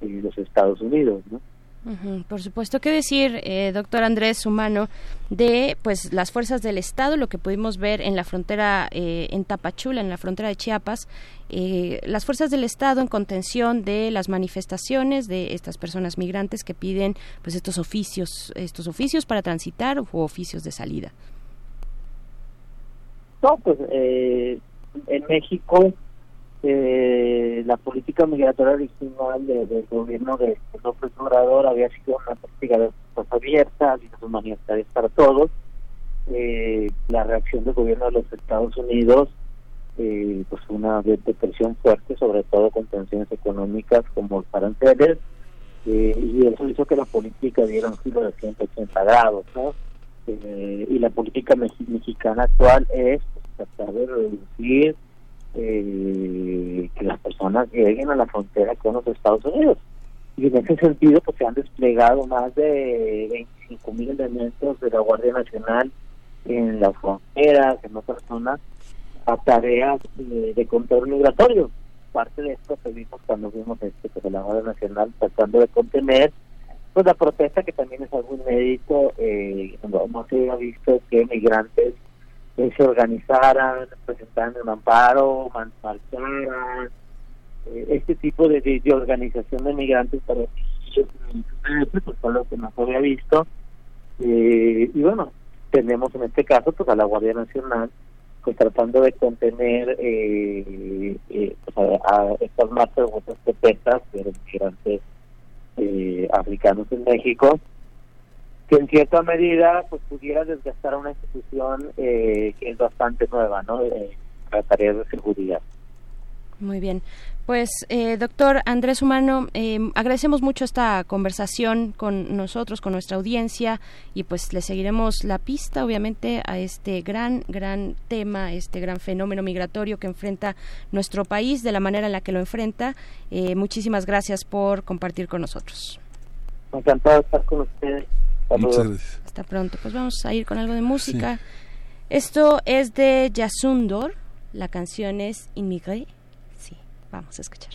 los Estados Unidos, ¿no? Ujú, Por supuesto, ¿qué decir, eh, doctor Andrés Humano, de pues las fuerzas del Estado, lo que pudimos ver en la frontera, eh, en Tapachula, en la frontera de Chiapas, eh, las fuerzas del Estado en contención de las manifestaciones de estas personas migrantes que piden pues estos oficios, estos oficios para transitar o oficios de salida? No, pues eh, en México eh, la política migratoria original de- del gobierno de López Obrador había sido una política de puertas abiertas, visas humanitarias para todos. Eh, la reacción del gobierno de los Estados Unidos, eh, pues una de- depresión fuerte, sobre todo con tensiones económicas como los aranceles, eh, y eso hizo que la política diera un giro de 180 grados, ¿no? Eh, y la política mexi- mexicana actual es pues, tratar de reducir eh, que las personas lleguen a la frontera con los Estados Unidos. Y en ese sentido, pues se han desplegado más de 25 mil elementos de la Guardia Nacional en las fronteras, en otras zonas, a tareas eh, de control migratorio. Parte de esto que vimos cuando vimos este, pues, la Guardia Nacional tratando de contener pues la protesta que también es algo inédito, eh, no, no se había visto que migrantes se organizaran, presentaran un amparo, marcharan, eh, este tipo de, de, organización de migrantes para pues fue lo que se había visto. Eh, y bueno, tenemos en este caso pues a la Guardia Nacional pues tratando de contener eh, eh, pues, a, a estas marchas o estas protestas de los migrantes eh, africanos en México que en cierta medida pues pudiera desgastar a una institución eh, que es bastante nueva, ¿no? Eh, para tareas de seguridad. Muy bien. Pues, eh, doctor Andrés Humano, eh, agradecemos mucho esta conversación con nosotros, con nuestra audiencia, y pues le seguiremos la pista, obviamente, a este gran, gran tema, este gran fenómeno migratorio que enfrenta nuestro país, de la manera en la que lo enfrenta. Eh, muchísimas gracias por compartir con nosotros. Encantado de estar con ustedes. Muchas gracias. Hasta pronto. Pues vamos a ir con algo de música. Esto es de Yasundor, la canción es Inmigré. Sí, vamos a escuchar.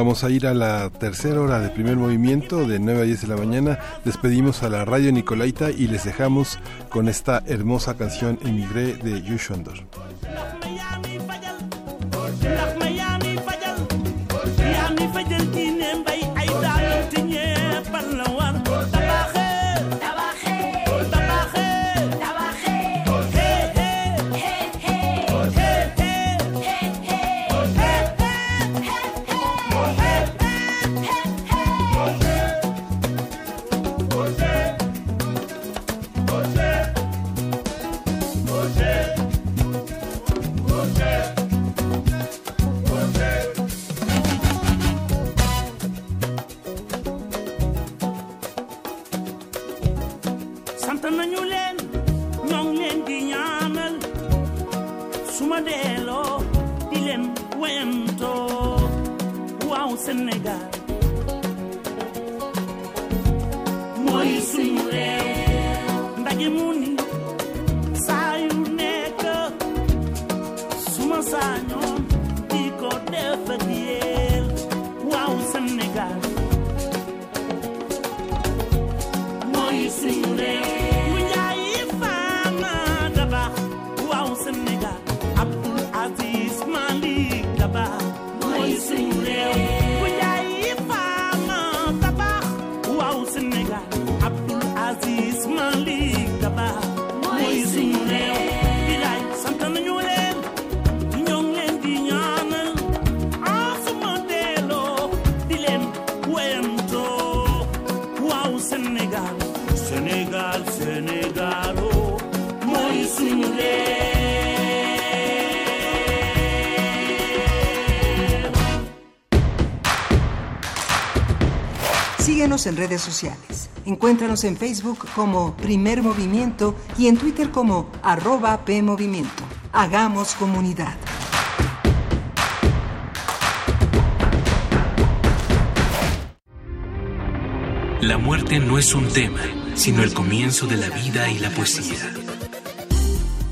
Vamos a ir a la tercera hora de primer movimiento de 9 a 10 de la mañana. Despedimos a la radio Nicolaita y les dejamos con esta hermosa canción Emigré de Yushondor. Síguenos en redes sociales. Encuéntranos en Facebook como Primer Movimiento y en Twitter como arroba PMovimiento. Hagamos comunidad. La muerte no es un tema, sino el comienzo de la vida y la poesía.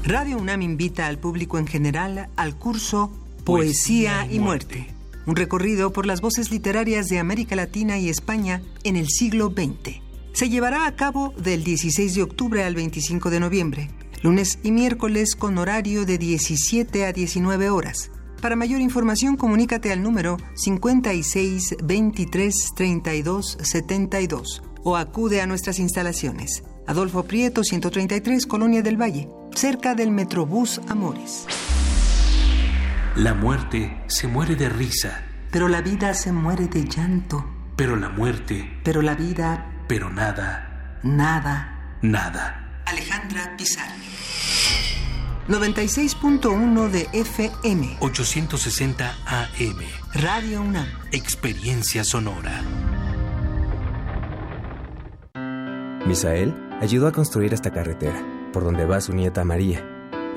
Radio UNAM invita al público en general al curso Poesía y Muerte, un recorrido por las voces literarias de América Latina y España en el siglo XX. Se llevará a cabo del 16 de octubre al 25 de noviembre, lunes y miércoles con horario de 17 a 19 horas. Para mayor información, comunícate al número 56 23 32 72 o acude a nuestras instalaciones. Adolfo Prieto, 133, Colonia del Valle, cerca del Metrobús Amores. La muerte se muere de risa, Pero la vida se muere de llanto, pero la muerte, pero la vida, pero nada, nada. nada. Alejandra Pizarro. 96.1 de FM, 860 AM. Radio UNAM. Experiencia sonora. Misael ayudó a construir esta carretera, por donde va su nieta María,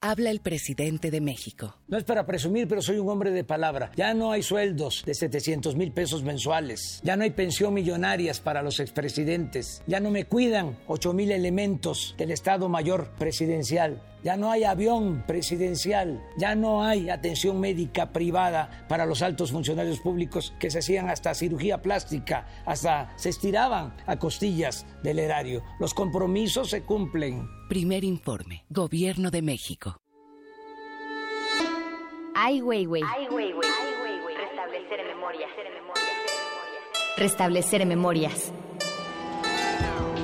Habla el presidente de México. No es para presumir, pero soy un hombre de palabra. Ya no hay sueldos de 700 mil pesos mensuales. Ya no hay pensión millonarias para los expresidentes. Ya no me cuidan 8 mil elementos del Estado Mayor Presidencial. Ya no hay avión presidencial. Ya no hay atención médica privada para los altos funcionarios públicos que se hacían hasta cirugía plástica, hasta se estiraban a costillas del erario. Los compromisos se cumplen. Primer informe. Gobierno de México. Ay, güey, güey. Restablecer memorias. Restablecer memorias.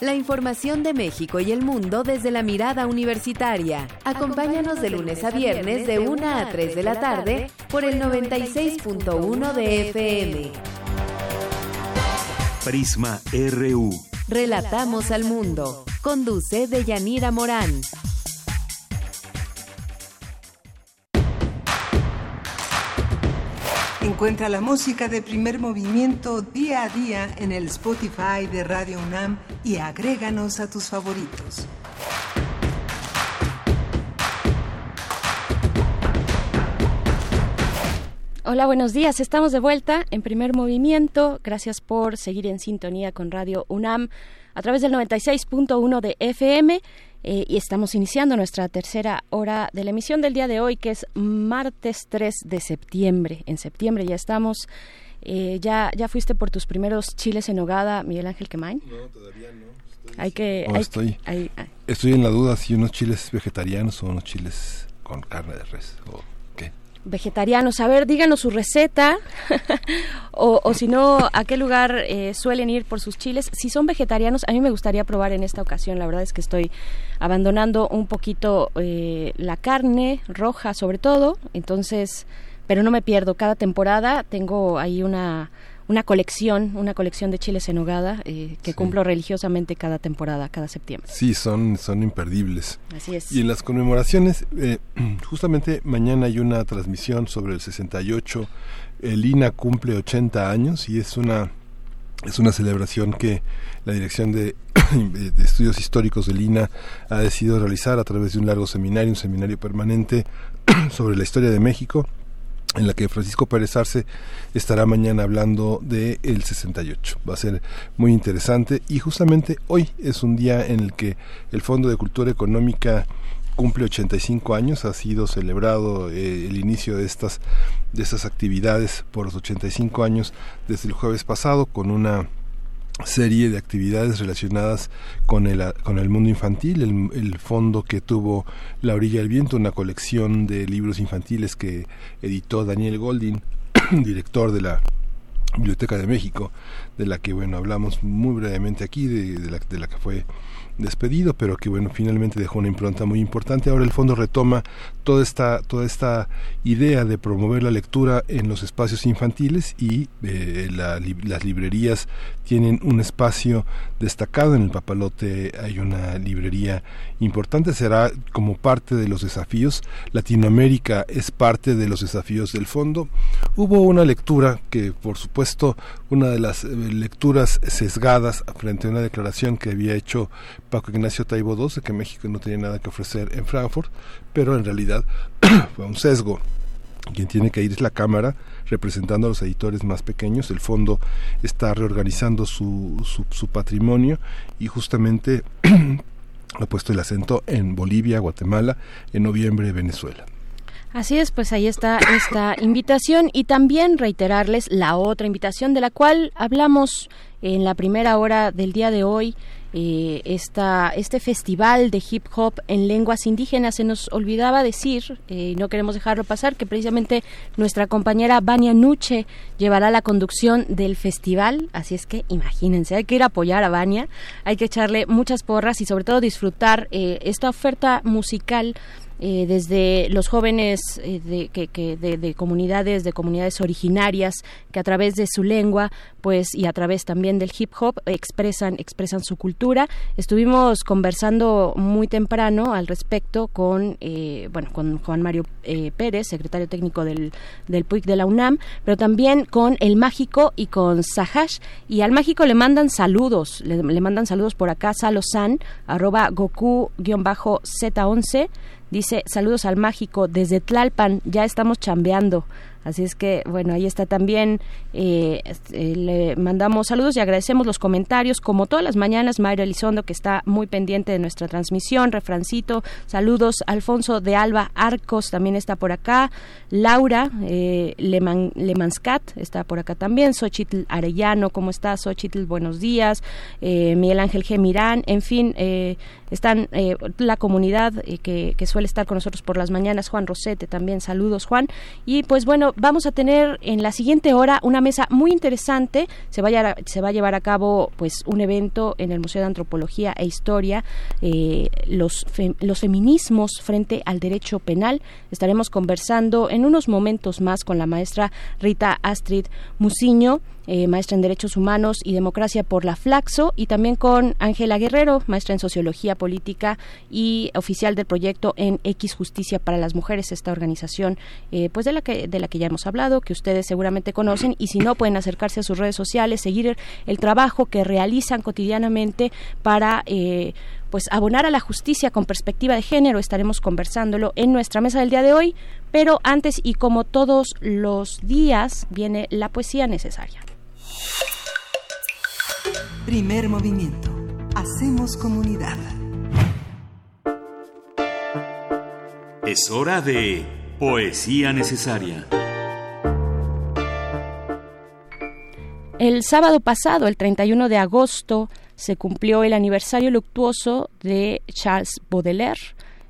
La información de México y el mundo desde la mirada universitaria. Acompáñanos de lunes a viernes de 1 a 3 de la tarde por el 96.1 de FM. Prisma RU. Relatamos al mundo. Conduce Deyanira Morán. Encuentra la música de primer movimiento día a día en el Spotify de Radio UNAM y agréganos a tus favoritos. Hola, buenos días. Estamos de vuelta en primer movimiento. Gracias por seguir en sintonía con Radio UNAM a través del 96.1 de FM Eh, y estamos iniciando nuestra tercera hora de la emisión del día de hoy, que es martes 3 de septiembre. En septiembre ya estamos. Eh, ¿ya, ¿Ya fuiste por tus primeros chiles en hogada, Miguel Ángel Quemain? No, todavía no. Hay que, No, hay- estoy, hay- hay- estoy en la duda si unos chiles vegetarianos o unos chiles con carne de res. O, ¿Qué? vegetarianos. A ver, díganos su receta o, o si no, a qué lugar eh, suelen ir por sus chiles. Si son vegetarianos, a mí me gustaría probar en esta ocasión. La verdad es que estoy abandonando un poquito eh, la carne roja, sobre todo. Entonces, pero no me pierdo. Cada temporada tengo ahí una una colección, una colección de chiles en nogada eh, que cumplo religiosamente cada temporada, cada septiembre. Sí, son, son imperdibles. Así es. Y en las conmemoraciones, eh, justamente mañana hay una transmisión sobre el 68. El INA cumple 80 años y es una es una celebración que la Dirección de, Estudios Históricos del INA ha decidido realizar a través de un largo seminario, un seminario permanente sobre la historia de México en la que Francisco Pérez Arce estará mañana hablando de el 68. Va a ser muy interesante y justamente hoy es un día en el que el Fondo de Cultura Económica cumple 85 años, ha sido celebrado eh, el inicio de estas de estas actividades por los 85 años desde el jueves pasado con una serie de actividades relacionadas con el, con el mundo infantil, el, el, fondo que tuvo La Orilla del Viento, una colección de libros infantiles que editó Daniel Goldin, director de la Biblioteca de México, de la que bueno hablamos muy brevemente aquí, de, de, la, de la que fue despedido, pero que bueno finalmente dejó una impronta muy importante. Ahora el fondo retoma toda esta toda esta idea de promover la lectura en los espacios infantiles y eh, la, las librerías tienen un espacio destacado. En el Papalote hay una librería importante. Será como parte de los desafíos. Latinoamérica es parte de los desafíos del fondo. Hubo una lectura que por supuesto una de las lecturas sesgadas frente a una declaración que había hecho Paco Ignacio Taibo II de que México no tenía nada que ofrecer en Frankfurt, pero en realidad fue un sesgo. Quien tiene que ir es la Cámara, representando a los editores más pequeños. El fondo está reorganizando su, su, su patrimonio y justamente ha puesto el acento en Bolivia, Guatemala, en noviembre Venezuela. Así es, pues ahí está esta invitación y también reiterarles la otra invitación de la cual hablamos en la primera hora del día de hoy. Eh, esta, este festival de hip hop en lenguas indígenas se nos olvidaba decir, eh, no queremos dejarlo pasar, que precisamente nuestra compañera Vania Nuche llevará la conducción del festival, así es que imagínense, hay que ir a apoyar a Vania, hay que echarle muchas porras y sobre todo disfrutar eh, esta oferta musical eh, desde los jóvenes eh, de, que, que de, de, comunidades, de comunidades originarias, que a través de su lengua, pues y a través también del hip hop expresan, expresan su cultura. Estuvimos conversando muy temprano al respecto con, eh, bueno, con Juan Mario Pérez, secretario técnico del, del PUIC de la UNAM, pero también con el Mágico y con Sahash. Y al Mágico le mandan saludos, le, le mandan saludos por acá, Salosan, arroba Goku-Z11 Dice, saludos al mágico desde Tlalpan, ya estamos chambeando. Así es que, bueno, ahí está también. Eh, eh, le mandamos saludos y agradecemos los comentarios. Como todas las mañanas, Mayra Elizondo, que está muy pendiente de nuestra transmisión. Refrancito, saludos. Alfonso de Alba Arcos también está por acá. Laura eh, Leman, Lemanscat está por acá también. Xochitl Arellano, ¿cómo estás? Xochitl, buenos días. Eh, Miguel Ángel G. Mirán, en fin, eh, están la comunidad que, que suele estar con nosotros por las mañanas. Juan Rosete también, saludos, Juan. Y pues bueno, vamos a tener en la siguiente hora una mesa muy interesante. Se, se va a llevar a cabo pues un evento en el Museo de Antropología e Historia, eh, los, los feminismos frente al derecho penal. Estaremos conversando en unos momentos más con la maestra Rita Astrid Musiño. Eh, maestra en Derechos Humanos y Democracia por la Flaxo, y también con Ángela Guerrero, maestra en Sociología Política y oficial del proyecto en X Justicia para las Mujeres, esta organización eh, pues de la, que, de la que ya hemos hablado, que ustedes seguramente conocen, y si no, pueden acercarse a sus redes sociales, seguir el trabajo que realizan cotidianamente para... Eh, pues abonar a la justicia con perspectiva de género estaremos conversándolo en nuestra mesa del día de hoy, pero antes y como todos los días viene la poesía necesaria. Primer movimiento. Hacemos comunidad. Es hora de poesía necesaria. El sábado pasado, el 31 de agosto, se cumplió el aniversario luctuoso de Charles Baudelaire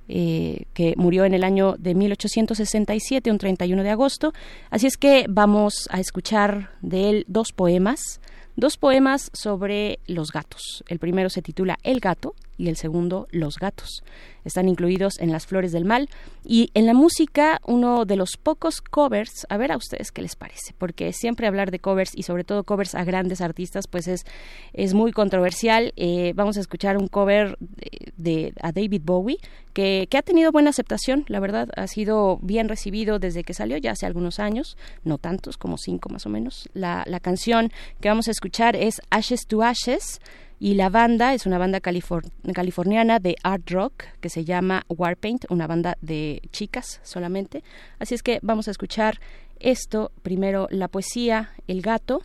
eh, que murió en el año de 1867, un 31 de agosto. Así es que vamos a escuchar de él dos poemas, dos poemas sobre los gatos. El primero se titula El gato y el segundo Los gatos. Están incluidos en Las Flores del Mal y en la música uno de los pocos covers, a ver a ustedes qué les parece, porque siempre hablar de covers y sobre todo covers a grandes artistas pues es, es muy controversial. Eh, vamos a escuchar un cover de, de- a David Bowie que, que ha tenido buena aceptación, la verdad, ha sido bien recibido desde que salió ya hace algunos años, no tantos, como cinco más o menos. La, la canción que vamos a escuchar es Ashes to Ashes y la banda es una banda califor- californiana de art rock que se llama Warpaint, una banda de chicas solamente. Así es que vamos a escuchar esto, primero la poesía El gato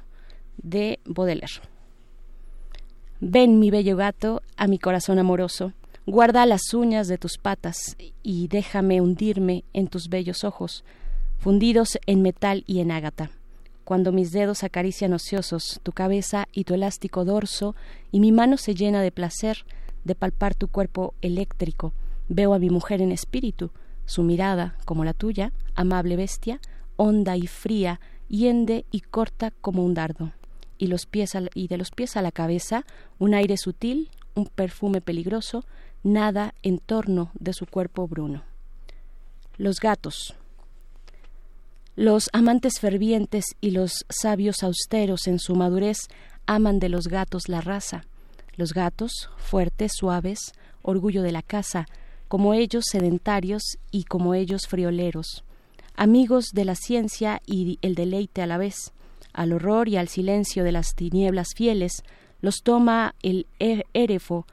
de Baudelaire. Ven, mi bello gato, a mi corazón amoroso, guarda las uñas de tus patas y déjame hundirme en tus bellos ojos, fundidos en metal y en ágata. Cuando mis dedos acarician ociosos tu cabeza y tu elástico dorso, y mi mano se llena de placer de palpar tu cuerpo eléctrico, veo a mi mujer en espíritu, su mirada, como la tuya, amable bestia, honda y fría, hiende y corta como un dardo y, y de los pies a la cabeza un aire sutil, un perfume peligroso, nada en torno de su cuerpo bruno. Los gatos. Los amantes fervientes y los sabios austeros en su madurez aman de los gatos la raza. Los gatos, fuertes, suaves, orgullo de la casa, como ellos sedentarios y como ellos frioleros, amigos de la ciencia y el deleite a la vez, al horror y al silencio de las tinieblas fieles, los toma el é- érefo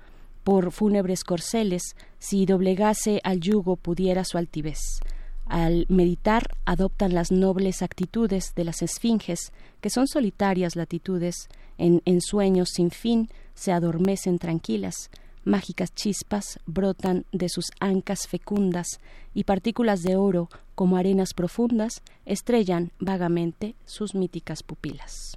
por fúnebres corceles, si doblegase al yugo pudiera su altivez. Al meditar adoptan las nobles actitudes de las esfinges, que son solitarias latitudes, en, en sueños sin fin se adormecen tranquilas, mágicas chispas brotan de sus ancas fecundas y partículas de oro, como arenas profundas, estrellan vagamente sus míticas pupilas.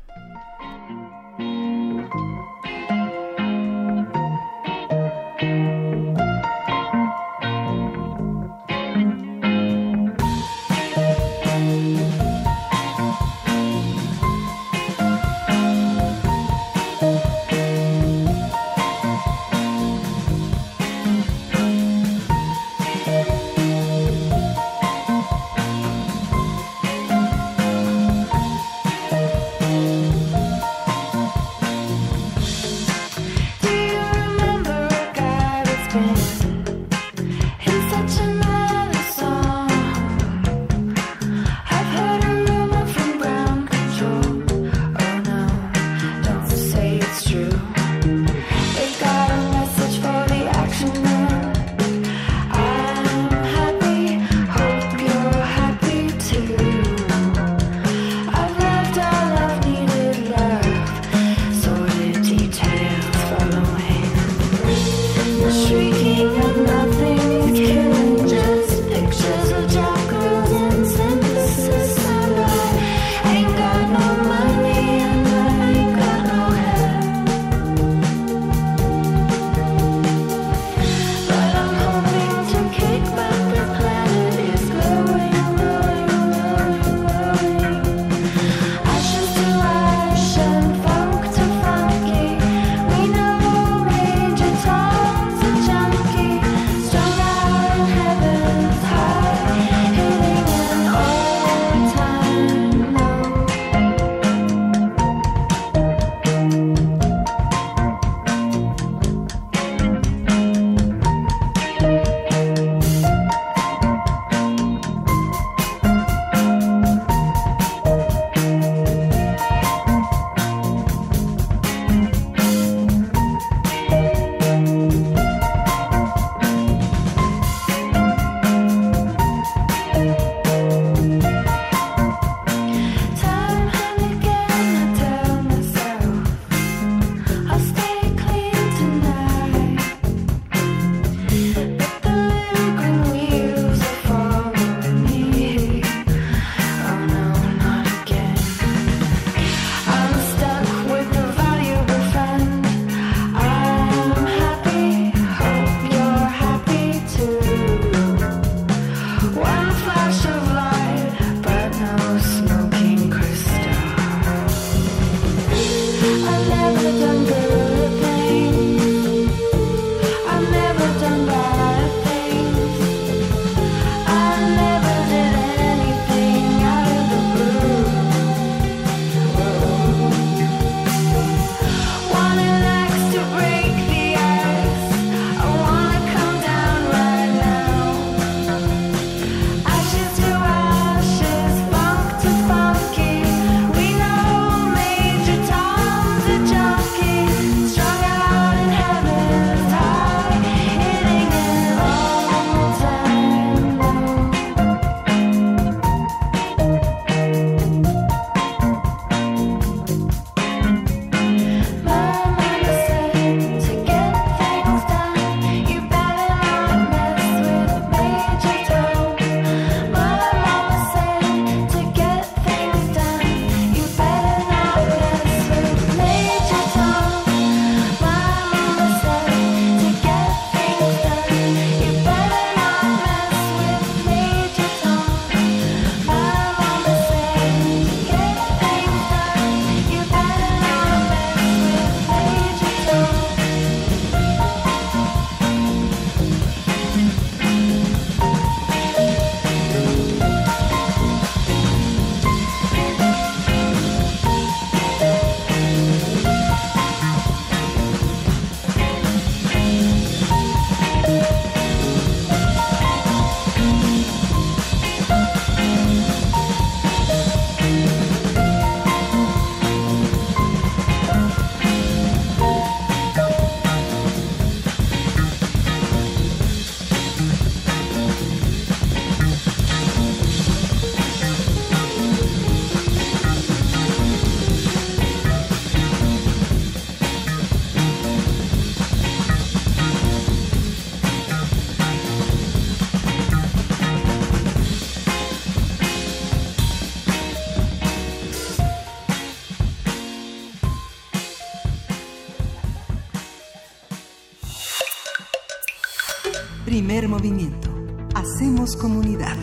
Primer movimiento. Hacemos comunidad.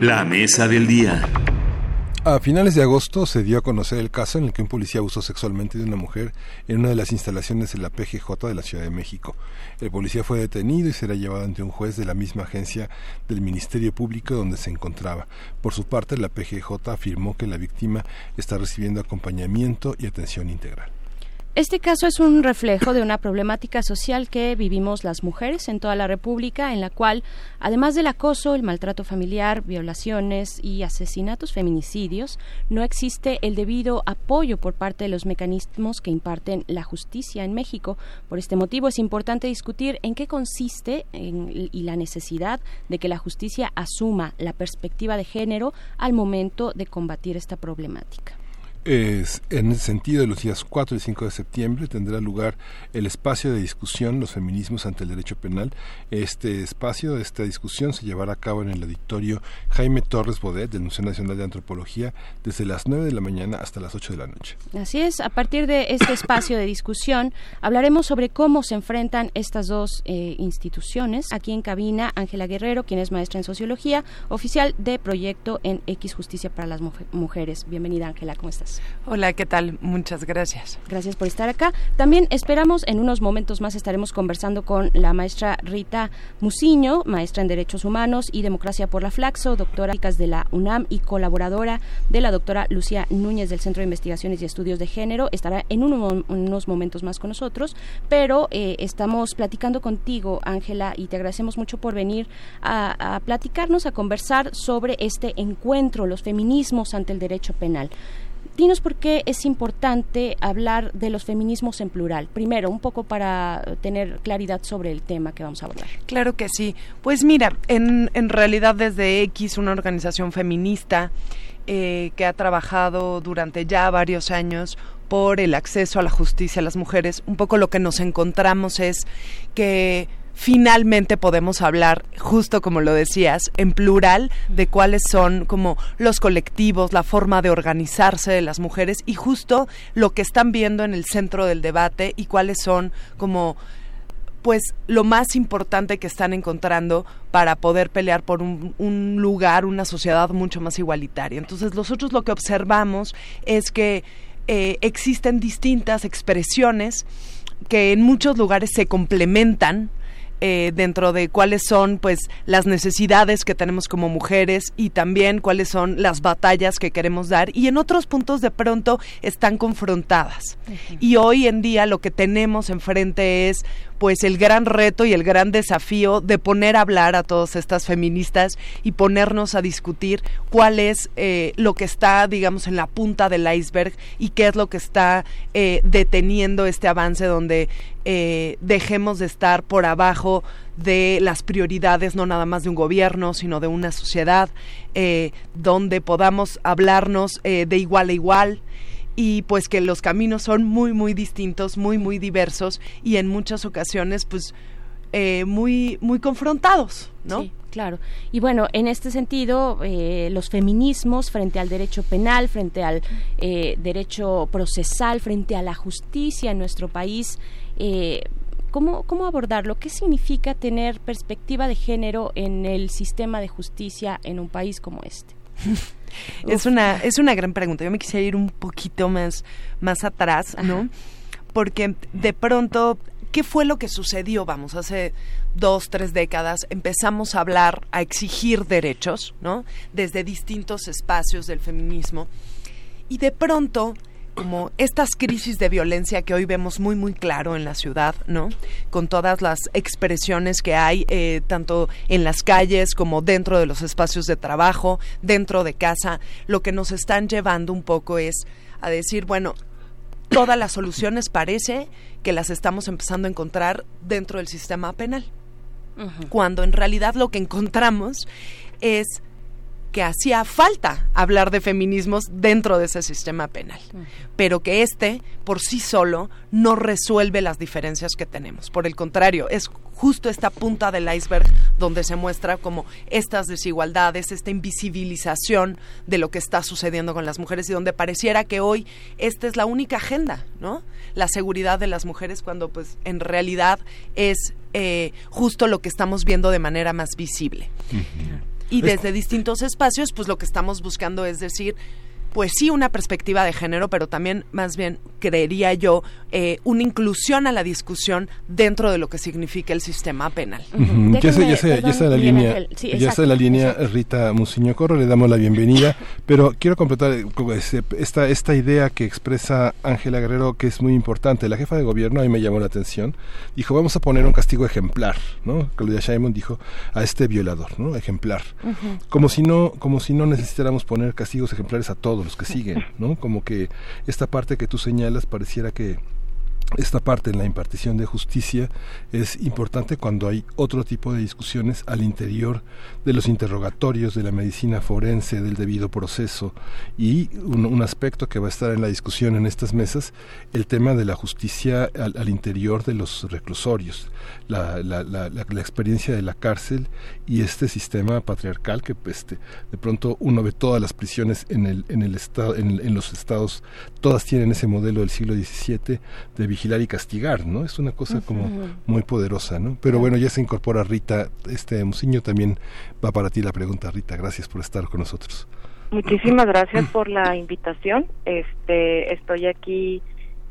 La mesa del día. A finales de agosto se dio a conocer el caso en el que un policía abusó sexualmente de una mujer en una de las instalaciones de la PGJ de la Ciudad de México. El policía fue detenido y será llevado ante un juez de la misma agencia del Ministerio Público donde se encontraba. Por su parte, la PGJ afirmó que la víctima está recibiendo acompañamiento y atención integral. Este caso es un reflejo de una problemática social que vivimos las mujeres en toda la República, en la cual, además del acoso, el maltrato familiar, violaciones y asesinatos, feminicidios, no existe el debido apoyo por parte de los mecanismos que imparten la justicia en México. Por este motivo es importante discutir en qué consiste en, y la necesidad de que la justicia asuma la perspectiva de género al momento de combatir esta problemática. Es, en ese sentido, los días 4 y 5 de septiembre tendrá lugar el espacio de discusión Los feminismos ante el derecho penal. Este espacio, esta discusión se llevará a cabo en el auditorio Jaime Torres Bodet del Museo Nacional de Antropología desde las 9 de la mañana hasta las 8 de la noche. Así es, a partir de este espacio de discusión hablaremos sobre cómo se enfrentan estas dos eh, instituciones. Aquí en cabina, Ángela Guerrero, quien es maestra en sociología, oficial de proyecto en X Justicia para las Mujeres. Bienvenida, Ángela, ¿cómo estás? Hola, ¿qué tal? Muchas gracias. Gracias por estar acá. También esperamos, en unos momentos más estaremos conversando con la maestra Rita Musiño, maestra en Derechos Humanos y Democracia por la Flaxo, doctora de la UNAM y colaboradora de la doctora Lucía Núñez del Centro de Investigaciones y Estudios de Género. Estará en unos momentos más con nosotros, pero eh, estamos platicando contigo, Ángela, y te agradecemos mucho por venir a, a platicarnos, a conversar sobre este encuentro, los feminismos ante el derecho penal. Dinos por qué es importante hablar de los feminismos en plural. Primero, un poco para tener claridad sobre el tema que vamos a abordar. Claro que sí. Pues mira, en, en realidad desde X, una organización feminista eh, que ha trabajado durante ya varios años por el acceso a la justicia a las mujeres, un poco lo que nos encontramos es que finalmente podemos hablar, justo como lo decías, en plural de cuáles son como los colectivos, la forma de organizarse de las mujeres y justo lo que están viendo en el centro del debate y cuáles son como pues lo más importante que están encontrando para poder pelear por un, un, lugar, una sociedad mucho más igualitaria. Entonces nosotros lo que observamos es que eh, existen distintas expresiones que en muchos lugares se complementan eh, dentro de cuáles son pues las necesidades que tenemos como mujeres y también cuáles son las batallas que queremos dar y en otros puntos de pronto están confrontadas. Y hoy en día lo que tenemos enfrente es pues el gran reto y el gran desafío de poner a hablar a todas estas feministas y ponernos a discutir cuál es eh, lo que está, digamos, en la punta del iceberg y qué es lo que está eh, deteniendo este avance donde eh, dejemos de estar por abajo de las prioridades no nada más de un gobierno, sino de una sociedad, donde podamos hablarnos de igual a igual, y pues que los caminos son muy muy distintos, muy muy diversos y en muchas ocasiones pues eh, muy muy confrontados, ¿no? Sí, claro. Y bueno, en este sentido, eh, los feminismos frente al derecho penal, frente al eh, derecho procesal, frente a la justicia en nuestro país, ¿Cómo, ¿Cómo abordarlo? ¿Qué significa tener perspectiva de género en el sistema de justicia en un país como este? es una, es una gran pregunta. Yo me quisiera ir un poquito más, más atrás, ¿no? Porque de pronto, ¿qué fue lo que sucedió? Vamos, hace dos, tres décadas empezamos a hablar, a exigir derechos, ¿no? Desde distintos espacios del feminismo. Y de pronto como estas crisis de violencia que hoy vemos muy muy claro en la ciudad, ¿no? Con todas las expresiones que hay eh, tanto en las calles como dentro de los espacios de trabajo, dentro de casa, lo que nos están llevando un poco es a decir, bueno, todas las soluciones parece que las estamos empezando a encontrar dentro del sistema penal, cuando en realidad lo que encontramos es que hacía falta hablar de feminismos dentro de ese sistema penal, pero que este por sí solo no resuelve las diferencias que tenemos. Por el contrario, es justo esta punta del iceberg donde se muestra como estas desigualdades, esta invisibilización de lo que está sucediendo con las mujeres y donde pareciera que hoy esta es la única agenda, ¿no? La seguridad de las mujeres cuando pues en realidad es eh, justo lo que estamos viendo de manera más visible. Y desde distintos espacios, pues lo que estamos buscando es decir, pues sí una perspectiva de género, pero también más bien creería yo eh, una inclusión a la discusión dentro de lo que significa el sistema penal. Ya está, ya está, ya está la Miguel línea, Ángel. Sí, ya está exacto, la línea Rita Musiño Corro, le damos la bienvenida, pero quiero completar eh, ese- esta, esta idea que expresa Ángela Guerrero que es muy importante. La jefa de gobierno, a mí me llamó la atención, dijo vamos a poner un castigo ejemplar, ¿no? Claudia Sheinbaum dijo a este violador, ¿no? Ejemplar. Como si no, como si no necesitáramos poner castigos ejemplares a todos los que siguen, ¿no? Como que esta parte que tú señalas pareciera que esta parte en la impartición de justicia es importante cuando hay otro tipo de discusiones al interior de los interrogatorios de la medicina forense, del debido proceso. Y un, un aspecto que va a estar en la discusión en estas mesas, el tema de la justicia al, al interior de los reclusorios, la, la, la, la- experiencia de la cárcel y este sistema patriarcal que pues, este, de pronto uno ve todas las prisiones en el, en el estado, en, en los estados, todas tienen ese modelo del siglo XVII de vigilar y castigar, ¿no? Es una cosa como muy poderosa, ¿no? Pero bueno, ya se incorpora Rita, este Musiño también va para ti la pregunta, Rita, gracias por estar con nosotros. Muchísimas gracias por la invitación. Este, estoy aquí,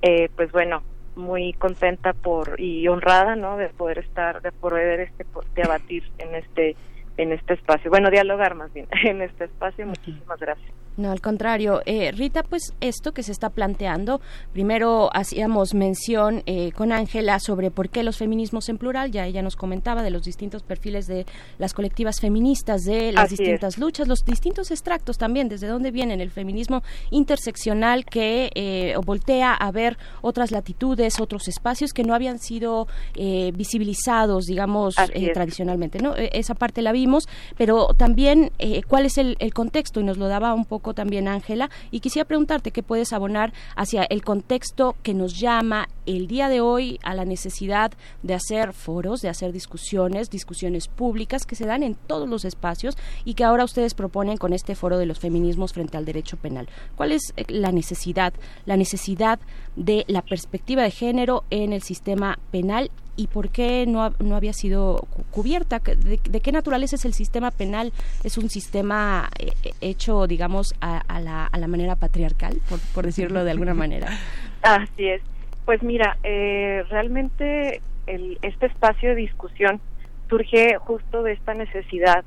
eh, pues bueno, muy contenta por y honrada, ¿no? De poder estar, de poder este, po- debatir en este, en este espacio. Bueno, dialogar más bien en este espacio. Muchísimas gracias. No, al contrario. Eh, Rita, pues esto que se está planteando, primero hacíamos mención eh, con Ángela sobre por qué los feminismos en plural, ya ella nos comentaba de los distintos perfiles de las colectivas feministas, de las Así es. distintas luchas, los distintos extractos también, desde dónde vienen el feminismo interseccional que eh, voltea a ver otras latitudes, otros espacios que no habían sido eh, visibilizados, digamos, eh, tradicionalmente, ¿no? Eh, Esa parte la vimos, pero también eh, cuál es el, el contexto, y nos lo daba un poco también Ángela, y quisiera preguntarte qué puedes abonar hacia el contexto que nos llama el día de hoy a la necesidad de hacer foros, de hacer discusiones, discusiones públicas que se dan en todos los espacios y que ahora ustedes proponen con este foro de los feminismos frente al derecho penal. ¿Cuál es eh, la necesidad, la necesidad de la perspectiva de género en el sistema penal y por qué no, no había sido cu- cubierta? ¿De, de qué naturaleza es el sistema penal? ¿Es un sistema eh, eh, hecho, digamos, a, a la, a la manera patriarcal, por, por decirlo de alguna manera? Así es. Pues mira, eh, realmente el, este espacio de discusión surge justo de esta necesidad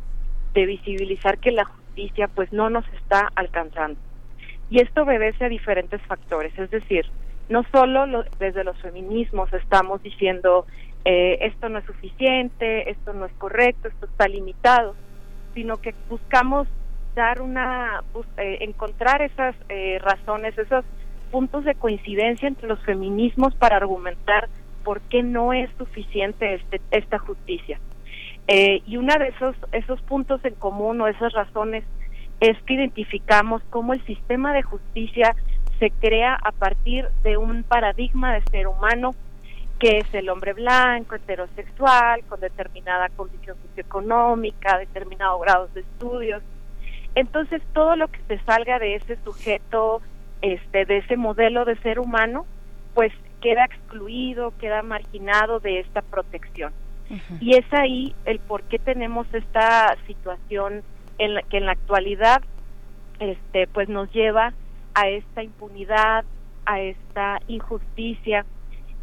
de visibilizar que la justicia pues no nos está alcanzando. Y esto obedece a diferentes factores, es decir, no solo lo- desde los feminismos estamos diciendo eh, esto no es suficiente, esto no es correcto, esto está limitado, sino que buscamos dar una, eh, encontrar esas eh, razones, esos puntos de coincidencia entre los feminismos para argumentar por qué no es suficiente este, esta justicia. Eh, y uno de esos, esos puntos en común o esas razones es que identificamos cómo el sistema de justicia se crea a partir de un paradigma de ser humano que es el hombre blanco, heterosexual, con determinada condición socioeconómica, determinados grados de estudios. Entonces, todo lo que se salga de ese sujeto, este, de ese modelo de ser humano, pues queda excluido, queda marginado de esta protección. Y es ahí el por qué tenemos esta situación en la que en la actualidad este pues nos lleva a esta impunidad, a esta injusticia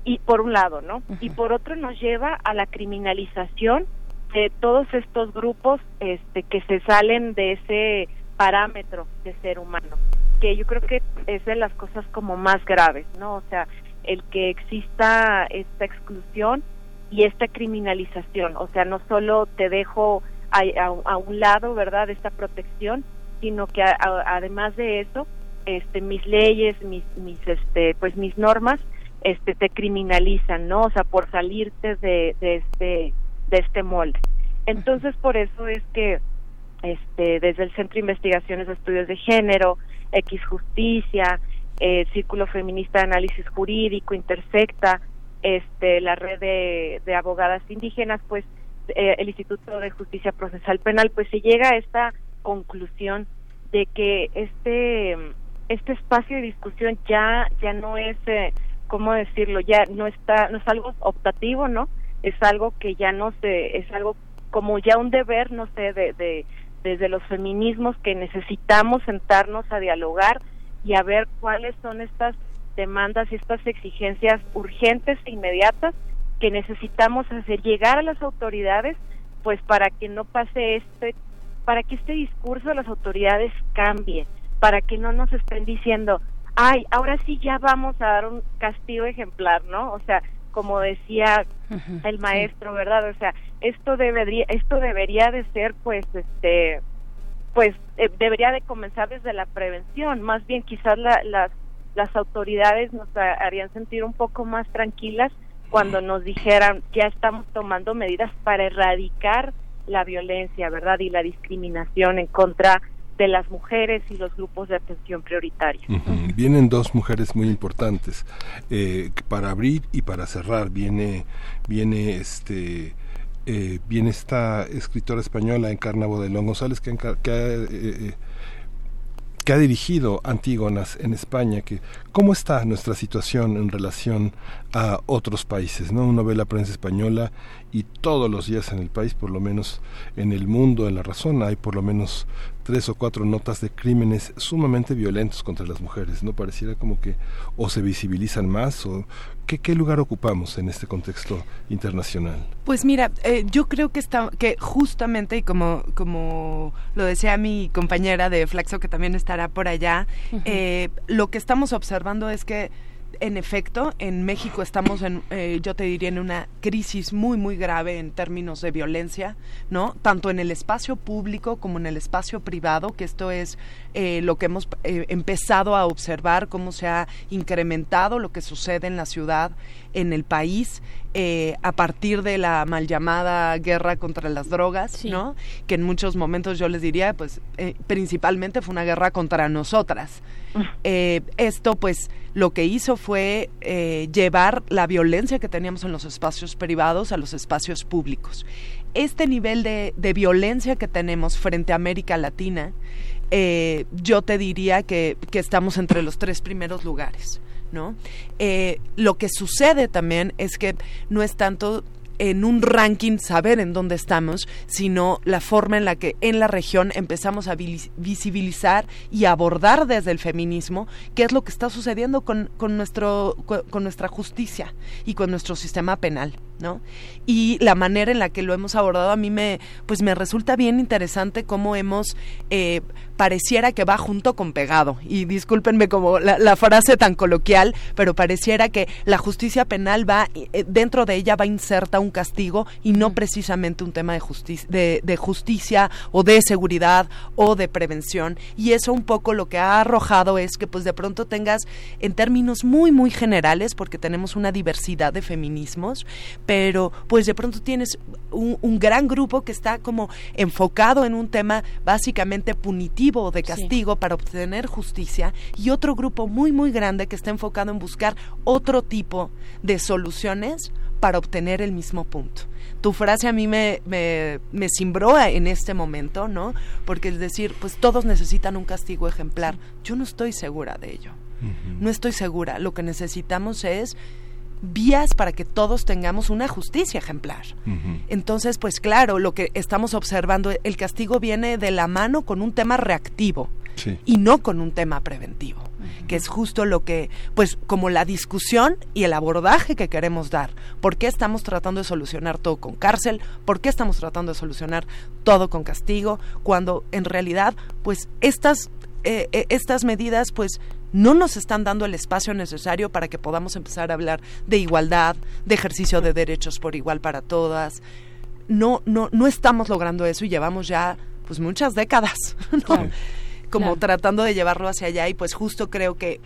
y por un lado, ¿no? Y por otro nos lleva a la criminalización de todos estos grupos este que se salen de ese parámetro de ser humano, que yo creo que es de las cosas como más graves, ¿no? O sea, el que exista esta exclusión y esta criminalización, o sea, no solo te dejo a, a- a un lado, ¿verdad?, esta protección, sino que a- a- además de eso, este, mis leyes, mis, mis, este, pues mis normas, este, te criminalizan, ¿no? O sea, por salirte de, de este, de este molde. Entonces, por eso es que este, desde el Centro de Investigaciones de Estudios de Género, X Justicia, eh, Círculo Feminista de Análisis Jurídico, Intersecta, este, la red de, abogadas indígenas, pues eh, el Instituto de Justicia Procesal Penal, pues se llega a esta conclusión de que este este espacio de discusión ya ya no es eh, cómo decirlo ya no está no es algo optativo no es algo que ya no se es algo como ya un deber no sé de, de desde los feminismos que necesitamos sentarnos a dialogar y a ver cuáles son estas demandas y estas exigencias urgentes e inmediatas que necesitamos hacer llegar a las autoridades pues para que no pase este para que este discurso de las autoridades cambie para que no nos estén diciendo ay ahora sí ya vamos a dar un castigo ejemplar no o sea como decía el maestro verdad o sea esto debería esto debería de ser pues este pues eh, debería de comenzar desde la prevención. Más bien quizás la, las las autoridades nos harían sentir un poco más tranquilas cuando nos dijeran ya estamos tomando medidas para erradicar la violencia, ¿verdad? Y la discriminación en contra de las mujeres y los grupos de atención prioritaria. Vienen dos mujeres muy importantes eh, para abrir y para cerrar. Viene, viene este. eh, viene esta escritora española Encarna Bodelón González que, que ha, eh, que ha dirigido Antígonas en España, que cómo está nuestra situación en relación a otros países, ¿no? Uno ve la prensa española y todos los días en el país, por lo menos en el mundo, en la razón, hay por lo menos tres o cuatro notas de crímenes sumamente violentos contra las mujeres, ¿no? Pareciera como que o se visibilizan más o ¿qué, qué lugar ocupamos en este contexto internacional? Pues mira, eh, yo creo que está, que justamente y como como lo decía mi compañera de Flaxo que también estará por allá, eh, lo que estamos observando es que en efecto, en México estamos en, eh, yo te diría, en una crisis muy, muy grave en términos de violencia, ¿no? Tanto en el espacio público como en el espacio privado, que esto es eh, lo que hemos eh, empezado a observar, cómo se ha incrementado lo que sucede en la ciudad, en el país, eh, a partir de la mal llamada guerra contra las drogas, ¿no? Que en muchos momentos yo les diría, pues, eh, principalmente fue una guerra contra nosotras. Eh, esto, pues, lo que hizo fue eh, llevar la violencia que teníamos en los espacios privados a los espacios públicos. Este nivel de, violencia que tenemos frente a América Latina, eh, yo te diría que, que estamos entre los tres primeros lugares. ¿no? Lo que sucede también es que no es tanto en un ranking saber en dónde estamos, sino la forma en la que en la región empezamos a visibilizar y abordar desde el feminismo qué es lo que está sucediendo con, con nuestro, co- con nuestra justicia y con nuestro sistema penal. ¿no? Y la manera en la que lo hemos abordado a mí me, pues me resulta bien interesante cómo hemos, eh, pareciera que va junto con pegado. Y discúlpenme como la, la frase tan coloquial, pero pareciera que la justicia penal va, eh, dentro de ella va inserta un castigo y no precisamente un tema de, justicia de, de justicia o de seguridad o de prevención. Y eso un poco lo que ha arrojado es que pues de pronto tengas en términos muy, muy generales, porque tenemos una diversidad de feminismos, pero pues de pronto tienes un, un gran grupo que está como enfocado en un tema básicamente punitivo de castigo para obtener justicia y otro grupo muy muy grande que está enfocado en buscar otro tipo de soluciones para obtener el mismo punto. Tu frase a mí me, me, me cimbró en este momento, ¿no? Porque es decir, pues todos necesitan un castigo ejemplar. Yo no estoy segura de ello. No estoy segura. Lo que necesitamos es vías para que todos tengamos una justicia ejemplar. Entonces, pues claro, lo que estamos observando, el castigo viene de la mano con un tema reactivo y no con un tema preventivo, que es justo lo que, pues como la discusión y el abordaje que queremos dar. ¿Por qué estamos tratando de solucionar todo con cárcel? ¿Por qué estamos tratando de solucionar todo con castigo? Cuando en realidad, pues estas, eh, eh, estas medidas, pues no nos están dando el espacio necesario para que podamos empezar a hablar de igualdad, de ejercicio de derechos por igual para todas. No, no, no estamos logrando eso y llevamos ya pues muchas décadas, ¿no? como tratando de llevarlo hacia allá y pues justo creo que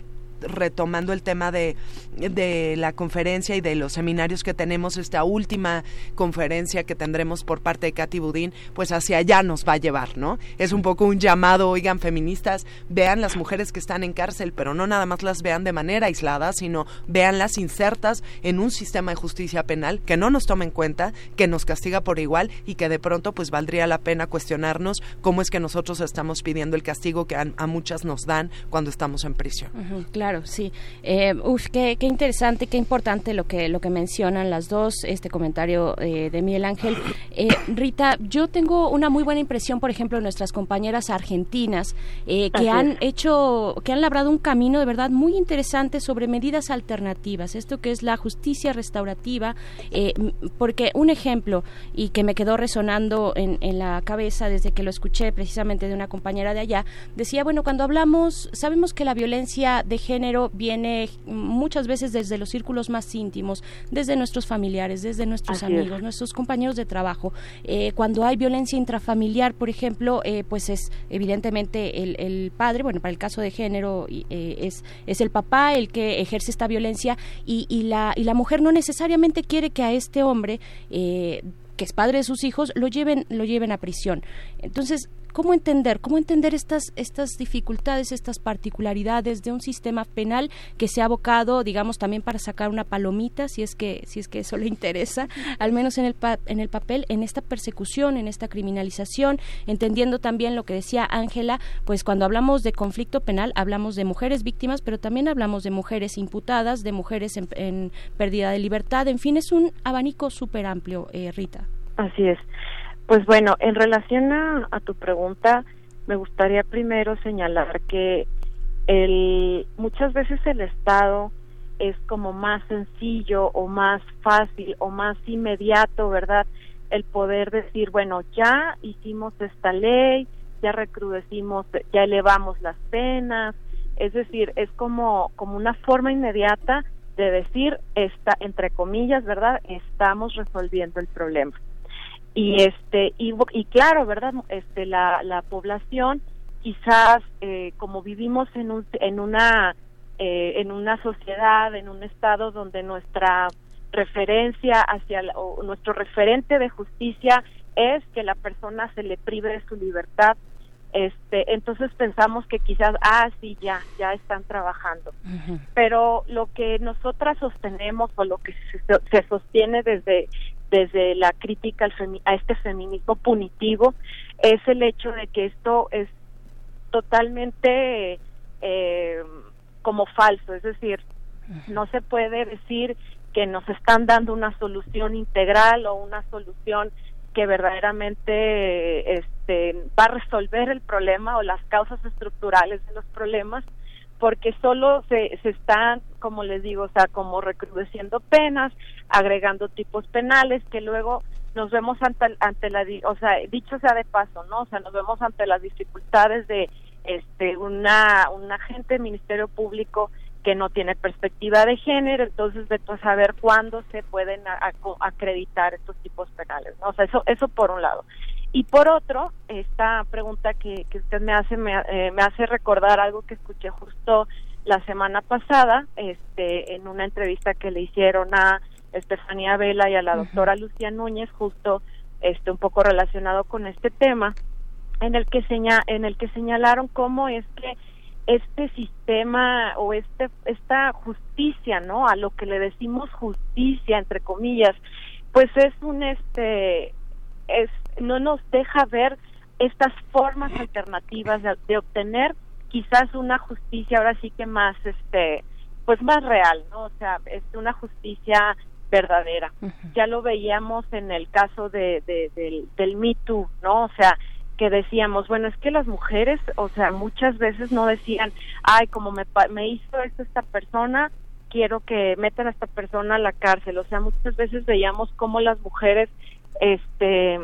retomando el tema de, de la conferencia y de los seminarios que tenemos, esta última conferencia que tendremos por parte de Katy Budín, pues hacia allá nos va a llevar, ¿no? Es un poco un llamado, oigan, feministas, vean las mujeres que están en cárcel, pero no nada más las vean de manera aislada, sino veanlas insertas en un sistema de justicia penal que no nos toma en cuenta, que nos castiga por igual y que de pronto pues valdría la pena cuestionarnos cómo es que nosotros estamos pidiendo el castigo que a, muchas nos dan cuando estamos en prisión. Claro, sí. Eh, uf, qué, qué interesante, qué importante lo que lo que mencionan las dos. Este comentario eh, de Miguel Ángel. Eh, Rita, yo tengo una muy buena impresión, por ejemplo, de nuestras compañeras argentinas eh, que Así han es. hecho, que han labrado un camino de verdad muy interesante sobre medidas alternativas. Esto que es la justicia restaurativa, eh, porque un ejemplo y que me quedó resonando en, en la cabeza desde que lo escuché precisamente de una compañera de allá, decía, bueno, cuando hablamos, sabemos que la violencia de género viene muchas veces desde los círculos más íntimos, desde nuestros familiares, desde nuestros Así es. amigos, nuestros compañeros de trabajo. Eh, cuando hay violencia intrafamiliar, por ejemplo, eh, pues es evidentemente el, el padre, bueno, para el caso de género eh, es, es el papá el que ejerce esta violencia y, y, la, y la mujer no necesariamente quiere que a este hombre, eh, que es padre de sus hijos, lo lleven, lo lleven a prisión. Entonces, ¿Cómo entender, cómo entender estas, estas dificultades, estas particularidades de un sistema penal que se ha abocado, digamos, también para sacar una palomita, si es que, si es que eso le interesa, al menos en el, pa- en el papel, en esta persecución, en esta criminalización, entendiendo también lo que decía Ángela, pues cuando hablamos de conflicto penal hablamos de mujeres víctimas, pero también hablamos de mujeres imputadas, de mujeres en, pérdida de libertad, en fin, es un abanico súper amplio, eh, Rita. Así es. Pues bueno, en relación a, tu pregunta, me gustaría primero señalar que el, muchas veces el Estado es como más sencillo o más fácil o más inmediato, ¿verdad? El poder decir, bueno, ya hicimos esta ley, ya recrudecimos, ya elevamos las penas, es decir, es como, como una forma inmediata de decir, esta, entre comillas, ¿verdad? Estamos resolviendo el problema y este y, y claro verdad este la, la población quizás eh, como vivimos en un en una eh, en una sociedad en un estado donde nuestra referencia hacia la- o nuestro referente de justicia es que la persona se le prive de su libertad este entonces pensamos que quizás ah sí ya ya están trabajando. Pero lo que nosotras sostenemos o lo que se, se sostiene desde desde la crítica a este feminismo punitivo es el hecho de que esto es totalmente eh, como falso, es decir, no se puede decir que nos están dando una solución integral o una solución que verdaderamente este, va a resolver el problema o las causas estructurales de los problemas, porque solo se, se están, como les digo, o sea, como recrudeciendo penas, agregando tipos penales que luego nos vemos ante, ante la, o sea, dicho sea de paso, ¿no? O sea, nos vemos ante las dificultades de este una un agente del Ministerio Público que no tiene perspectiva de género, entonces de saber cuándo se pueden acreditar estos tipos penales, ¿no? O sea, eso eso por un lado. Y por otro, esta pregunta que, que usted me hace me, eh, me hace recordar algo que escuché justo la semana pasada, este, en una entrevista que le hicieron a Estefanía Vela y a la doctora Lucía Núñez, justo este, un poco relacionado con este tema, en el que seña, en el que señalaron cómo es que este sistema o este esta justicia, ¿no? A lo que le decimos justicia entre comillas, pues es un este es no nos deja ver estas formas alternativas de, de obtener quizás una justicia ahora sí que más este pues más real, ¿no? O sea, es una justicia verdadera. Ya lo veíamos en el caso de, de- del, del Me Too, ¿no? O sea, que decíamos, bueno, es que las mujeres, o sea, muchas veces no decían, ay, como me, me hizo esto esta persona, quiero que metan a esta persona a la cárcel. O sea, muchas veces veíamos cómo las mujeres, este,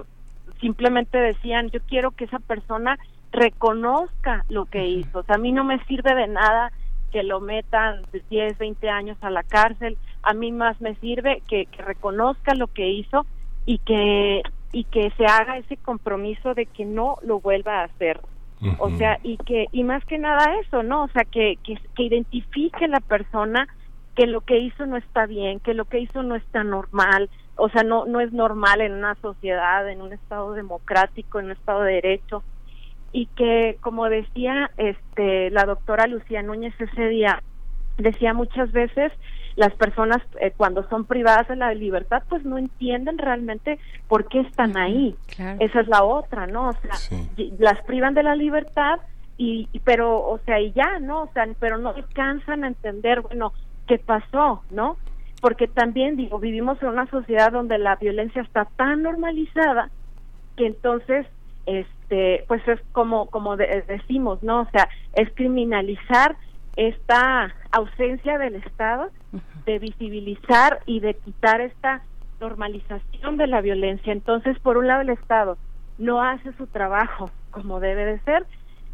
simplemente decían, yo quiero que esa persona reconozca lo que hizo. O sea, a mí no me sirve de nada que lo metan de 10, 20 años a la cárcel. A mí más me sirve que, que reconozca lo que hizo y que y que se haga ese compromiso de que no lo vuelva a hacer. O sea, y que y más que nada eso, ¿no? O sea, que, que, que identifique la persona que lo que hizo no está bien, que lo que hizo no está normal, o sea, no no es normal en una sociedad, en un estado democrático, en un estado de derecho. Y que como decía este la doctora Lucía Núñez ese día decía muchas veces las personas eh, cuando son privadas de la libertad pues no entienden realmente por qué están ahí. esa es la otra no o sea las privan de la libertad y, y- pero o sea y ya no o sea pero no alcanzan a entender bueno qué pasó no porque también digo vivimos en una sociedad donde la violencia está tan normalizada que entonces este pues es como como de- decimos no o sea es criminalizar esta ausencia del Estado de visibilizar y de quitar esta normalización de la violencia. Entonces por un lado el Estado no hace su trabajo como debe de ser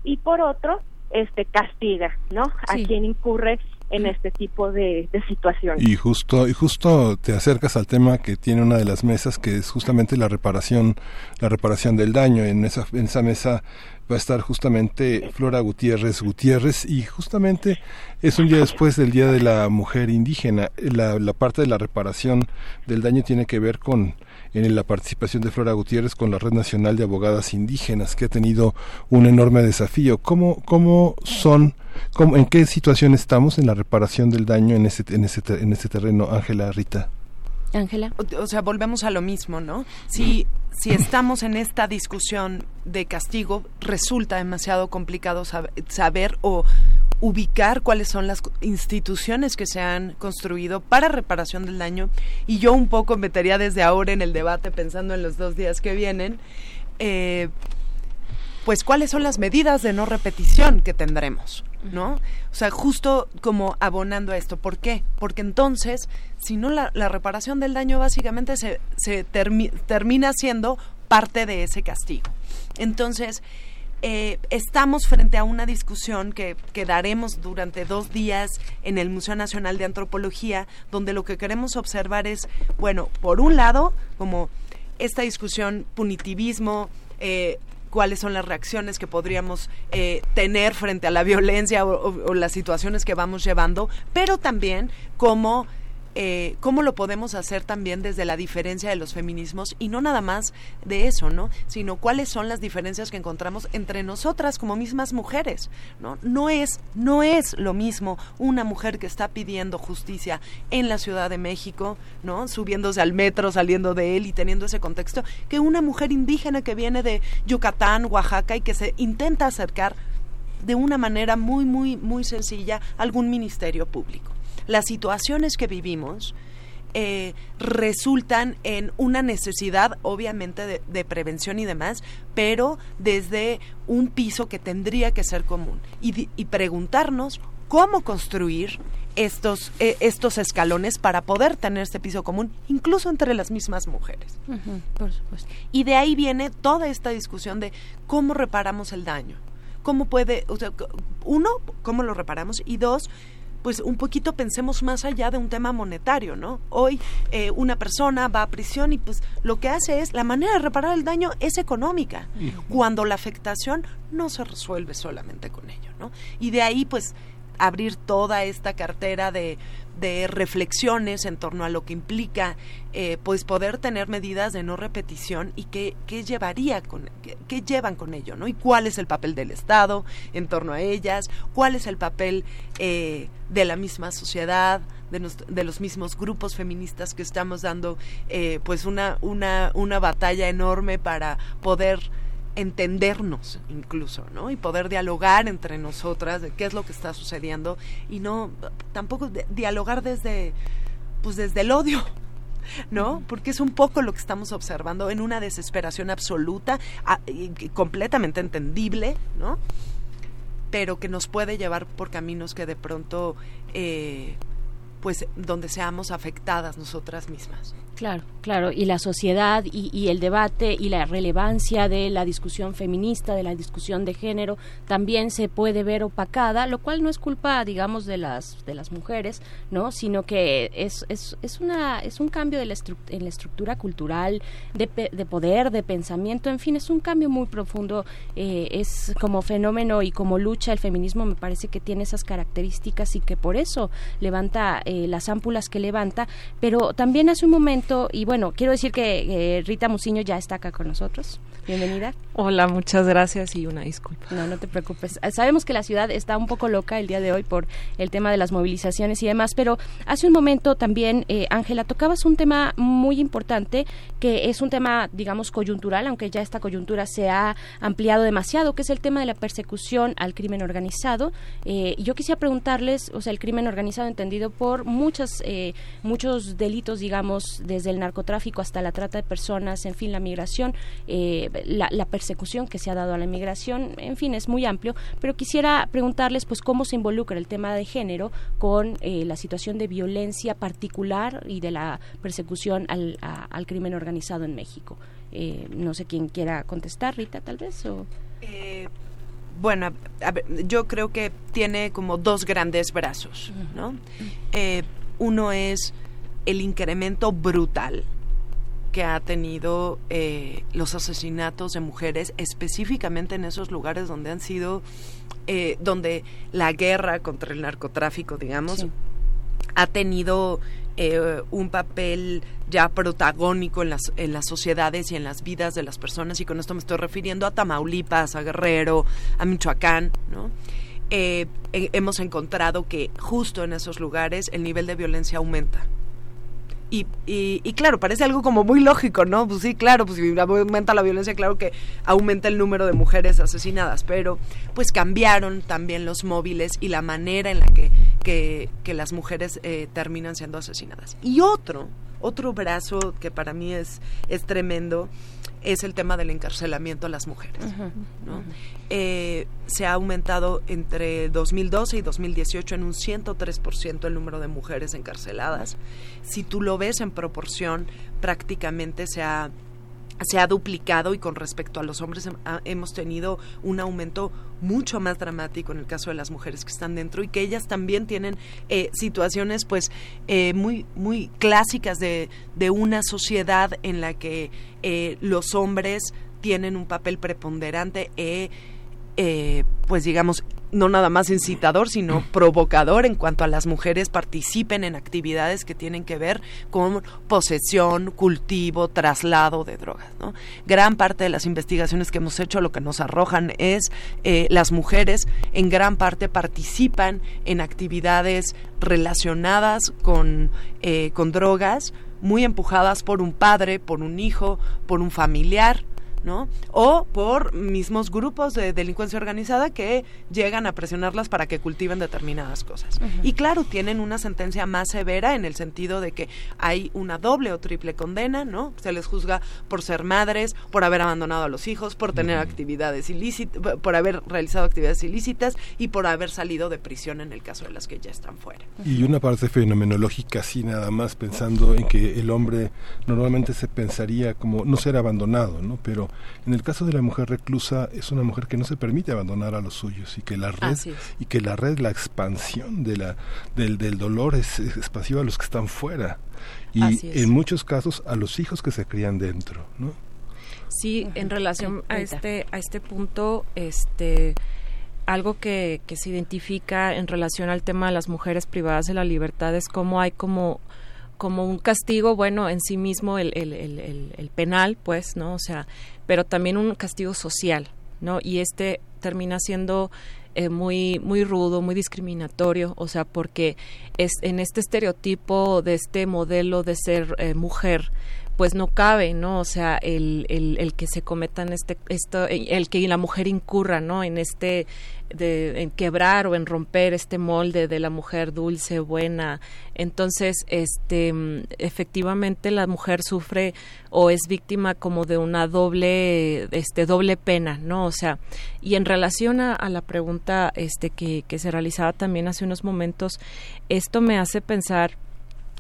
y por otro este castiga no a quien incurre en este tipo de, de situaciones Y justo, y justo te acercas al tema que tiene una de las mesas, que es justamente la reparación, la reparación del daño. En esa, en esa mesa va a estar justamente Flora Gutiérrez Gutiérrez y justamente es un día después del Día de la Mujer Indígena. La, la parte de la reparación del daño tiene que ver con en la participación de Flora Gutiérrez con la Red Nacional de Abogadas Indígenas, que ha tenido un enorme desafío. ¿Cómo, cómo son, cómo, en qué situación estamos en la reparación del daño en ese, en ese, en ese terreno, Ángela Rita? Ángela. O, o sea, volvemos a lo mismo, ¿no? Si, si estamos en esta discusión de castigo, resulta demasiado complicado sab- saber o ubicar cuáles son las instituciones que se han construido para reparación del daño y yo un poco metería desde ahora en el debate pensando en los dos días que vienen eh, pues cuáles son las medidas de no repetición que tendremos, ¿no? O sea, justo como abonando a esto. ¿Por qué? Porque entonces, si no, la, la reparación del daño básicamente se, se termi- termina siendo parte de ese castigo. Entonces, eh, estamos frente a una discusión que, que daremos durante dos días en el Museo Nacional de Antropología, donde lo que queremos observar es, bueno, por un lado, como esta discusión punitivismo, eh, cuáles son las reacciones que podríamos eh, tener frente a la violencia o, o- las situaciones que vamos llevando, pero también cómo, eh, cómo lo podemos hacer también desde la diferencia de los feminismos y no nada más de eso, ¿no? Sino cuáles son las diferencias que encontramos entre nosotras como mismas mujeres, ¿no? No es, no es lo mismo una mujer que está pidiendo justicia en la Ciudad de México, ¿no? Subiéndose al metro, saliendo de él y teniendo ese contexto, que una mujer indígena que viene de Yucatán, Oaxaca y que se intenta acercar de una manera muy, muy, muy sencilla a algún ministerio público. Las situaciones que vivimos eh, resultan en una necesidad, obviamente, de, de prevención y demás, pero desde un piso que tendría que ser común. Y, y preguntarnos cómo construir estos, eh, estos escalones para poder tener este piso común, incluso entre las mismas mujeres. Ujú, por supuesto. Y de ahí viene toda esta discusión de cómo reparamos el daño. ¿Cómo puede, o sea, uno, cómo lo reparamos? Y dos, pues un poquito pensemos más allá de un tema monetario, ¿no? Hoy eh, una persona va a prisión y pues lo que hace es, la manera de reparar el daño es económica, cuando la afectación no se resuelve solamente con ello, ¿no? Y de ahí pues abrir toda esta cartera de, de reflexiones en torno a lo que implica eh, pues poder tener medidas de no repetición y qué, qué llevaría con qué, qué llevan con ello no y cuál es el papel del Estado en torno a ellas cuál es el papel eh, de la misma sociedad de, nos- de los mismos grupos feministas que estamos dando eh, pues una una una batalla enorme para poder entendernos incluso, ¿no? Y poder dialogar entre nosotras de qué es lo que está sucediendo y no tampoco de- dialogar desde pues desde el odio, ¿no? Porque es un poco lo que estamos observando en una desesperación absoluta a- y y completamente entendible, ¿no? Pero que nos puede llevar por caminos que de pronto eh, pues donde seamos afectadas nosotras mismas. Claro, claro, y la sociedad y, y, el debate y la relevancia de la discusión feminista, de la discusión de género, también se puede ver opacada, lo cual no es culpa, digamos, de las de las mujeres, no, sino que es, es, es una es un cambio de la en la estructura cultural, de, de, poder, de pensamiento, en fin, es un cambio muy profundo, eh, es como fenómeno y como lucha el feminismo me parece que tiene esas características y que por eso levanta eh, las ámpulas que levanta, pero también hace un momento y bueno, quiero decir que Rita Musiño ya está acá con nosotros. Bienvenida. Hola, muchas gracias y una disculpa. No, no te preocupes. Sabemos que la ciudad está un poco loca el día de hoy por el tema de las movilizaciones y demás, pero hace un momento también, eh, Ángela, tocabas un tema muy importante que es un tema, digamos, coyuntural, aunque ya esta coyuntura se ha ampliado demasiado, que es el tema de la persecución al crimen organizado. Eh, yo quisiera preguntarles, o sea, el crimen organizado entendido por muchas, eh, muchos delitos, digamos, desde el narcotráfico hasta la trata de personas, en fin, la migración. Eh, la, persecución que se ha dado a la inmigración, en fin, es muy amplio, pero quisiera preguntarles pues cómo se involucra el tema de género con eh, la situación de violencia particular y de la persecución al, al crimen organizado en México. Eh, no sé quién quiera contestar, Rita, tal vez. O... bueno, yo creo que tiene como dos grandes brazos, ¿no? uno es el incremento brutal que ha tenido eh, los asesinatos de mujeres, específicamente en esos lugares donde han sido, eh, donde la guerra contra el narcotráfico, digamos, ha tenido eh, un papel ya protagónico en las, en las sociedades y en las vidas de las personas, y con esto me estoy refiriendo a Tamaulipas, a Guerrero, a Michoacán, ¿no? hemos encontrado que justo en esos lugares el nivel de violencia aumenta y, y, claro, parece algo como muy lógico, ¿no? Pues sí, claro, pues si aumenta la violencia, claro que aumenta el número de mujeres asesinadas, pero pues cambiaron también los móviles y la manera en la que, que, las mujeres eh, terminan siendo asesinadas. Y otro, otro brazo que para mí es, es tremendo, es el tema del encarcelamiento a las mujeres. Eh, se ha aumentado entre 2012 y 2018 en un 103% el número de mujeres encarceladas. Si tú lo ves en proporción, prácticamente se ha se ha duplicado y con respecto a los hombres hemos tenido un aumento mucho más dramático en el caso de las mujeres que están dentro y que ellas también tienen eh, situaciones pues eh, muy muy clásicas de, de, una sociedad en la que eh, los hombres tienen un papel preponderante e pues digamos, no nada más incitador, sino provocador en cuanto a las mujeres participen en actividades que tienen que ver con posesión, cultivo, traslado de drogas. ¿no? Gran parte de las investigaciones que hemos hecho lo que nos arrojan es eh, las mujeres en gran parte participan en actividades relacionadas con, eh, con drogas, muy empujadas por un padre, por un hijo, por un familiar, ¿no? O por mismos grupos de delincuencia organizada que llegan a presionarlas para que cultiven determinadas cosas. Y claro, tienen una sentencia más severa en el sentido de que hay una doble o triple condena, ¿no? Se les juzga por ser madres, por haber abandonado a los hijos, por tener actividades ilícitas, por haber realizado actividades ilícitas y por haber salido de prisión en el caso de las que ya están fuera. Y una parte fenomenológica, así nada más pensando en que el hombre normalmente se pensaría como no ser abandonado, ¿no? Pero en el caso de la mujer reclusa es una mujer que no se permite abandonar a los suyos y que la red y que la red la expansión de la del, del dolor es, expansiva a los que están fuera. Y en muchos casos a los hijos que se crían dentro, ¿no? Sí, en relación a este a este punto, este algo que, que se identifica en relación al tema de las mujeres privadas de la libertad es cómo hay como como un castigo, bueno, en sí mismo el, el, el, penal, pues, ¿no? O sea, pero también un castigo social, ¿no? Y este termina siendo eh, muy, muy rudo, muy discriminatorio, o sea, porque es, en este estereotipo de este modelo de ser eh, mujer, pues no cabe, ¿no? O sea, el, el, el que se cometan este, esto, el que la mujer incurra, ¿no? En este, de, en quebrar o en romper este molde de la mujer dulce, buena. Entonces, este, efectivamente la mujer sufre o es víctima como de una doble, este, doble pena, ¿no? O sea, y en relación a, a la pregunta, este, que, que se realizaba también hace unos momentos, esto me hace pensar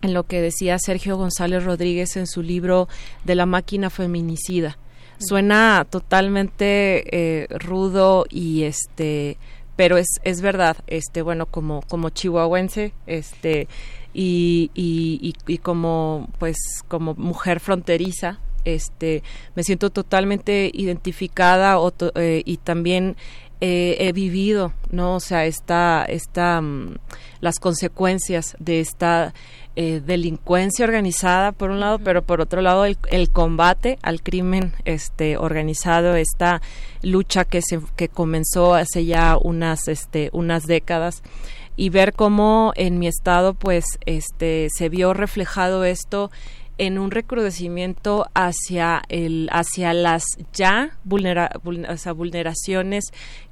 en lo que decía Sergio González Rodríguez en su libro de la máquina feminicida. Suena totalmente eh, rudo y este pero es, es verdad, este bueno, como, como chihuahuense, este, y, y, y, como pues como mujer fronteriza, este, me siento totalmente identificada eh, y también eh, he vivido, ¿no? O sea, esta, esta, mm, las consecuencias de esta eh, delincuencia organizada por un lado, pero por otro lado el, el, combate al crimen este organizado, esta lucha que se que comenzó hace ya unas este unas décadas y ver cómo en mi estado pues este se vio reflejado esto en un recrudecimiento hacia el hacia las ya vulnera, sea, vulneraciones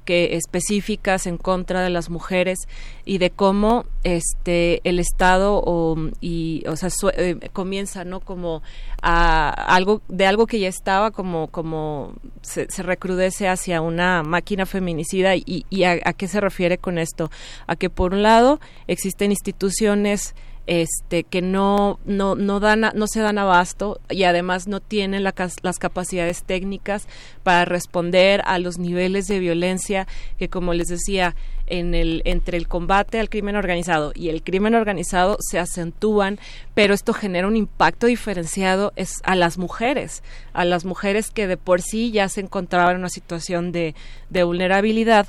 que específicas en contra de las mujeres y de cómo este el estado o y o sea eh, comienza no como a algo de algo que ya estaba como como se, se recrudece hacia una máquina feminicida. Y, y a, a qué se refiere con esto a que por un lado existen instituciones este que no no no no se dan abasto y además no tienen la, las capacidades técnicas para responder a los niveles de violencia que como les decía en el entre el combate al crimen organizado y el crimen organizado se acentúan pero esto genera un impacto diferenciado a las mujeres a las mujeres que de por sí ya se encontraban en una situación de vulnerabilidad.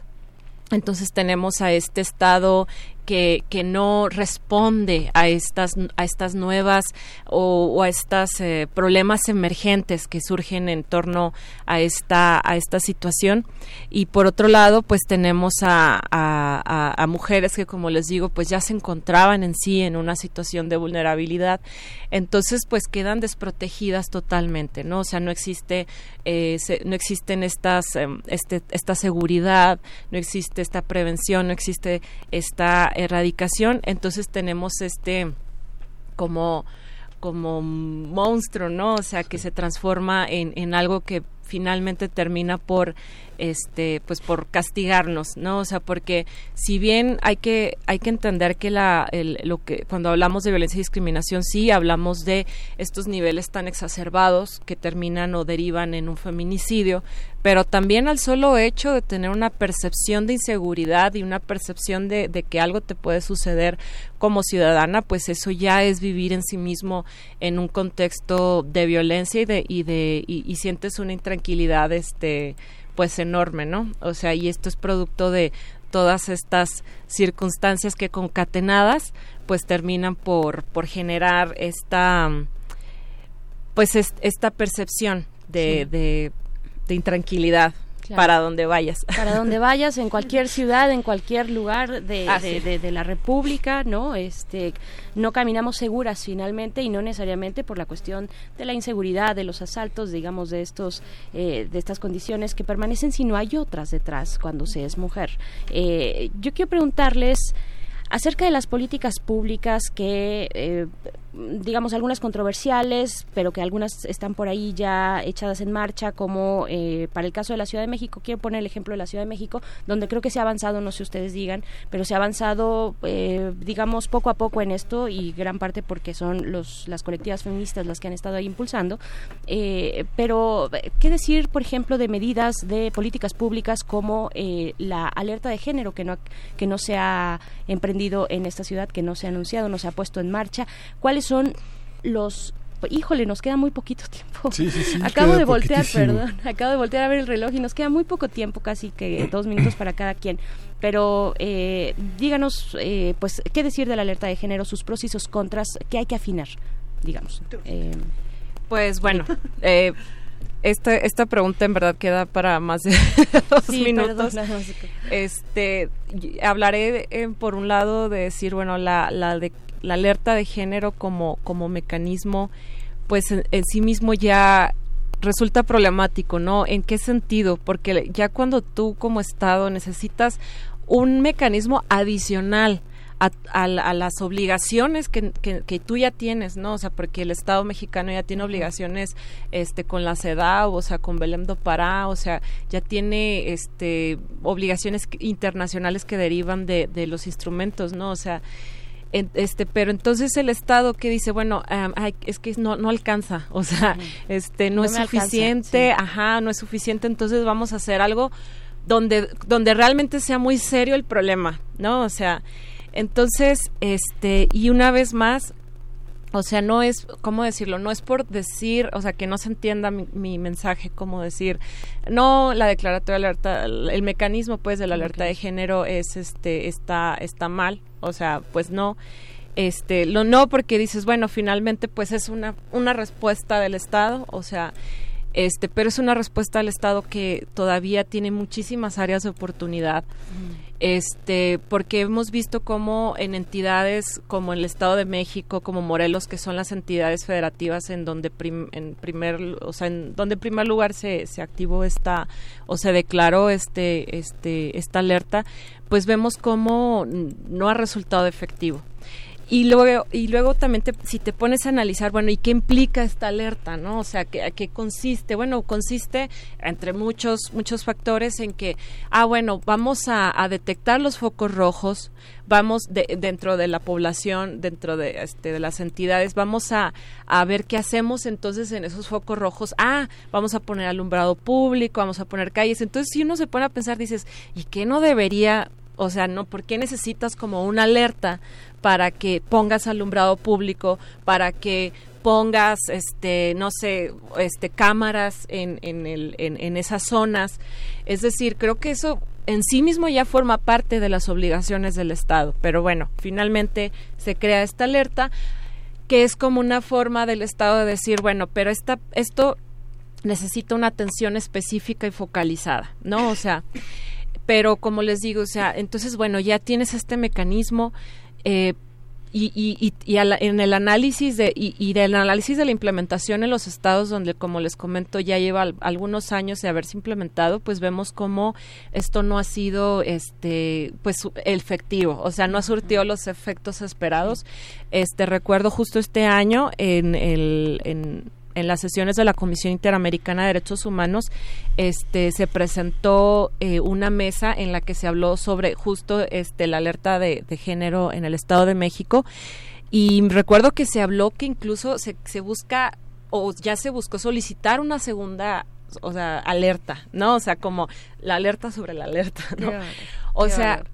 Entonces tenemos a este estado que, no responde a estas a estas nuevas o, a estos eh, problemas emergentes que surgen en torno a esta a esta situación. Y por otro lado pues tenemos a, mujeres que como les digo pues ya se encontraban en sí en una situación de vulnerabilidad. Entonces pues quedan desprotegidas totalmente no o sea no existe eh, no existen estas eh, este, esta seguridad no existe esta prevención no existe esta erradicación, entonces tenemos este como como monstruo, ¿no? O sea, que se transforma en, en algo que finalmente termina por este pues por castigarnos no o sea porque si bien hay que hay que entender que la el, lo que cuando hablamos de violencia y discriminación sí hablamos de estos niveles tan exacerbados que terminan o derivan en un feminicidio pero también al solo hecho de tener una percepción de inseguridad y una percepción de, de que algo te puede suceder como ciudadana pues eso ya es vivir en sí mismo en un contexto de violencia y de y de y, y sientes una intranquilidad este pues enorme, ¿no? O sea, y esto es producto de todas estas circunstancias que concatenadas pues terminan por por generar esta pues es, esta percepción de, sí. de, de intranquilidad Claro. para donde vayas. Para donde vayas, en cualquier ciudad, en cualquier lugar de, ah, de, sí. de, de, la República, ¿no? Este, no caminamos seguras finalmente y no necesariamente por la cuestión de la inseguridad, de los asaltos, digamos, de estos, eh, de estas condiciones que permanecen, sino hay otras detrás cuando se es mujer. Eh, yo quiero preguntarles acerca de las políticas públicas que eh, digamos algunas controversiales pero que algunas están por ahí ya echadas en marcha como eh, para el caso de la Ciudad de México quiero poner el ejemplo de la Ciudad de México donde creo que se ha avanzado no sé ustedes digan pero se ha avanzado eh, digamos poco a poco en esto y gran parte porque son los las colectivas feministas las que han estado ahí impulsando pero qué decir por ejemplo de medidas de políticas públicas como la alerta de género que no que no se ha emprendido en esta ciudad que no se ha anunciado, no se ha puesto en marcha. ¿Cuáles son los híjole, nos queda muy poquito tiempo. Sí, sí, sí, acabo de voltear, perdón, acabo de voltear a ver el reloj y nos queda muy poco tiempo, casi que dos minutos para cada quien. Pero eh, díganos, eh, pues, qué decir de la alerta de género, sus pros y sus contras, qué hay que afinar, digamos. Eh, pues bueno, eh, esta, esta pregunta en verdad queda para más de dos sí, minutos. Perdón, este, hablaré eh, por un lado de decir, bueno, la, la, de, la alerta de género como, como mecanismo pues en, en sí mismo ya resulta problemático, ¿no? ¿En qué sentido? Porque ya cuando tú como Estado necesitas un mecanismo adicional a, a- a las obligaciones que, que, que tú ya tienes, ¿no? O sea, porque el Estado mexicano ya tiene obligaciones este, con la CEDAW, o sea, con Belém do Pará, o sea, ya tiene este, obligaciones internacionales que derivan de, de los instrumentos, ¿no? O sea, este pero entonces el estado que dice bueno ay, es que no no alcanza o sea este no, No es alcanza, suficiente sí. ajá no es suficiente entonces vamos a hacer algo donde donde realmente sea muy serio el problema no o sea entonces este y una vez más o sea, no es, ¿cómo decirlo? No es por decir, o sea, que no se entienda mi, mi mensaje, como decir, no, la declaratoria de alerta, el mecanismo, pues, de la alerta de género es, este, está, está mal, o sea, pues no, este, lo no porque dices, bueno, finalmente, pues, es una, una respuesta del Estado, o sea, este, pero es una respuesta del Estado que todavía tiene muchísimas áreas de oportunidad este porque hemos visto como en entidades como el Estado de México como Morelos que son las entidades federativas en donde prim- en primer o sea en donde en primer lugar se, se activó esta o se declaró este este esta alerta pues vemos como no ha resultado efectivo y luego y luego también te- si te pones a analizar bueno y qué implica esta alerta no o sea ¿qué, a qué consiste bueno consiste entre muchos muchos factores en que ah bueno vamos a, detectar los focos rojos vamos de- dentro de la población dentro de este de las entidades vamos a, a ver qué hacemos entonces en esos focos rojos. Ah vamos a poner alumbrado público vamos a poner calles. Entonces si uno se pone a pensar dices y qué no debería o sea, no, ¿por qué necesitas como una alerta para que pongas alumbrado público, para que pongas, este, no sé, este, cámaras en, en, el, en, en esas zonas? Es decir, creo que eso en sí mismo ya forma parte de las obligaciones del Estado. Pero bueno, finalmente se crea esta alerta que es como una forma del Estado de decir, bueno, pero esta, esto necesita una atención específica y focalizada, ¿no? O sea, pero como les digo, o sea, entonces, bueno, ya tienes este mecanismo eh, y, y, y, la- en el análisis de, y, y del análisis de la implementación en los estados donde, como les comento, ya lleva al- algunos años de haberse implementado, pues vemos cómo esto no ha sido, este, pues, efectivo, o sea, no ha surtido los efectos esperados. Este, recuerdo justo este año en el, en, en las sesiones de la Comisión Interamericana de Derechos Humanos, este, se presentó eh, una mesa en la que se habló sobre justo este, la alerta de, de género en el Estado de México. Y recuerdo que se habló que incluso se, se busca o ya se buscó solicitar una segunda o sea, alerta, ¿no? O sea, como la alerta sobre la alerta, ¿no? Qué O qué sea,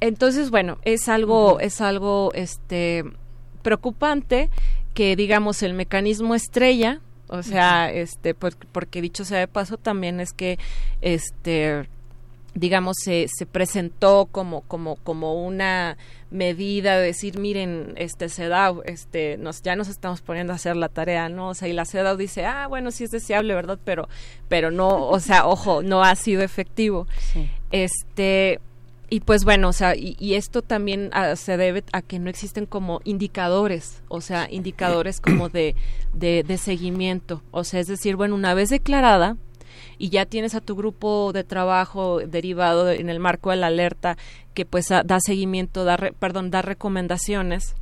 entonces, bueno, es algo, es algo, este, preocupante que, digamos, el mecanismo estrella, o sea, este, por- porque dicho sea de paso, también es que, este, digamos, se, se presentó como, como, como una medida de decir, miren, este CEDAW, este, nos, ya nos estamos poniendo a hacer la tarea, ¿no? O sea, y la CEDAW dice, ah, bueno, sí es deseable, ¿verdad? Pero, pero no, o sea, ojo, no ha sido efectivo. Este, y pues bueno, o sea, y, y esto también ah, se debe a que no existen como indicadores, o sea, indicadores como de, de, seguimiento. O sea, es decir, bueno, una vez declarada, y ya tienes a tu grupo de trabajo derivado de- en el marco de la alerta que pues ah, da seguimiento, da re- perdón, da recomendaciones,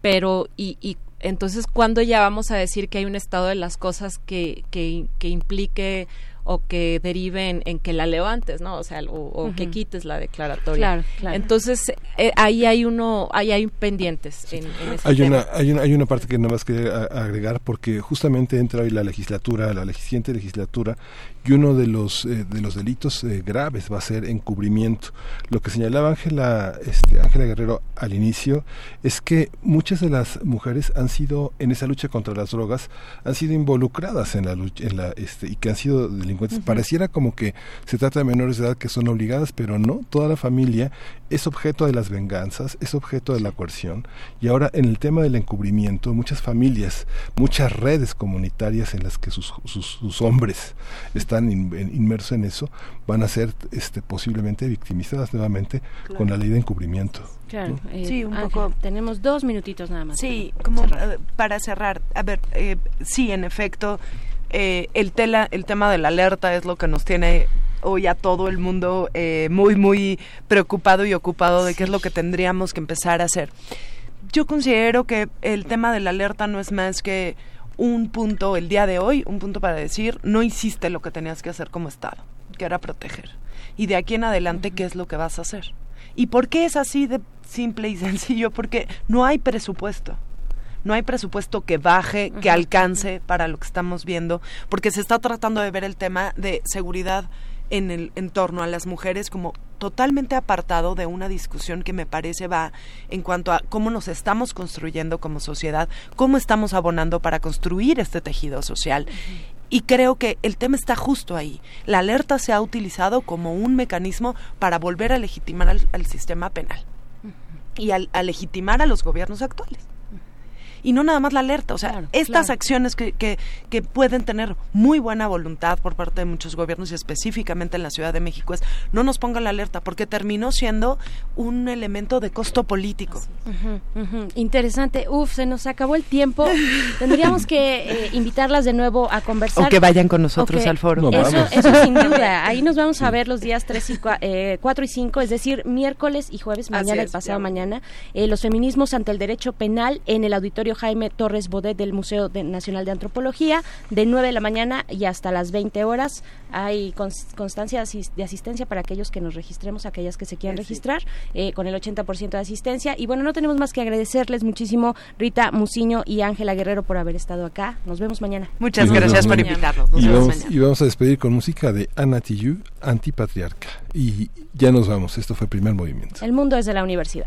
pero y, y entonces cuándo ya vamos a decir que hay un estado de las cosas que, que, que implique o que derive en, que la levantes, ¿no? O sea, o, o que quites la declaratoria. Claro, claro. Entonces, eh, ahí hay uno, ahí hay pendientes en, en ese Hay tema. una, hay, una, hay una parte que nada más quería agregar porque justamente entra hoy la legislatura, la siguiente legislatura y uno de los eh, de los delitos eh, graves va a ser encubrimiento. Lo que señalaba Ángela este, Ángela Guerrero al inicio es que muchas de las mujeres han sido en esa lucha contra las drogas han sido involucradas en la lucha en la este y que han sido delincuentes. Pareciera como que se trata de menores de edad que son obligadas, pero no, toda la familia es objeto de las venganzas, es objeto de la coerción. Y ahora en el tema del encubrimiento, muchas familias, muchas redes comunitarias en las que sus, sus, sus hombres están in- inmersos en eso, van a ser este, posiblemente victimizadas nuevamente con la ley de encubrimiento. Claro, eh, Sí, un Ángel, poco. Tenemos dos minutitos nada más. Sí, para como cerrar. eh, para cerrar, a ver, eh, sí, en efecto, eh, el, tela, el tema de la alerta es lo que nos tiene hoy a todo el mundo eh, muy, muy preocupado y ocupado de qué es lo que tendríamos que empezar a hacer. Yo considero que el tema de la alerta no es más que un punto el día de hoy, un punto para decir, no hiciste lo que tenías que hacer como Estado, que era proteger. Y de aquí en adelante, ¿qué es lo que vas a hacer? ¿Y por qué es así de simple y sencillo? Porque no hay presupuesto. No hay presupuesto que baje, que alcance para lo que estamos viendo, porque se está tratando de ver el tema de seguridad en el en torno a las mujeres como totalmente apartado de una discusión que me parece va en cuanto a cómo nos estamos construyendo como sociedad, cómo estamos abonando para construir este tejido social. Y creo que el tema está justo ahí. La alerta se ha utilizado como un mecanismo para volver a legitimar al, al sistema penal y al- a legitimar a los gobiernos actuales y no nada más la alerta. O sea, estas claro. acciones que, que, que pueden tener muy buena voluntad por parte de muchos gobiernos y específicamente en la Ciudad de México es no nos pongan la alerta porque terminó siendo un elemento de costo político. Interesante. Uf, se nos acabó el tiempo. Tendríamos que eh, invitarlas de nuevo a conversar. O que vayan con nosotros al foro. No, eso, sin duda. Ahí nos vamos a ver los días 3 y 4 y 5, es decir, miércoles y jueves, mañana y pasado ya. mañana. Eh, los feminismos ante el derecho penal en el auditorio Jaime Torres Bodet del Museo de- Nacional de Antropología, de 9 de la mañana y hasta las 20 horas. Hay cons- constancia de asis- de asistencia para aquellos que nos registremos, aquellas que se quieran registrar, eh, con el 80% de asistencia. Y bueno, no tenemos más que agradecerles muchísimo, Rita Muciño y Ángela Guerrero, por haber estado acá. Nos vemos mañana. Muchas nos gracias por invitarnos. Nos Y vemos vamos, mañana. y vamos a despedir con música de Ana Tijoux, Antipatriarca. Y ya nos vamos. Esto fue Primer Movimiento. El mundo es de la universidad.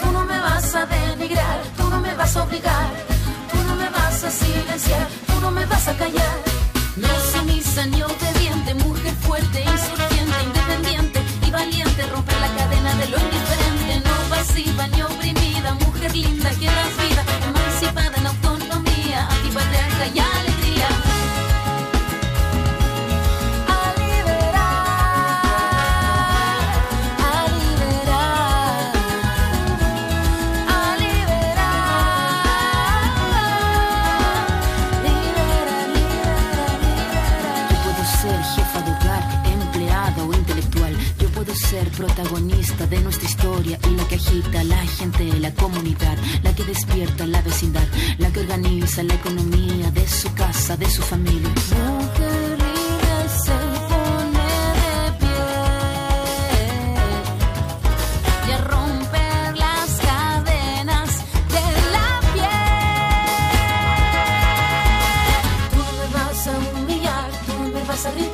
tú no me vas a denigrar, tú no me vas a obligar, tú no me vas a silenciar, tú no me vas a callar. No sumisa ni obediente, mujer fuerte, insurgente, independiente y valiente, romper la cadena de lo indiferente, no pasiva ni oprimida, mujer linda que das vida, emancipada en autonomía, antipatriarca y alegría. Protagonista de nuestra historia y la que agita a la gente, la comunidad, la que despierta la vecindad, la que organiza la economía de su casa, de su familia. Mujer libre se pone de pie y a romper las cadenas de la piel. Tú me vas a humillar, tú me vas a gritar,